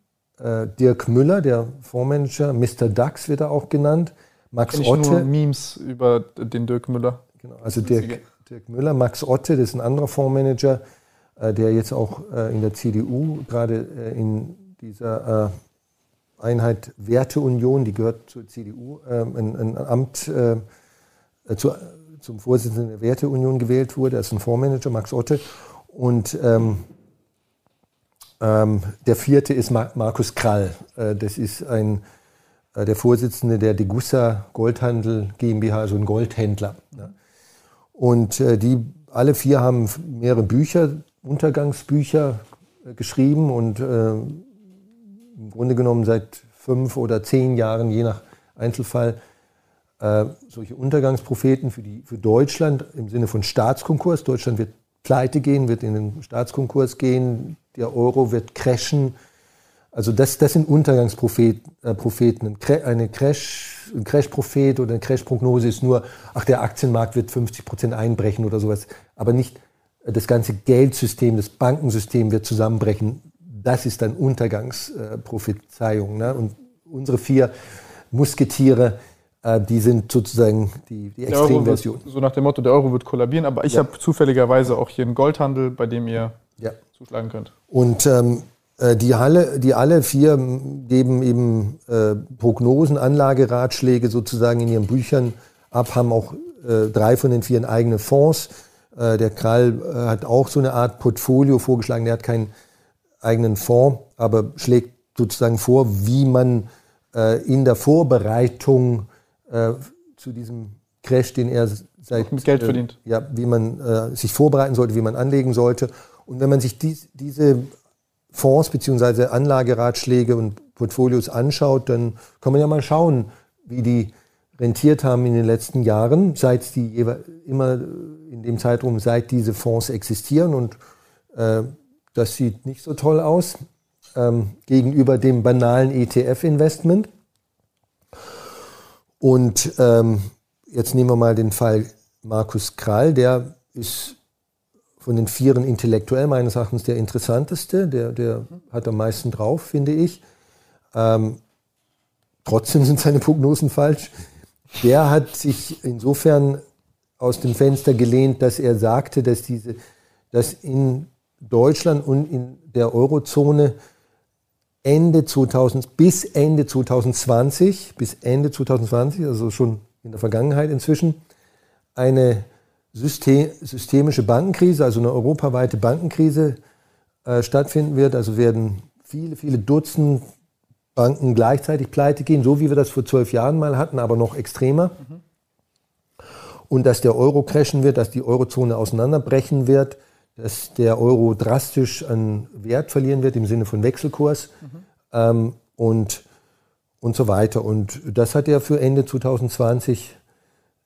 Speaker 2: Dirk Müller, der Fondsmanager, Mr. Dax wird er auch genannt,
Speaker 1: Max Otte. Nur Memes über den Dirk Müller.
Speaker 2: Genau, also Dirk, Dirk Müller, Max Otte, das ist ein anderer Fondsmanager, der jetzt auch äh, in der CDU gerade äh, in dieser Einheit Werteunion, die gehört zur CDU, ähm, ein, ein Amt zu, zum Vorsitzenden der Werteunion gewählt wurde, als ein Fondsmanager, Max Otte. Und ähm, ähm, der vierte ist Markus Krall. Äh, das ist ein, äh, der Vorsitzende der Degussa Goldhandel GmbH, also ein Goldhändler. Ja. Und äh, die alle vier haben mehrere Bücher, Untergangsbücher äh, geschrieben und äh, im Grunde genommen seit fünf oder zehn Jahren, je nach Einzelfall, äh, solche Untergangspropheten für, die, für Deutschland im Sinne von Staatskonkurs. Deutschland wird pleite gehen, wird in den Staatskonkurs gehen, der Euro wird crashen. Also das, das sind Untergangspropheten. Äh, eine Crash, ein Crash-Prophet oder eine Crash-Prognose ist nur, ach, der Aktienmarkt wird 50 Prozent einbrechen oder sowas. Aber nicht das ganze Geldsystem, das Bankensystem wird zusammenbrechen. Das ist dann Untergangsprophezeiung. Ne? Und unsere vier Musketiere, äh, die sind sozusagen die, die Extremversion.
Speaker 1: So nach dem Motto, der Euro wird kollabieren, aber ich ja. habe zufälligerweise auch hier einen Goldhandel, bei dem ihr ja. zuschlagen könnt.
Speaker 2: Und ähm, äh, die, alle, die alle vier geben eben äh, Prognosen, Anlageratschläge sozusagen in ihren Büchern ab, haben auch äh, drei von den vier eigene Fonds. Äh, der Krall äh, hat auch so eine Art Portfolio vorgeschlagen, der hat keinen eigenen Fonds, aber schlägt sozusagen vor, wie man in der Vorbereitung äh, zu diesem Crash, den er seit
Speaker 1: mit Geld äh, verdient.
Speaker 2: Ja, wie man äh, sich vorbereiten sollte, wie man anlegen sollte. Und wenn man sich dies, diese Fonds bzw. Anlageratschläge und Portfolios anschaut, dann kann man ja mal schauen, wie die rentiert haben in den letzten Jahren, seit die immer in dem Zeitraum, seit diese Fonds existieren. Und äh, das sieht nicht so toll aus ähm, gegenüber dem banalen ETF-Investment. Und ähm, jetzt nehmen wir mal den Fall Markus Krall, der ist von den Vieren intellektuell meines Erachtens der interessanteste, der, der hat am meisten drauf, finde ich. Ähm, trotzdem sind seine Prognosen falsch. Der hat sich insofern aus dem Fenster gelehnt, dass er sagte, dass, diese, dass in Deutschland und in der Eurozone Ende 2000 bis Ende 2020, bis Ende 2020, also schon in der Vergangenheit inzwischen, eine System, systemische Bankenkrise, also eine europaweite Bankenkrise äh, stattfinden wird. Also werden viele, viele Dutzend Banken gleichzeitig pleite gehen, so wie wir das vor zwölf Jahren mal hatten, aber noch extremer. Mhm. Und dass der Euro crashen wird, dass die Eurozone auseinanderbrechen wird, dass der Euro drastisch an Wert verlieren wird im Sinne von Wechselkurs mhm. ähm, und, und so weiter. Und das hat er für Ende 2020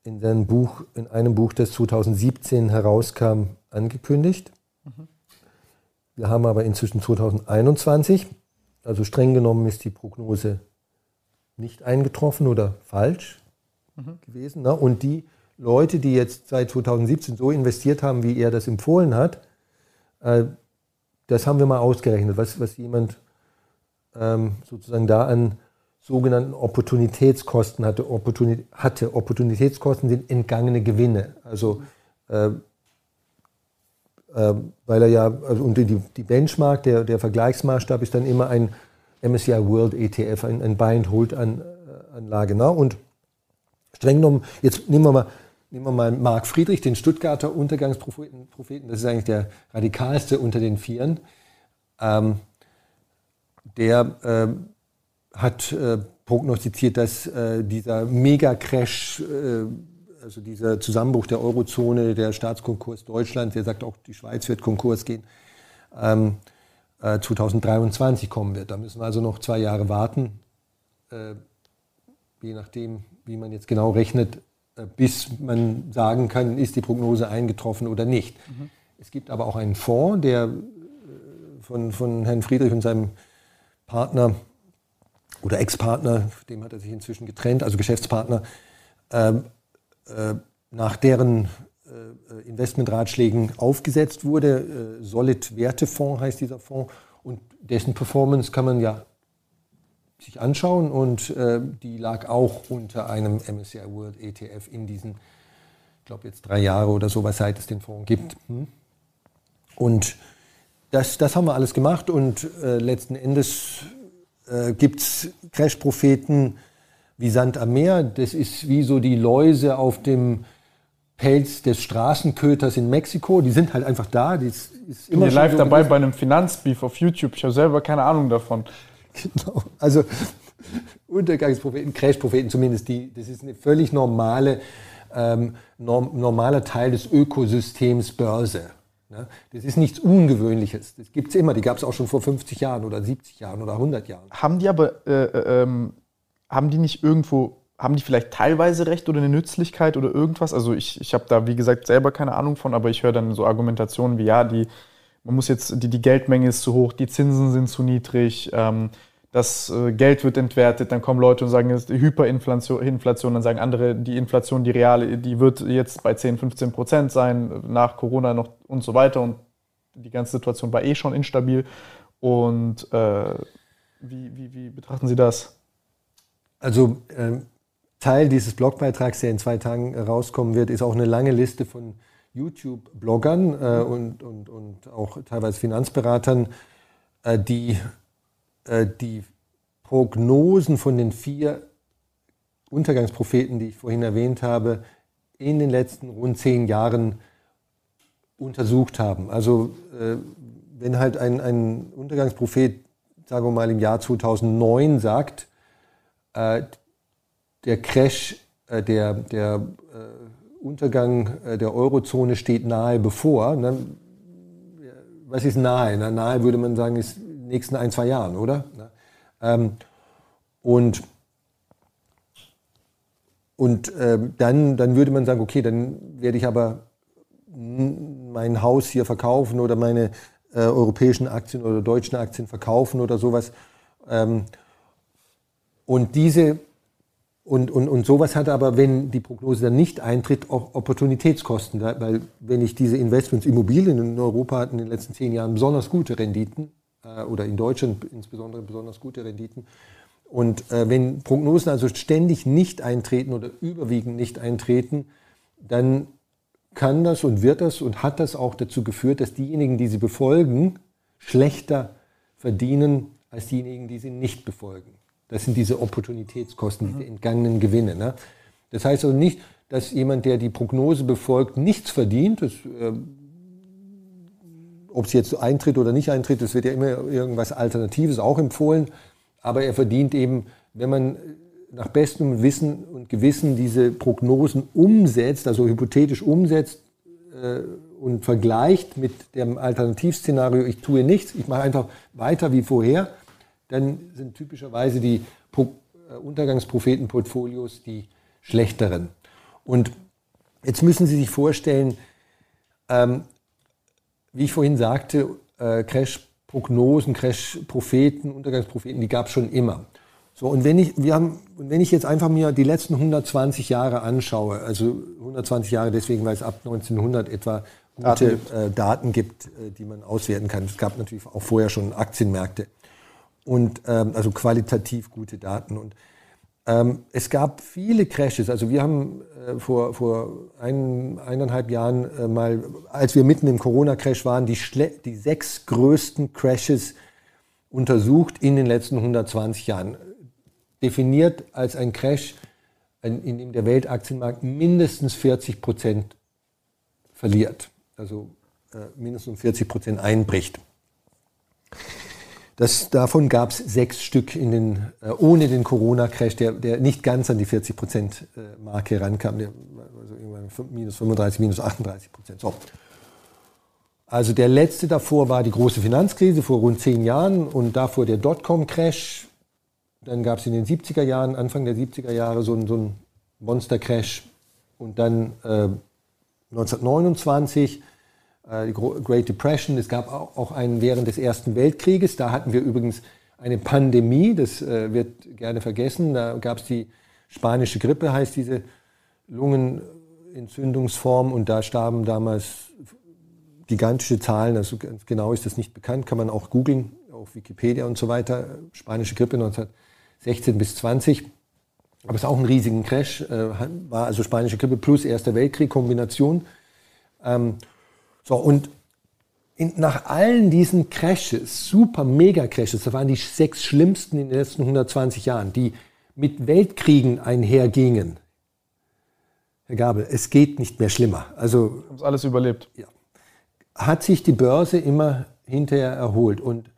Speaker 2: in seinem Buch, in einem Buch, das 2017 herauskam, angekündigt. Mhm. Wir haben aber inzwischen 2021, also streng genommen ist die Prognose nicht eingetroffen oder falsch mhm. gewesen. Ne? Und die Leute, die jetzt seit 2017 so investiert haben, wie er das empfohlen hat, äh, das haben wir mal ausgerechnet, was, was jemand ähm, sozusagen da an sogenannten Opportunitätskosten hatte. Opportuni hatte. Opportunitätskosten sind entgangene Gewinne. Also äh, äh, weil er ja, also und die, die Benchmark, der, der Vergleichsmaßstab ist dann immer ein MSCI World ETF, ein, ein Buy-and-Hold-Anlage. Ne? Und streng genommen, jetzt nehmen wir mal Nehmen wir mal Marc Friedrich, den Stuttgarter Untergangspropheten. Das ist eigentlich der radikalste unter den Vieren. Ähm, der äh, hat äh, prognostiziert, dass äh, dieser Mega-Crash, äh, also dieser Zusammenbruch der Eurozone, der Staatskonkurs Deutschland, der sagt auch, die Schweiz wird Konkurs gehen, ähm, 2023 äh, kommen wird. Da müssen wir also noch zwei Jahre warten. Äh, je nachdem, wie man jetzt genau rechnet, äh, bis man sagen kann, ist die Prognose eingetroffen oder nicht. Mhm. Es gibt aber auch einen Fonds, der äh, von, von Herrn Friedrich und seinem Partner oder Ex-Partner, dem hat er sich inzwischen getrennt, also Geschäftspartner, äh, äh, nach deren äh, Investmentratschlägen aufgesetzt wurde. Äh, Solid Wertefonds heißt dieser Fonds und dessen Performance kann man ja sich anschauen und äh, die lag auch unter einem MSCI World ETF in diesen, ich glaube jetzt drei Jahre oder so, was seit es den Fonds gibt. Hm? Und das, das haben wir alles gemacht und äh, letzten Endes äh, gibt es Crash-Propheten wie Sand am Meer. Das ist wie so die Läuse auf dem Pelz des Straßenköters in Mexiko. Die sind halt einfach da. Die ist,
Speaker 1: ist immer live so dabei gewesen. bei einem Finanzbeef auf YouTube. Ich habe selber keine Ahnung davon.
Speaker 2: Genau. Also Untergangspropheten, Crash-Propheten zumindest, die, das ist eine völlig normale, ähm, norm, normaler Teil des Ökosystems Börse. Ne? Das ist nichts Ungewöhnliches. Das gibt es immer. Die gab es auch schon vor 50 Jahren oder 70 Jahren oder 100 Jahren.
Speaker 1: Haben die aber, äh, äh, ähm, haben die nicht irgendwo, haben die vielleicht teilweise recht oder eine Nützlichkeit oder irgendwas? Also ich, ich habe da, wie gesagt, selber keine Ahnung von, aber ich höre dann so Argumentationen wie, ja, die, man muss jetzt, die, die Geldmenge ist zu hoch, die Zinsen sind zu niedrig, ähm, das äh, Geld wird entwertet, dann kommen Leute und sagen, es ist Hyperinflation, Inflation, dann sagen andere, die Inflation, die reale, die wird jetzt bei 10, 15 Prozent sein, nach Corona noch und so weiter und die ganze Situation war eh schon instabil. Und äh, wie, wie, wie, betrachten Sie das?
Speaker 2: Also äh, Teil dieses Blogbeitrags, der in zwei Tagen rauskommen wird, ist auch eine lange Liste von YouTube-Bloggern äh, und, und, und auch teilweise Finanzberatern, äh, die äh, die Prognosen von den vier Untergangspropheten, die ich vorhin erwähnt habe, in den letzten rund zehn Jahren untersucht haben. Also äh, wenn halt ein, ein Untergangsprophet, sagen wir mal im Jahr 2009 sagt, äh, der Crash, äh, der, der äh, Untergang äh, der Eurozone steht nahe bevor, ne? was ist nahe? Na, nahe würde man sagen, ist nächsten ein, zwei Jahren, oder? Ähm, und und ähm, dann, dann würde man sagen, okay, dann werde ich aber mein Haus hier verkaufen oder meine äh, europäischen Aktien oder deutschen Aktien verkaufen oder sowas. Ähm, und diese und, und, und sowas hat aber, wenn die Prognose dann nicht eintritt, auch Opportunitätskosten. Weil wenn ich diese Investments, Immobilien in Europa hatten in den letzten zehn Jahren besonders gute Renditen, äh, oder in Deutschland insbesondere besonders gute Renditen. Und äh, wenn Prognosen also ständig nicht eintreten oder überwiegend nicht eintreten, dann kann das und wird das und hat das auch dazu geführt, dass diejenigen, die sie befolgen, schlechter verdienen als diejenigen, die sie nicht befolgen. Das sind diese Opportunitätskosten, diese mhm. entgangenen Gewinne. Ne? Das heißt also nicht, dass jemand, der die Prognose befolgt, nichts verdient. Das äh, ob es jetzt eintritt oder nicht eintritt, es wird ja immer irgendwas Alternatives auch empfohlen. Aber er verdient eben, wenn man nach bestem Wissen und Gewissen diese Prognosen umsetzt, also hypothetisch umsetzt äh, und vergleicht mit dem Alternativszenario, ich tue nichts, ich mache einfach weiter wie vorher, dann sind typischerweise die äh, Untergangsprophetenportfolios die schlechteren. Und jetzt müssen Sie sich vorstellen, ähm, wie ich vorhin sagte, äh, Crash-Prognosen, Crash-Propheten, Untergangspropheten, die gab es schon immer. So, und wenn ich, wir haben, wenn ich jetzt einfach mir die letzten 120 Jahre anschaue, also 120 Jahre deswegen, weil es ab 1900 etwa gute Daten, äh, Daten gibt, äh, die man auswerten kann. Es gab natürlich auch vorher schon Aktienmärkte und ähm, also qualitativ gute Daten. Und ähm, es gab viele Crashes. Also wir haben äh, vor, vor ein, eineinhalb Jahren äh, mal, als wir mitten im Corona-Crash waren, die, die sechs größten Crashes untersucht in den letzten 120 Jahren. Definiert als ein Crash, in dem der Weltaktienmarkt mindestens 40 Prozent verliert. Also äh, mindestens 40 Prozent einbricht. Das, davon gab es sechs Stück in den, äh, ohne den Corona-Crash, der, der nicht ganz an die 40-Prozent-Marke rankam, der, also irgendwann minus 35, minus 38 Prozent. So. Also der letzte davor war die große Finanzkrise vor rund zehn Jahren und davor der Dotcom-Crash. Dann gab es in den 70er Jahren, Anfang der 70er Jahre, so, so einen Monster-Crash. Und dann äh, 1929 äh, die Great Depression. Es gab auch einen während des Ersten Weltkrieges. Da hatten wir übrigens eine Pandemie, das äh, wird gerne vergessen. Da gab es die spanische Grippe, heißt diese Lungen, Entzündungsform und da starben damals gigantische Zahlen, also ganz genau ist das nicht bekannt, kann man auch googeln, auf Wikipedia und so weiter, spanische Grippe 1916 bis 20. Aber es ist auch ein riesigen Crash, äh, war also spanische Grippe plus Erster Weltkrieg, Kombination. So, und in, nach allen diesen Crashes, super Mega-Crashes, das waren die sechs schlimmsten in den letzten 120 Jahren, die mit Weltkriegen einhergingen. Herr Gabel, es geht nicht mehr schlimmer. Also
Speaker 1: haben es alles überlebt.
Speaker 2: Ja, hat sich die Börse immer hinterher erholt. Und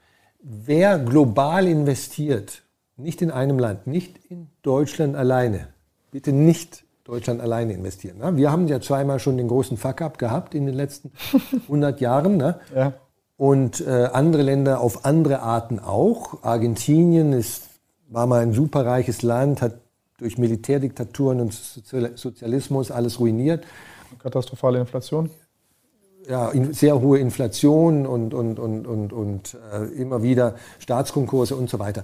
Speaker 2: wer global investiert, nicht in einem Land, nicht in Deutschland alleine, bitte nicht Deutschland alleine investieren. Ne? Wir haben ja zweimal schon den großen Fuck-up gehabt in den letzten 100 Jahren. Ne? Ja. Und äh, andere Länder auf andere Arten auch. Argentinien ist, war mal ein superreiches Land, hat durch Militärdiktaturen und Sozialismus alles ruiniert.
Speaker 1: Katastrophale Inflation
Speaker 2: ja, sehr hohe Inflation und, und, und, und, und äh, immer wieder Staatskonkurse und so weiter.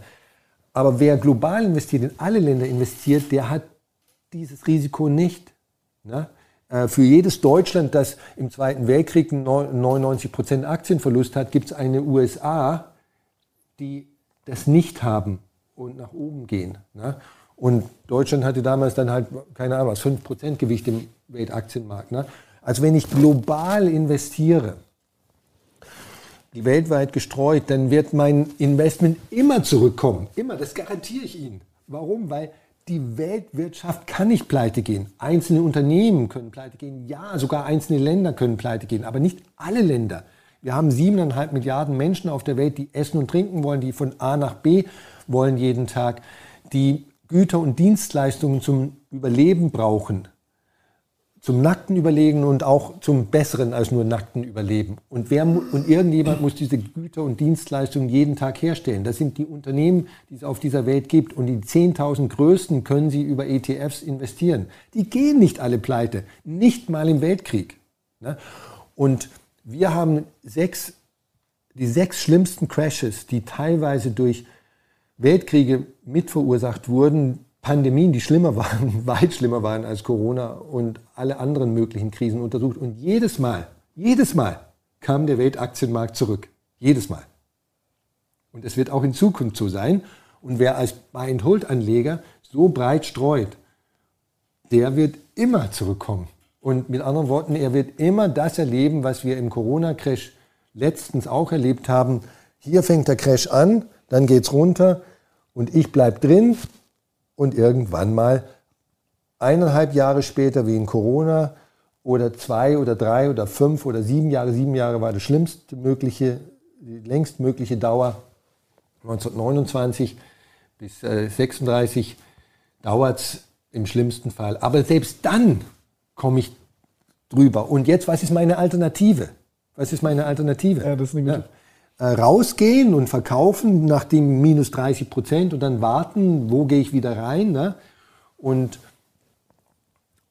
Speaker 2: Aber wer global investiert, in alle Länder investiert, der hat dieses Risiko nicht. Ne? Äh, für jedes Deutschland, das im Zweiten Weltkrieg 99 Prozent Aktienverlust hat, gibt es eine USA, die das nicht haben und nach oben gehen. Ne? Und Deutschland hatte damals dann halt, keine Ahnung, was, 5 Prozent Gewicht im Weltaktienmarkt. Ne? Also wenn ich global investiere, die weltweit gestreut, dann wird mein Investment immer zurückkommen. Immer, das garantiere ich Ihnen. Warum? Weil die Weltwirtschaft kann nicht pleite gehen. Einzelne Unternehmen können pleite gehen. Ja, sogar einzelne Länder können pleite gehen, aber nicht alle Länder. Wir haben siebeneinhalb Milliarden Menschen auf der Welt, die essen und trinken wollen, die von A nach B wollen jeden Tag, die Güter und Dienstleistungen zum Überleben brauchen zum nackten Überlegen und auch zum besseren als nur nackten Überleben. Und, wer, und irgendjemand muss diese Güter und Dienstleistungen jeden Tag herstellen. Das sind die Unternehmen, die es auf dieser Welt gibt. Und die 10.000 größten können sie über ETFs investieren. Die gehen nicht alle pleite, nicht mal im Weltkrieg. Ne? Und wir haben sechs, die sechs schlimmsten Crashes, die teilweise durch Weltkriege mitverursacht wurden, Pandemien, die schlimmer waren, weit schlimmer waren als Corona und alle anderen möglichen Krisen untersucht. Und jedes Mal, jedes Mal kam der Weltaktienmarkt zurück. Jedes Mal. Und es wird auch in Zukunft so sein. Und wer als Buy-and-Hold-Anleger so breit streut, der wird immer zurückkommen. Und mit anderen Worten, er wird immer das erleben, was wir im Corona-Crash letztens auch erlebt haben. Hier fängt der Crash an, dann geht es runter und ich bleibe drin und irgendwann mal eineinhalb Jahre später wie in Corona oder zwei oder drei oder fünf oder sieben Jahre, sieben Jahre war das schlimmste mögliche, die längst mögliche Dauer, 1929 bis äh, 36 dauert es im schlimmsten Fall. Aber selbst dann komme ich drüber. Und jetzt, was ist meine Alternative? Was ist meine Alternative? Ja, das ist eine gute. Ja rausgehen und verkaufen nach dem minus 30 Prozent und dann warten, wo gehe ich wieder rein ne? und,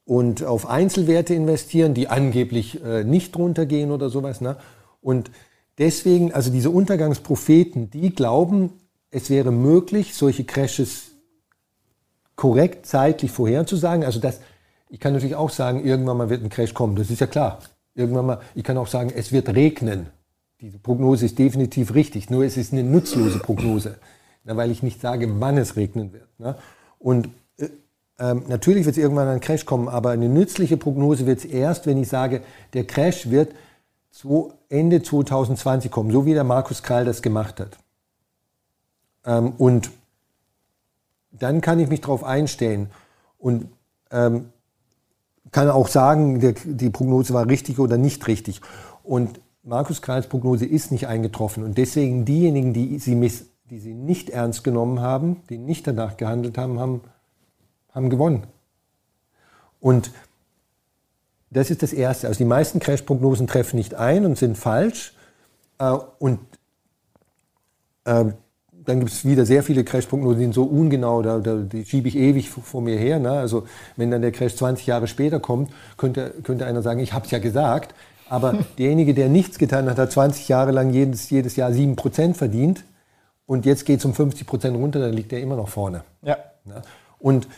Speaker 2: und auf Einzelwerte investieren, die angeblich äh, nicht runtergehen oder sowas. Ne? Und deswegen, also diese Untergangspropheten, die glauben, es wäre möglich, solche Crashes korrekt zeitlich vorherzusagen. Also das, ich kann natürlich auch sagen, irgendwann mal wird ein Crash kommen, das ist ja klar. Irgendwann mal, ich kann auch sagen, es wird regnen diese Prognose ist definitiv richtig, nur es ist eine nutzlose Prognose, weil ich nicht sage, wann es regnen wird. Na. Und äh, ähm, natürlich wird es irgendwann ein Crash kommen, aber eine nützliche Prognose wird es erst, wenn ich sage, der Crash wird zu Ende 2020 kommen, so wie der Markus Krall das gemacht hat. Ähm, und dann kann ich mich darauf einstellen und ähm, kann auch sagen, der, die Prognose war richtig oder nicht richtig. Und Markus Kralls Prognose ist nicht eingetroffen und deswegen diejenigen, die sie, miss, die sie nicht ernst genommen haben, die nicht danach gehandelt haben, haben, haben gewonnen. Und das ist das Erste. Also die meisten Crash-Prognosen treffen nicht ein und sind falsch. Äh, und äh, dann gibt es wieder sehr viele Crash-Prognosen, die sind so ungenau, da, da, die schiebe ich ewig vor mir her. Ne? Also wenn dann der Crash 20 Jahre später kommt, könnte, könnte einer sagen, ich habe es ja gesagt. Aber derjenige, der nichts getan hat, hat 20 Jahre lang jedes, jedes Jahr 7% verdient und jetzt geht es um 50% runter, dann liegt er immer noch vorne. Ja. Und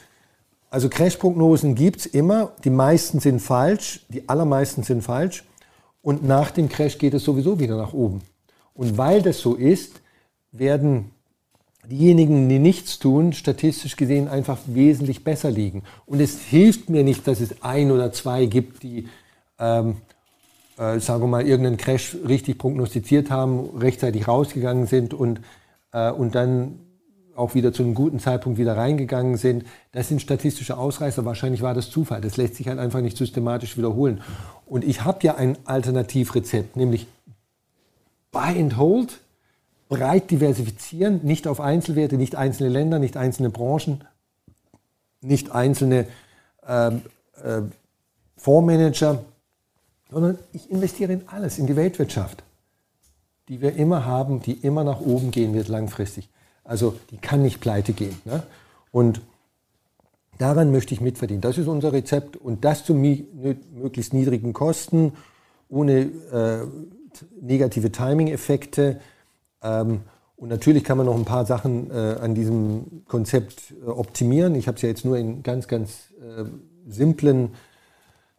Speaker 2: Also Crash-Prognosen gibt es immer. Die meisten sind falsch, die allermeisten sind falsch. Und nach dem Crash geht es sowieso wieder nach oben. Und weil das so ist, werden diejenigen, die nichts tun, statistisch gesehen einfach wesentlich besser liegen. Und es hilft mir nicht, dass es ein oder zwei gibt, die, ähm, äh, sagen wir mal, irgendeinen Crash richtig prognostiziert haben, rechtzeitig rausgegangen sind und, äh, und dann auch wieder zu einem guten Zeitpunkt wieder reingegangen sind. Das sind statistische Ausreißer. Wahrscheinlich war das Zufall. Das lässt sich halt einfach nicht systematisch wiederholen. Und ich habe ja ein Alternativrezept, nämlich Buy and Hold breit diversifizieren, nicht auf Einzelwerte, nicht einzelne Länder, nicht einzelne Branchen, nicht einzelne ähm, äh, Fondsmanager, sondern ich investiere in alles, in die Weltwirtschaft, die wir immer haben, die immer nach oben gehen wird langfristig. Also die kann nicht pleite gehen. Ne? Und daran möchte ich mitverdienen. Das ist unser Rezept und das zu möglichst niedrigen Kosten, ohne äh, negative Timing-Effekte ähm, und natürlich kann man noch ein paar Sachen äh, an diesem Konzept äh, optimieren. Ich habe es ja jetzt nur in ganz, ganz äh, simplen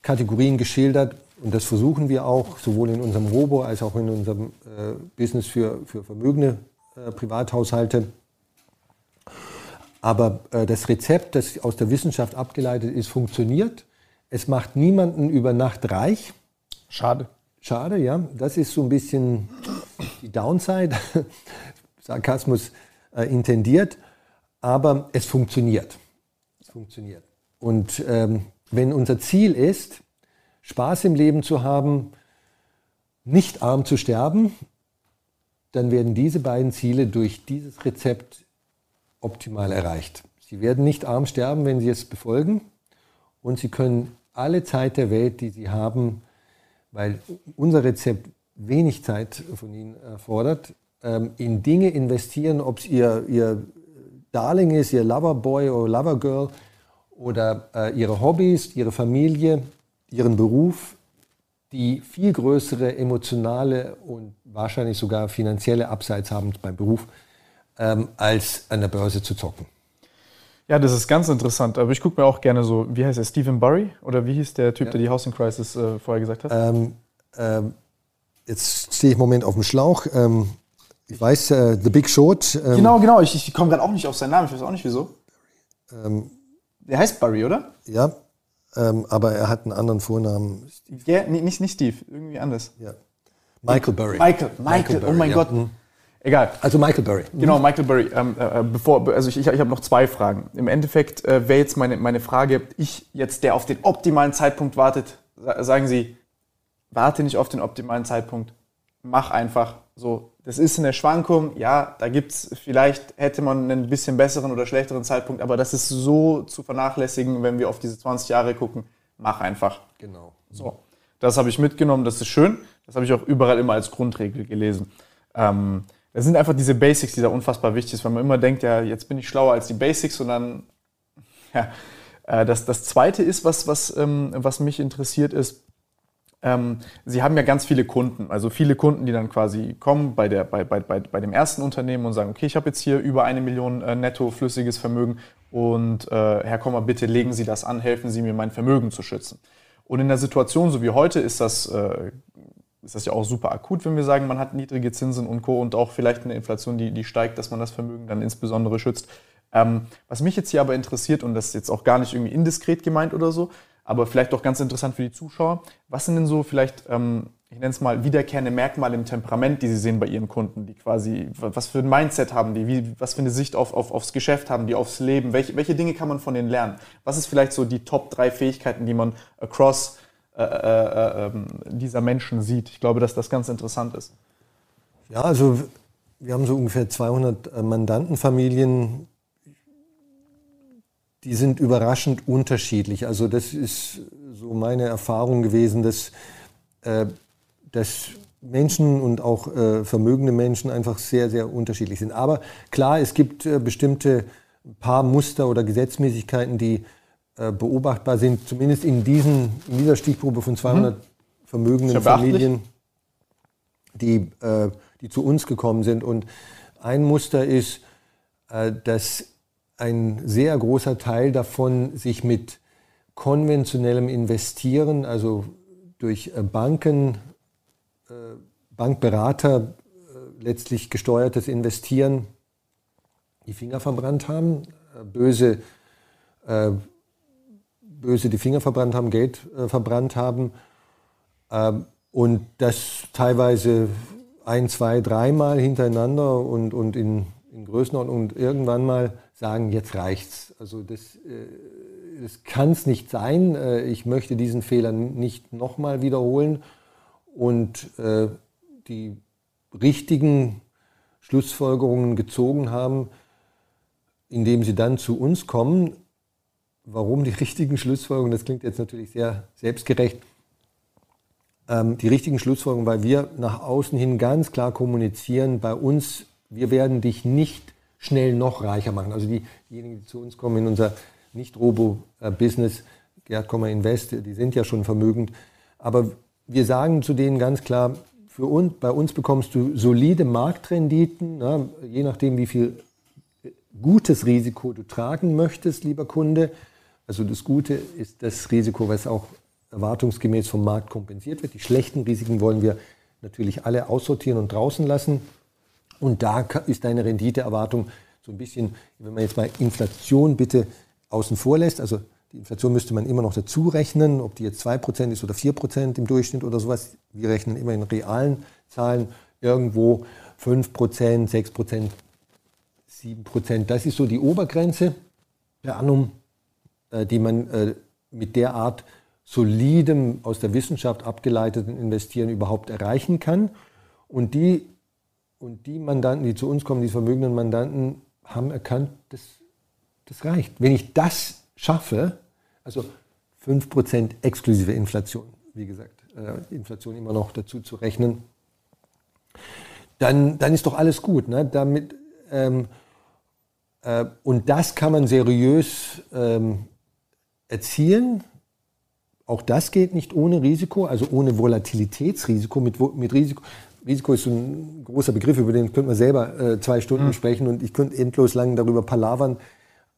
Speaker 2: Kategorien geschildert. Und das versuchen wir auch, sowohl in unserem Robo als auch in unserem äh, Business für, für vermögende äh, Privathaushalte. Aber äh, das Rezept, das aus der Wissenschaft abgeleitet ist, funktioniert. Es macht niemanden über Nacht reich.
Speaker 1: Schade.
Speaker 2: Schade, ja. Das ist so ein bisschen die Downside. Sarkasmus äh, intendiert. Aber es funktioniert. Es funktioniert. Und ähm, wenn unser Ziel ist, Spaß im Leben zu haben, nicht arm zu sterben, dann werden diese beiden Ziele durch dieses Rezept optimal erreicht. Sie werden nicht arm sterben, wenn Sie es befolgen und Sie können alle Zeit der Welt, die Sie haben, weil unser Rezept wenig Zeit von Ihnen erfordert, ähm, in Dinge investieren, ob es Ihr, Ihr Darling ist, Ihr Loverboy oder Lovergirl oder äh, Ihre Hobbys, Ihre Familie, Ihren Beruf, die viel größere emotionale und wahrscheinlich sogar finanzielle Abseits haben beim Beruf, ähm, als an der Börse zu zocken.
Speaker 1: Ja, das ist ganz interessant. Aber ich gucke mir auch gerne so, wie heißt er, Stephen Burry? Oder wie hieß der Typ, ja. der die Housing Crisis äh, vorher gesagt hat?
Speaker 2: Ähm, ähm, jetzt stehe ich im Moment auf dem Schlauch. Ähm, ich weiß, äh, The Big Short.
Speaker 1: Ähm, genau, genau. Ich, ich komme gerade auch nicht auf seinen Namen. Ich weiß auch nicht wieso. Ähm, der heißt Burry, oder?
Speaker 2: Ja, ähm, aber er hat einen anderen Vornamen.
Speaker 1: Ja, nicht, nicht Steve, irgendwie anders.
Speaker 2: Ja. Michael Burry.
Speaker 1: Michael, Michael, Michael Burry, oh mein ja. Gott. Mhm. Egal.
Speaker 2: Also Michael Burry.
Speaker 1: Genau, Michael Burry. Ähm, äh, äh, bevor, also ich, ich, ich habe noch zwei Fragen. Im Endeffekt äh, wäre jetzt meine, meine Frage, ich jetzt, der auf den optimalen Zeitpunkt wartet, sagen Sie, warte nicht auf den optimalen Zeitpunkt, mach einfach so. Das ist eine Schwankung, ja, da gibt es, vielleicht hätte man einen bisschen besseren oder schlechteren Zeitpunkt, aber das ist so zu vernachlässigen, wenn wir auf diese 20 Jahre gucken. Mach einfach.
Speaker 2: Genau.
Speaker 1: So, das habe ich mitgenommen, das ist schön. Das habe ich auch überall immer als Grundregel gelesen. Ähm, das sind einfach diese Basics, die da unfassbar wichtig sind, weil man immer denkt, ja, jetzt bin ich schlauer als die Basics und dann, ja. Äh, das, das Zweite ist, was, was, ähm, was mich interessiert, ist, ähm, Sie haben ja ganz viele Kunden, also viele Kunden, die dann quasi kommen bei, der, bei, bei, bei, bei dem ersten Unternehmen und sagen, okay, ich habe jetzt hier über eine Million äh, netto flüssiges Vermögen und äh, Herr Kommer, bitte legen Sie das an, helfen Sie mir, mein Vermögen zu schützen. Und in der Situation so wie heute ist das äh, ist das ja auch super akut, wenn wir sagen, man hat niedrige Zinsen und Co. und auch vielleicht eine Inflation, die, die steigt, dass man das Vermögen dann insbesondere schützt. Ähm, was mich jetzt hier aber interessiert, und das ist jetzt auch gar nicht irgendwie indiskret gemeint oder so, aber vielleicht auch ganz interessant für die Zuschauer, was sind denn so vielleicht, ähm, ich nenne es mal, wiederkehrende Merkmale im Temperament, die Sie sehen bei Ihren Kunden, die quasi, was für ein Mindset haben die, wie, was für eine Sicht auf, auf, aufs Geschäft haben die, aufs Leben, welche, welche Dinge kann man von denen lernen? Was ist vielleicht so die Top drei Fähigkeiten, die man across äh, äh, ähm, dieser Menschen sieht. Ich glaube, dass das ganz interessant ist.
Speaker 2: Ja, also wir haben so ungefähr 200 äh, Mandantenfamilien. Die sind überraschend unterschiedlich. Also das ist so meine Erfahrung gewesen, dass, äh, dass Menschen und auch äh, vermögende Menschen einfach sehr, sehr unterschiedlich sind. Aber klar, es gibt äh, bestimmte paar Muster oder Gesetzmäßigkeiten, die äh, beobachtbar sind, zumindest in, diesen, in dieser Stichprobe von 200 mhm. vermögenden Familien, die, äh, die zu uns gekommen sind. Und ein Muster ist, äh, dass ein sehr großer Teil davon sich mit konventionellem Investieren, also durch äh, Banken, äh, Bankberater äh, letztlich gesteuertes Investieren die Finger verbrannt haben, böse, böse die Finger verbrannt haben, Geld verbrannt haben ähm, und das teilweise ein, zwei, dreimal hintereinander und, und in, in Größenordnung und irgendwann mal sagen, jetzt reicht's. Also das, äh, das kann es nicht sein. Äh, ich möchte diesen Fehler nicht nochmal wiederholen. Und äh, die richtigen Schlussfolgerungen gezogen haben, indem sie dann zu uns kommen. Warum die richtigen Schlussfolgerungen? Das klingt jetzt natürlich sehr selbstgerecht ähm, die richtigen Schlussfolgerungen, weil wir nach außen hin ganz klar kommunizieren, bei uns, wir werden dich nicht schnell noch reicher machen. Also die, diejenigen, die zu uns kommen in unser Nicht-Robo-Business, Gerd Kommer Invest, die sind ja schon vermögend. Aber wir sagen zu denen ganz klar, für uns, bei uns bekommst du solide Marktrenditen, na, je nachdem, wie viel gutes Risiko du tragen möchtest, lieber Kunde. Also das Gute ist das Risiko, was auch erwartungsgemäß vom Markt kompensiert wird. Die schlechten Risiken wollen wir natürlich alle aussortieren und draußen lassen. Und da ist deine Renditeerwartung so ein bisschen, wenn man jetzt mal Inflation bitte außen vor lässt, also die Inflation müsste man immer noch dazu rechnen, ob die jetzt 2% ist oder 4% im Durchschnitt oder sowas. Wir rechnen immer in realen Zahlen irgendwo 5%, 6%, 7%. Das ist so die Obergrenze per annum, äh, die man äh, mit der Art solidem, aus der Wissenschaft abgeleiteten Investieren überhaupt erreichen kann. Und die, und die Mandanten, die zu uns kommen, die vermögenden Mandanten, haben erkannt, das, das reicht. Wenn ich das schaffe, also 5% exklusive Inflation, wie gesagt, äh, Inflation immer noch dazu zu rechnen, dann, dann ist doch alles gut. Ne? Damit, ähm, äh, und das kann man seriös ähm, erzielen auch das geht nicht ohne Risiko, also ohne Volatilitätsrisiko. Mit, mit Risiko, Risiko ist so ein großer Begriff, über den könnte man selber äh, zwei Stunden mhm. sprechen und ich könnte endlos lang darüber palavern.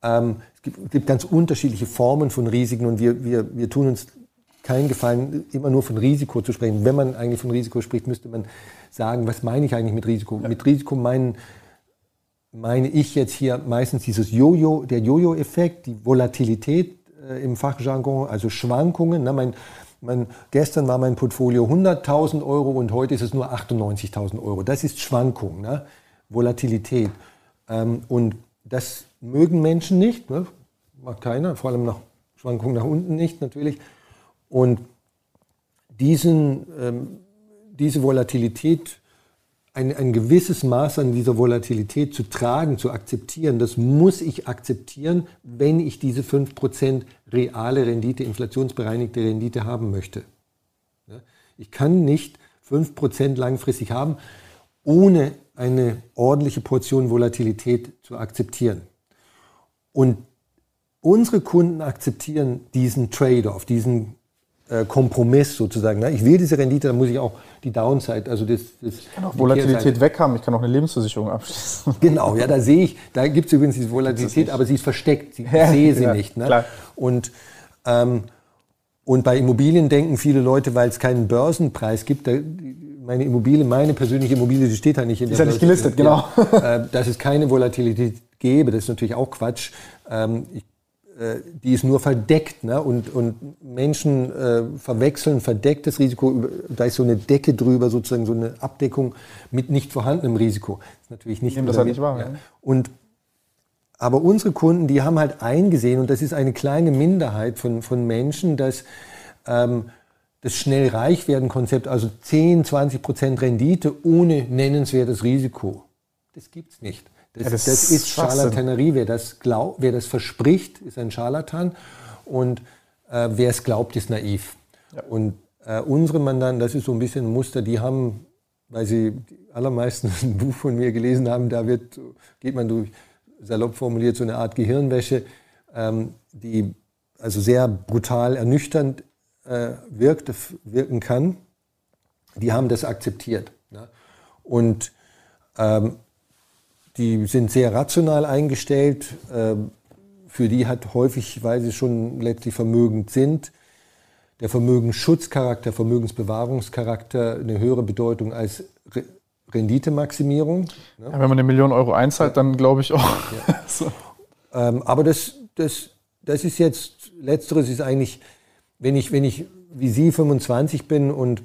Speaker 2: Ähm, es gibt, gibt, ganz unterschiedliche Formen von Risiken und wir, wir, wir tun uns keinen Gefallen, immer nur von Risiko zu sprechen. Wenn man eigentlich von Risiko spricht, müsste man sagen, was meine ich eigentlich mit Risiko? Ja. Mit Risiko meinen, meine ich jetzt hier meistens dieses Jojo, der Jojo-Effekt, die Volatilität äh, im Fachjargon, also Schwankungen. Ne? Mein, mein, gestern war mein Portfolio 100.000 Euro und heute ist es nur 98.000 Euro. Das ist Schwankung, ne? Volatilität. Ähm, und das mögen Menschen nicht, ne? mag keiner, vor allem nach Schwankungen nach unten nicht natürlich. Und diesen, ähm, diese Volatilität ein, ein gewisses Maß an dieser Volatilität zu tragen, zu akzeptieren, das muss ich akzeptieren, wenn ich diese 5% reale Rendite, inflationsbereinigte Rendite haben möchte. Ich kann nicht 5% langfristig haben, ohne eine ordentliche Portion Volatilität zu akzeptieren. Und unsere Kunden akzeptieren diesen Trade-off, diesen Kompromiss sozusagen. Ich will diese Rendite, dann muss ich auch die Downside, also das, das
Speaker 1: ich kann auch Volatilität weghaben, ich kann auch eine Lebensversicherung abschließen.
Speaker 2: Genau, ja, da sehe ich, da gibt es übrigens diese Volatilität, aber sie ist versteckt, ich ja, sehe sie ja, nicht. Ne? Klar. Und, ähm, und bei Immobilien denken viele Leute, weil es keinen Börsenpreis gibt, da, meine Immobilie, meine persönliche Immobilie, die steht da nicht in
Speaker 1: der Ist ja nicht gelistet, genau.
Speaker 2: Ja, äh, dass es keine Volatilität gäbe, das ist natürlich auch Quatsch. Ähm, ich äh, die ist nur verdeckt. Ne? Und, und Menschen äh, verwechseln verdecktes Risiko, da ist so eine Decke drüber, sozusagen so eine Abdeckung mit nicht vorhandenem Risiko. Das ist natürlich nicht,
Speaker 1: das halt nicht wahr. Ja.
Speaker 2: Und, aber unsere Kunden, die haben halt eingesehen, und das ist eine kleine Minderheit von, von Menschen, dass ähm, das schnell reich werden Konzept, also 10, 20 Prozent Rendite ohne nennenswertes Risiko, das gibt es nicht. Das, ja, das, das ist Scharlatanerie. Wer das, glaub, wer das verspricht, ist ein Scharlatan. Und äh, wer es glaubt, ist naiv. Ja. Und äh, unsere Mandanten, das ist so ein bisschen ein Muster, die haben, weil sie die allermeisten ein Buch von mir gelesen haben, da wird, geht man durch, salopp formuliert, so eine Art Gehirnwäsche, ähm, die also sehr brutal ernüchternd äh, wirkt, wirken kann. Die haben das akzeptiert. Ja? Und ähm, die sind sehr rational eingestellt. Ähm, für die hat häufig, weil sie schon letztlich vermögend sind, der Vermögensschutzcharakter, Vermögensbewahrungscharakter eine höhere Bedeutung als Renditemaximierung.
Speaker 1: Ne? Ja, wenn man eine Million Euro einzahlt, dann glaube ich auch. Ja.
Speaker 2: so. ähm, aber das, das, das ist jetzt, letzteres ist eigentlich, wenn ich, wenn ich wie Sie 25 bin und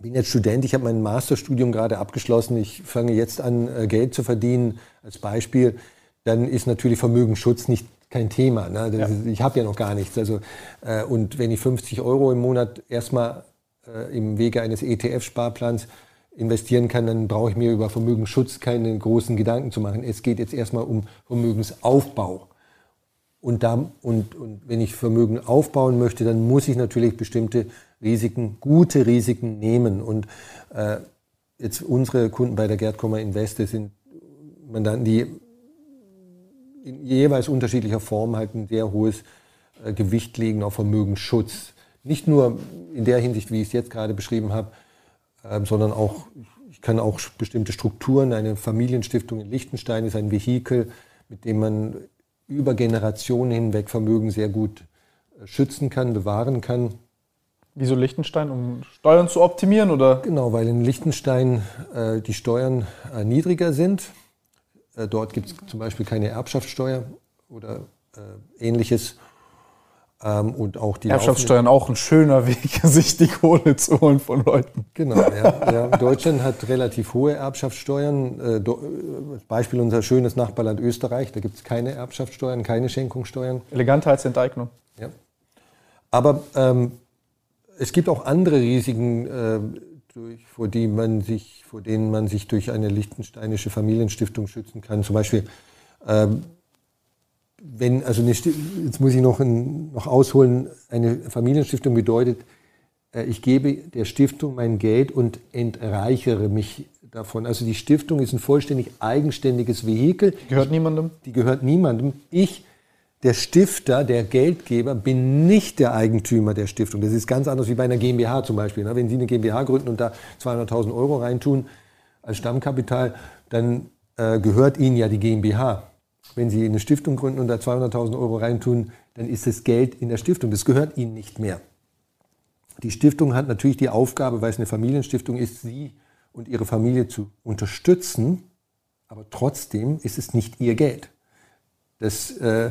Speaker 2: bin jetzt Student, ich habe mein Masterstudium gerade abgeschlossen, ich fange jetzt an, äh, Geld zu verdienen, als Beispiel, dann ist natürlich Vermögensschutz nicht kein Thema. Ne? Ja. Ist, ich habe ja noch gar nichts. Also, äh, und wenn ich 50 Euro im Monat erstmal äh, im Wege eines ETF-Sparplans investieren kann, dann brauche ich mir über Vermögensschutz keine großen Gedanken zu machen. Es geht jetzt erstmal um Vermögensaufbau. Und, da, und, und wenn ich Vermögen aufbauen möchte, dann muss ich natürlich bestimmte Risiken, gute Risiken nehmen. Und äh, jetzt unsere Kunden bei der Gerd Kommer Investe sind Mandanten, die in jeweils unterschiedlicher Form halt ein sehr hohes äh, Gewicht legen auf Vermögensschutz. Nicht nur in der Hinsicht, wie ich es jetzt gerade beschrieben habe, äh, sondern auch, ich kann auch bestimmte Strukturen, eine Familienstiftung in Liechtenstein ist ein Vehikel, mit dem man über Generationen hinweg Vermögen sehr gut äh, schützen kann, bewahren kann.
Speaker 1: Wieso Liechtenstein, um Steuern zu optimieren? Oder?
Speaker 2: Genau, weil in Liechtenstein äh, die Steuern äh, niedriger sind. Äh, dort gibt es zum Beispiel keine Erbschaftssteuer oder äh, ähnliches.
Speaker 1: Ähm, und auch die Erbschaftssteuern auch ein schöner Weg, sich die Kohle zu holen von Leuten.
Speaker 2: Genau, ja, ja. Deutschland hat relativ hohe Erbschaftssteuern. Äh, äh, Beispiel unser schönes Nachbarland Österreich, da gibt es keine Erbschaftssteuern, keine Schenkungssteuern.
Speaker 1: Eleganter als Enteignung.
Speaker 2: Ja. Aber ähm, es gibt auch andere Risiken, äh, durch, vor, die man sich, vor denen man sich durch eine liechtensteinische Familienstiftung schützen kann. Zum Beispiel ähm, wenn, also eine, jetzt muss ich noch, ein, noch ausholen, eine Familienstiftung bedeutet, äh, ich gebe der Stiftung mein Geld und entreichere mich davon. Also die Stiftung ist ein vollständig eigenständiges Vehikel.
Speaker 1: Die gehört niemandem?
Speaker 2: Die gehört niemandem. Ich, der Stifter, der Geldgeber, bin nicht der Eigentümer der Stiftung. Das ist ganz anders wie bei einer GmbH zum Beispiel. Ne? Wenn Sie eine GmbH gründen und da 200.000 Euro reintun als Stammkapital, dann äh, gehört Ihnen ja die GmbH wenn Sie eine Stiftung gründen und da 200.000 Euro reintun, dann ist das Geld in der Stiftung. Das gehört Ihnen nicht mehr. Die Stiftung hat natürlich die Aufgabe, weil es eine Familienstiftung ist, Sie und Ihre Familie zu unterstützen, aber trotzdem ist es nicht Ihr Geld. Das äh,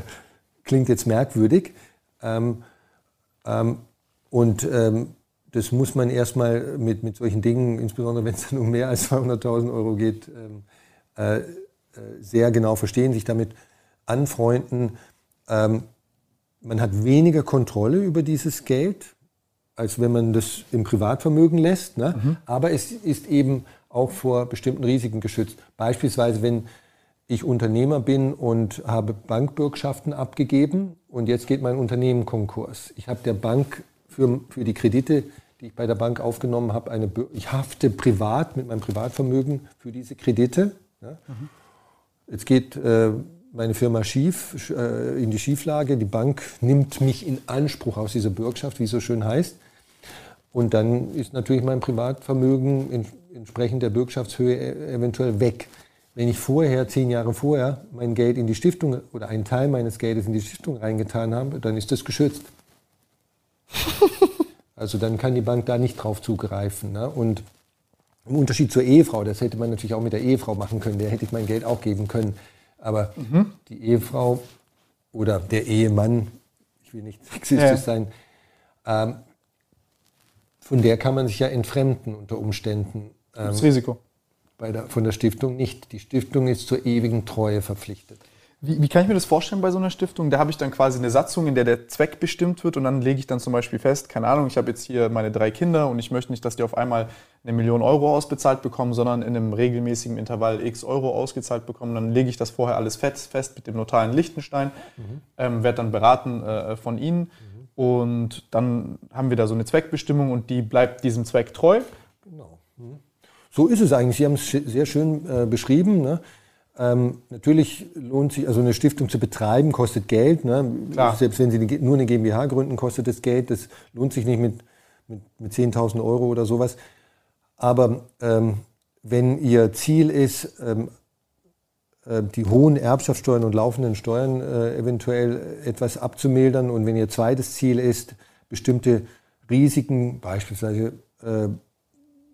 Speaker 2: klingt jetzt merkwürdig. Ähm, ähm, und ähm, das muss man erstmal mit, mit solchen Dingen, insbesondere wenn es dann um mehr als 200.000 Euro geht, ähm, äh, äh, sehr genau verstehen, sich damit anfreunden. Ähm, man hat weniger Kontrolle über dieses Geld, als wenn man das im Privatvermögen lässt. Ne? Mhm. Aber es ist eben auch vor bestimmten Risiken geschützt. Beispielsweise, wenn ich Unternehmer bin und habe Bankbürgschaften abgegeben und jetzt geht mein Unternehmen Konkurs. Ich habe der Bank für, für die Kredite, die ich bei der Bank aufgenommen habe, eine, ich hafte privat mit meinem Privatvermögen für diese Kredite. Ne? Mhm. Jetzt geht äh, meine Firma schief, äh, in die Schieflage. Die Bank nimmt mich in Anspruch aus dieser Bürgschaft, wie es so schön heißt. Und dann ist natürlich mein Privatvermögen in, entsprechend der Bürgschaftshöhe e, eventuell weg. Wenn ich vorher, zehn Jahre vorher, mein Geld in die Stiftung oder einen Teil meines Geldes in die Stiftung reingetan habe, dann ist das geschützt. Also dann kann die Bank da nicht drauf zugreifen. Ne? Und im Unterschied zur Ehefrau, das hätte man natürlich auch mit der Ehefrau machen können, der hätte ich mein Geld auch geben können. Aber mhm. die Ehefrau oder der Ehemann, ich will nicht sexistisch ja. sein, ähm, von der kann man sich ja entfremden unter Umständen.
Speaker 1: Ähm, das Risiko.
Speaker 2: Bei der, von der Stiftung nicht. Die Stiftung ist zur ewigen Treue verpflichtet.
Speaker 1: Wie, wie, kann ich mir das vorstellen bei so einer Stiftung? Da habe ich dann quasi eine Satzung, in der der Zweck bestimmt wird und dann lege ich dann zum Beispiel fest, keine Ahnung, ich habe jetzt hier meine drei Kinder und ich möchte nicht, dass die auf einmal eine Million Euro ausbezahlt bekommen, sondern in einem regelmäßigen Intervall x Euro ausgezahlt bekommen. Dann lege ich das vorher alles fest, fest mit dem Notar in Liechtenstein, mhm. ähm, werde dann beraten äh, von Ihnen mhm. und dann haben wir da so eine Zweckbestimmung und die bleibt diesem Zweck treu.
Speaker 2: So ist es eigentlich. Sie haben es sehr schön äh, beschrieben. Ne? Ähm, natürlich lohnt sich, also eine Stiftung zu betreiben, kostet Geld. Ne? Selbst wenn Sie nur eine GmbH gründen, kostet das Geld. Das lohnt sich nicht mit, mit, mit 10.000 Euro oder sowas. Aber ähm, wenn Ihr Ziel ist, ähm, äh, die hohen Erbschaftssteuern und laufenden Steuern äh, eventuell etwas abzumildern. Und wenn Ihr zweites Ziel ist, bestimmte Risiken, beispielsweise äh,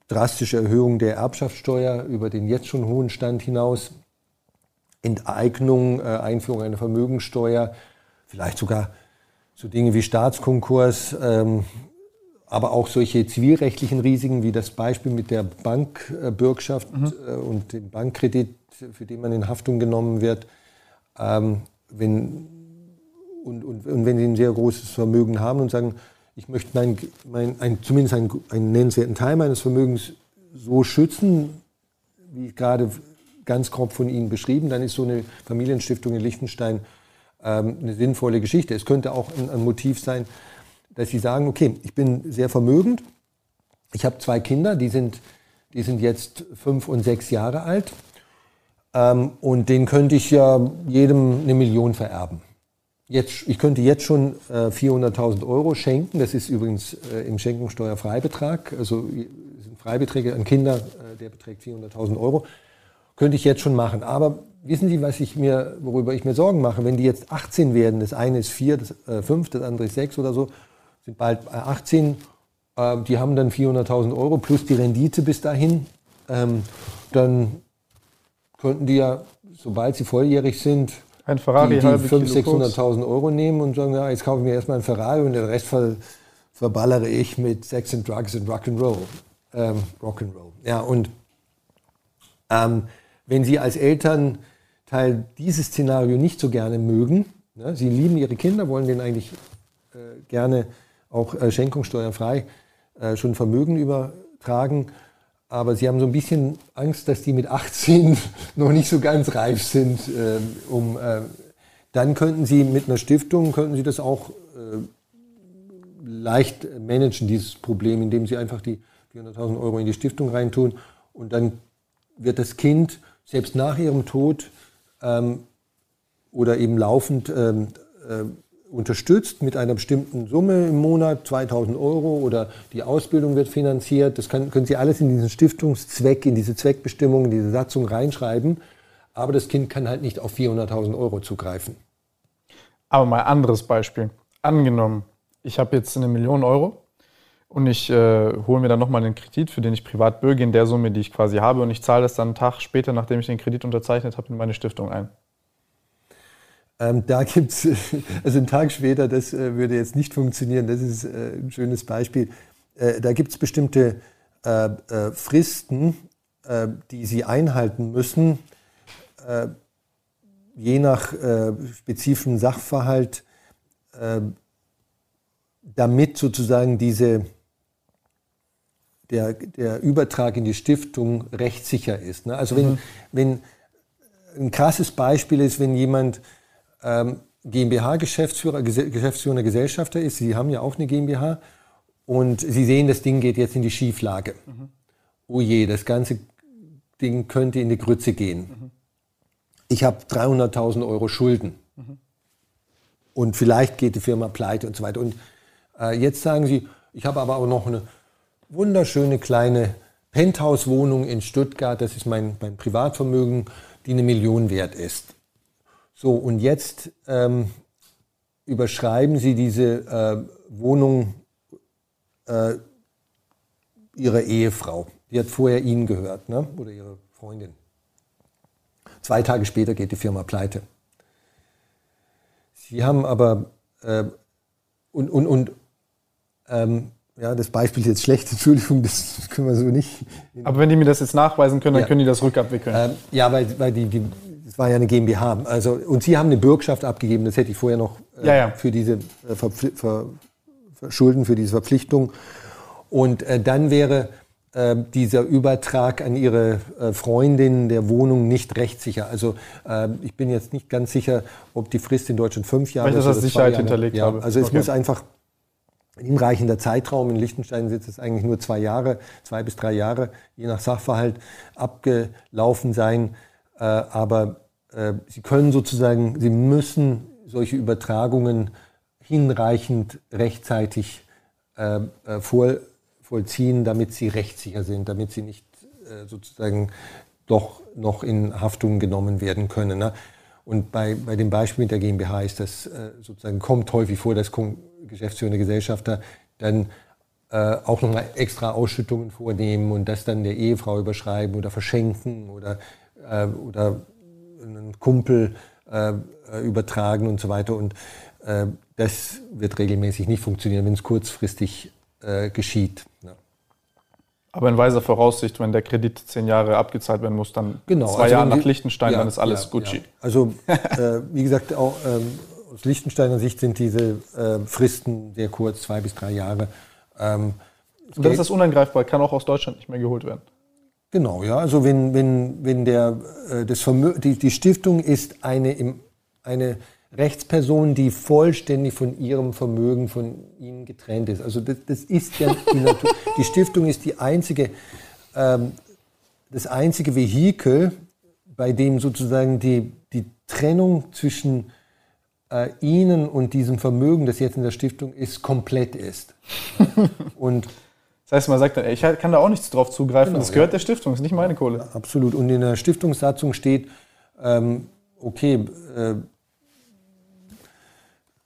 Speaker 2: drastische Erhöhung der Erbschaftssteuer über den jetzt schon hohen Stand hinaus, Enteignung, äh, Einführung einer Vermögenssteuer, vielleicht sogar so Dinge wie Staatskonkurs, ähm, aber auch solche zivilrechtlichen Risiken wie das Beispiel mit der Bankbürgschaft mhm. Äh, und dem Bankkredit, für den man in Haftung genommen wird. Ähm, wenn, und, und, und, wenn Sie ein sehr großes Vermögen haben und sagen, ich möchte mein, mein, ein, zumindest einen, einen nennenswerten Teil meines Vermögens so schützen, wie gerade ganz grob von Ihnen beschrieben, dann ist so eine Familienstiftung in Liechtenstein ähm, eine sinnvolle Geschichte. Es könnte auch ein, ein Motiv sein, dass Sie sagen, okay, ich bin sehr vermögend, ich habe zwei Kinder, die sind, die sind jetzt fünf und sechs Jahre alt ähm, und denen könnte ich ja jedem eine Million vererben. Jetzt, ich könnte jetzt schon äh, 400.000 Euro schenken. Das ist übrigens äh, im Schenkungssteuerfreibetrag. Also sind Freibeträge an Kinder, äh, der beträgt 400.000 Euro. Könnte ich jetzt schon machen. Aber wissen Sie, was ich mir, worüber ich mir Sorgen mache? Wenn die jetzt 18 werden, das eine ist 4, das äh, 5, das andere ist 6 oder so, sind bald 18, äh, die haben dann 400.000 Euro plus die Rendite bis dahin. Ähm, dann könnten die ja, sobald sie volljährig sind,
Speaker 1: ein Ferrari
Speaker 2: die, die 500.000, 600.000 Euro nehmen und sagen, ja, jetzt kaufe ich mir erstmal einen Ferrari und den Rest ver, verballere ich mit Sex and Drugs und Rock'n'Roll. Ähm, Rock'n'Roll. Ja, und ähm, wenn Sie als Elternteil dieses Szenario nicht so gerne mögen, ne, Sie lieben Ihre Kinder, wollen denen eigentlich äh, gerne auch äh, schenkungssteuerfrei äh, schon Vermögen übertragen, aber Sie haben so ein bisschen Angst, dass die mit 18 noch nicht so ganz reif sind, äh, um äh, dann könnten Sie mit einer Stiftung könnten Sie das auch äh, leicht managen, dieses Problem, indem Sie einfach die 400.000 Euro in die Stiftung reintun und dann wird das Kind selbst nach ihrem Tod ähm, oder eben laufend ähm, äh, unterstützt mit einer bestimmten Summe im Monat, 2000 Euro oder die Ausbildung wird finanziert. Das kann, können Sie alles in diesen Stiftungszweck, in diese Zweckbestimmung, in diese Satzung reinschreiben. Aber das Kind kann halt nicht auf 400.000 Euro zugreifen.
Speaker 1: Aber mal anderes Beispiel. Angenommen, ich habe jetzt eine Million Euro und ich äh, hole mir dann nochmal einen Kredit, für den ich privat bürge, in der Summe, die ich quasi habe und ich zahle das dann einen Tag später, nachdem ich den Kredit unterzeichnet habe, in meine Stiftung ein.
Speaker 2: Ähm, da gibt es, also einen Tag später, das äh, würde jetzt nicht funktionieren, das ist äh, ein schönes Beispiel. Äh, da gibt es bestimmte äh, äh, Fristen, äh, die Sie einhalten müssen, je nach spezifischem Sachverhalt, damit sozusagen diese, der, der Übertrag in die Stiftung rechtssicher ist. Ne? Also wenn, mhm. wenn ein krasses Beispiel ist, wenn jemand ähm, GmbH-Geschäftsführer, geschäftsführender Gesellschafter ist. Sie haben ja auch eine GmbH. Und Sie sehen, das Ding geht jetzt in die Schieflage. Mhm. Oh je, das ganze Ding könnte in die Grütze gehen. Mhm. Ich habe 300.000 Euro Schulden. Mhm. Und vielleicht geht die Firma pleite und so weiter. Und äh, jetzt sagen Sie, ich habe aber auch noch eine wunderschöne kleine Penthouse-Wohnung in Stuttgart. Das ist mein, mein Privatvermögen, die eine Million wert ist. So, und jetzt ähm, überschreiben Sie diese äh, Wohnung äh, Ihrer Ehefrau. Die hat vorher Ihnen gehört, ne? oder Ihre Freundin. Zwei Tage später geht die Firma pleite. Sie haben aber, äh, und, und, und ähm, ja, das Beispiel ist jetzt schlecht, Entschuldigung, das können wir so nicht.
Speaker 1: Aber wenn die mir das jetzt nachweisen können, dann ja. können die das rückabwickeln.
Speaker 2: Ähm, ja, weil, weil die, die, das war ja eine GmbH. Also, und Sie haben eine Bürgschaft abgegeben, das hätte ich vorher noch
Speaker 1: äh, ja, ja.
Speaker 2: für diese äh, Verpfli Ver Schulden, für diese Verpflichtung. Und äh, dann wäre äh, dieser Übertrag an Ihre äh, Freundin der Wohnung nicht rechtssicher. Also äh, ich bin jetzt nicht ganz sicher, ob die Frist in Deutschland fünf Jahre
Speaker 1: Weil ich das als Sicherheit hinterlegt ja, habe.
Speaker 2: Also es okay. muss einfach ein hinreichender Zeitraum, in Liechtenstein sitzt es eigentlich nur zwei Jahre, zwei bis drei Jahre, je nach Sachverhalt, abgelaufen sein. aber sie können sozusagen, Sie müssen solche Übertragungen hinreichend rechtzeitig äh, äh, voll, vollziehen, damit sie rechtssicher sind, damit sie nicht äh, sozusagen doch noch in Haftung genommen werden können. Ne? Und bei, bei dem Beispiel mit der GmbH ist das äh, sozusagen, kommt häufig vor, dass geschäftsführende Gesellschafter dann äh, auch nochmal extra Ausschüttungen vornehmen und das dann der Ehefrau überschreiben oder verschenken oder, äh, oder einen Kumpel äh, übertragen und so weiter. Und äh, das wird regelmäßig nicht funktionieren, wenn es kurzfristig äh, geschieht. Ja.
Speaker 1: Aber in weiser Voraussicht, wenn der Kredit zehn Jahre abgezahlt werden muss, dann
Speaker 2: genau,
Speaker 1: zwei
Speaker 2: also
Speaker 1: Jahre nach Liechtenstein,
Speaker 2: ja,
Speaker 1: dann ist alles
Speaker 2: ja,
Speaker 1: Gucci.
Speaker 2: Also äh, wie gesagt, auch ähm, aus Liechtensteiner Sicht sind diese äh, Fristen sehr kurz, zwei bis drei Jahre. Ähm,
Speaker 1: Und dann ist das unangreifbar, kann auch aus Deutschland nicht mehr geholt werden.
Speaker 2: Genau, ja. Also wenn, wenn, wenn der, äh, das Vermö die, die Stiftung ist eine, im, eine Rechtsperson, die vollständig von ihrem Vermögen von ihnen getrennt ist. Also das, das ist ja die Natur. Die Stiftung ist die einzige, ähm, das einzige Vehikel, bei dem sozusagen die, die Trennung zwischen äh, Ihnen und diesem Vermögen, das jetzt in der Stiftung ist, komplett ist.
Speaker 1: und das heißt, man sagt dann, ey, ich kann da auch nichts drauf zugreifen, genau, das gehört ja. der Stiftung, das ist nicht meine Kohle.
Speaker 2: Absolut. Und in der Stiftungssatzung steht, ähm, okay, äh,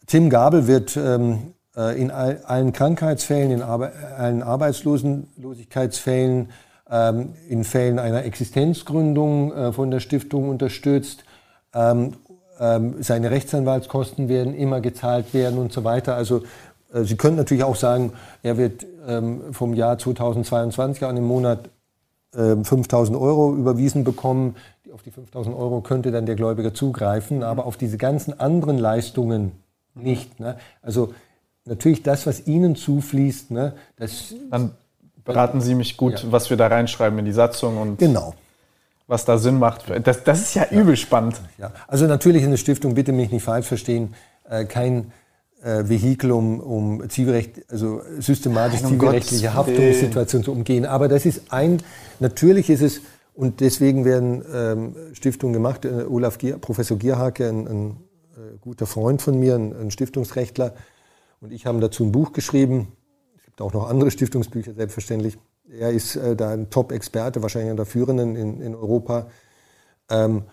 Speaker 2: Tim Gabel wird ähm, äh, in all, allen Krankheitsfällen, in Arbe allen Arbeitslosigkeitsfällen, ähm, in Fällen einer Existenzgründung äh, von der Stiftung unterstützt. Ähm, ähm, seine Rechtsanwaltskosten werden immer gezahlt werden und so weiter. Also äh, Sie können natürlich auch sagen, er wird ähm, vom Jahr 2022 an im Monat 5000 ähm, Euro überwiesen bekommen. Auf die 5000 Euro könnte dann der Gläubiger zugreifen, aber auf diese ganzen anderen Leistungen nicht. Ne? Also natürlich das, was Ihnen zufließt, ne, das.
Speaker 1: Dann beraten Sie mich gut, ja. was wir da reinschreiben in die Satzung und
Speaker 2: genau.
Speaker 1: was da Sinn macht. Das, das ist ja, ja, übel spannend.
Speaker 2: Ja. Also natürlich in der Stiftung, bitte mich nicht falsch verstehen, äh, kein äh, Vehikel, um, um Zivilrecht, also systematisch Nein, um zivilrechtliche Haftungssituationen zu umgehen. Aber das ist ein, natürlich ist es, und deswegen werden ähm, Stiftungen gemacht, äh, Olaf Gier, Professor Gierhake, ein, ein äh, guter Freund von mir, ein, ein, Stiftungsrechtler, und ich haben dazu ein Buch geschrieben. Es gibt auch noch andere Stiftungsbücher, selbstverständlich. Er ist äh, da ein Top-Experte, wahrscheinlich einer der führenden in, in Europa. Ähm,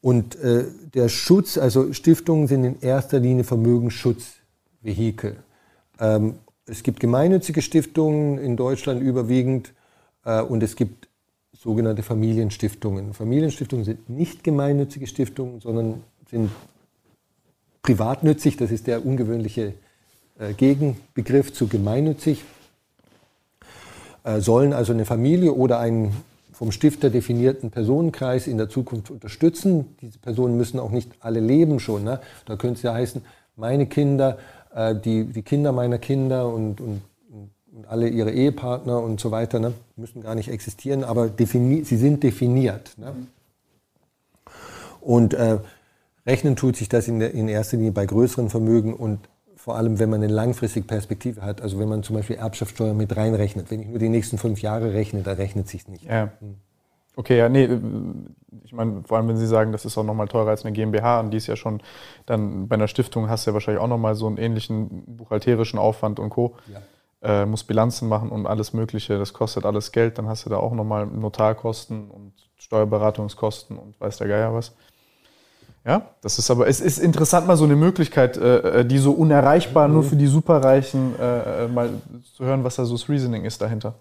Speaker 2: und äh, der Schutz, also Stiftungen sind in erster Linie Vermögensschutzvehikel. Ähm, es gibt gemeinnützige Stiftungen in Deutschland überwiegend äh, und es gibt sogenannte Familienstiftungen. Familienstiftungen sind nicht gemeinnützige Stiftungen, sondern sind privatnützig, das ist der ungewöhnliche äh, Gegenbegriff zu gemeinnützig, äh, sollen also eine Familie oder einen vom Stifter definierten Personenkreis in der Zukunft unterstützen. Diese Personen müssen auch nicht alle leben schon. Ne? Da könnte es ja heißen, meine Kinder, äh, die, die Kinder meiner Kinder und, und, und alle ihre Ehepartner und so weiter ne? müssen gar nicht existieren, aber sie sind definiert. Ne? Und äh, Rechnen tut sich das in, der, in erster Linie bei größeren Vermögen und vor allem, wenn man eine langfristige Perspektive hat. Also wenn man zum Beispiel Erbschaftssteuer mit reinrechnet. Wenn ich nur die nächsten fünf Jahre rechne, da rechnet sich nicht.
Speaker 1: Ja. Okay, ja, nee, ich meine, vor allem, wenn Sie sagen, das ist auch nochmal teurer als eine GmbH, und die ist ja schon, dann bei einer Stiftung hast du ja wahrscheinlich auch nochmal so einen ähnlichen buchhalterischen Aufwand und Co. Ja. Äh, muss Bilanzen machen und alles Mögliche, das kostet alles Geld, dann hast du da auch nochmal Notarkosten und Steuerberatungskosten und weiß der Geier was. Ja, das ist aber, es ist interessant, mal so eine Möglichkeit, äh, äh, die so unerreichbar mhm. nur für die Superreichen, äh, mal zu hören, was da so das Reasoning ist dahinter.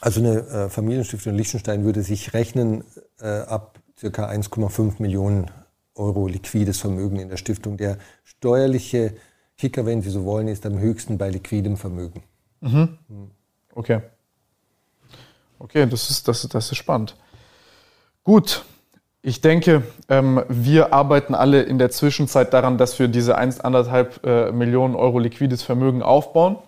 Speaker 2: Also eine äh, Familienstiftung in Liechtenstein würde sich rechnen äh, ab ca. 1,5 Millionen Euro liquides Vermögen in der Stiftung. Der steuerliche Kicker, wenn Sie so wollen, ist am höchsten bei liquidem Vermögen.
Speaker 1: Mhm. mhm. Okay. Okay, das ist, das, das ist spannend. Gut, ich denke, ähm, wir arbeiten alle in der Zwischenzeit daran, dass wir diese 1,5 äh, Millionen Euro liquides Vermögen aufbauen,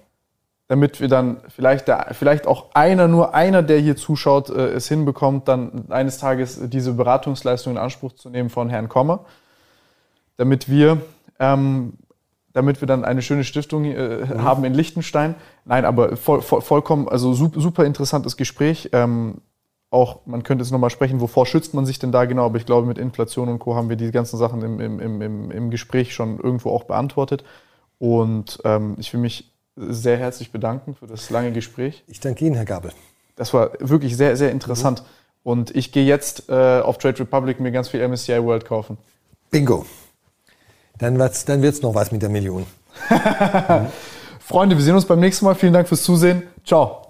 Speaker 1: damit wir dann vielleicht, der, vielleicht auch einer, nur einer, der hier zuschaut, äh, es hinbekommt, dann eines Tages diese Beratungsleistung in Anspruch zu nehmen von Herrn Kommer, damit wir, ähm, damit wir dann eine schöne Stiftung äh, mhm. haben in Liechtenstein. Nein, aber voll, voll, vollkommen, also super interessantes Gespräch. Ähm, auch, man könnte jetzt nochmal sprechen, wovor schützt man sich denn da genau, aber ich glaube, mit Inflation und Co. haben wir die ganzen Sachen im, im, im, im Gespräch schon irgendwo auch beantwortet. Und ähm, ich will mich sehr herzlich bedanken für das lange Gespräch.
Speaker 2: Ich danke Ihnen, Herr Gabel.
Speaker 1: Das war wirklich sehr, sehr interessant. Mhm. Und ich gehe jetzt äh, auf Trade Republic mir ganz viel MSCI World kaufen.
Speaker 2: Bingo. Dann wird es dann wird's noch was mit der Million.
Speaker 1: Freunde, wir sehen uns beim nächsten Mal. Vielen Dank fürs Zusehen. Ciao.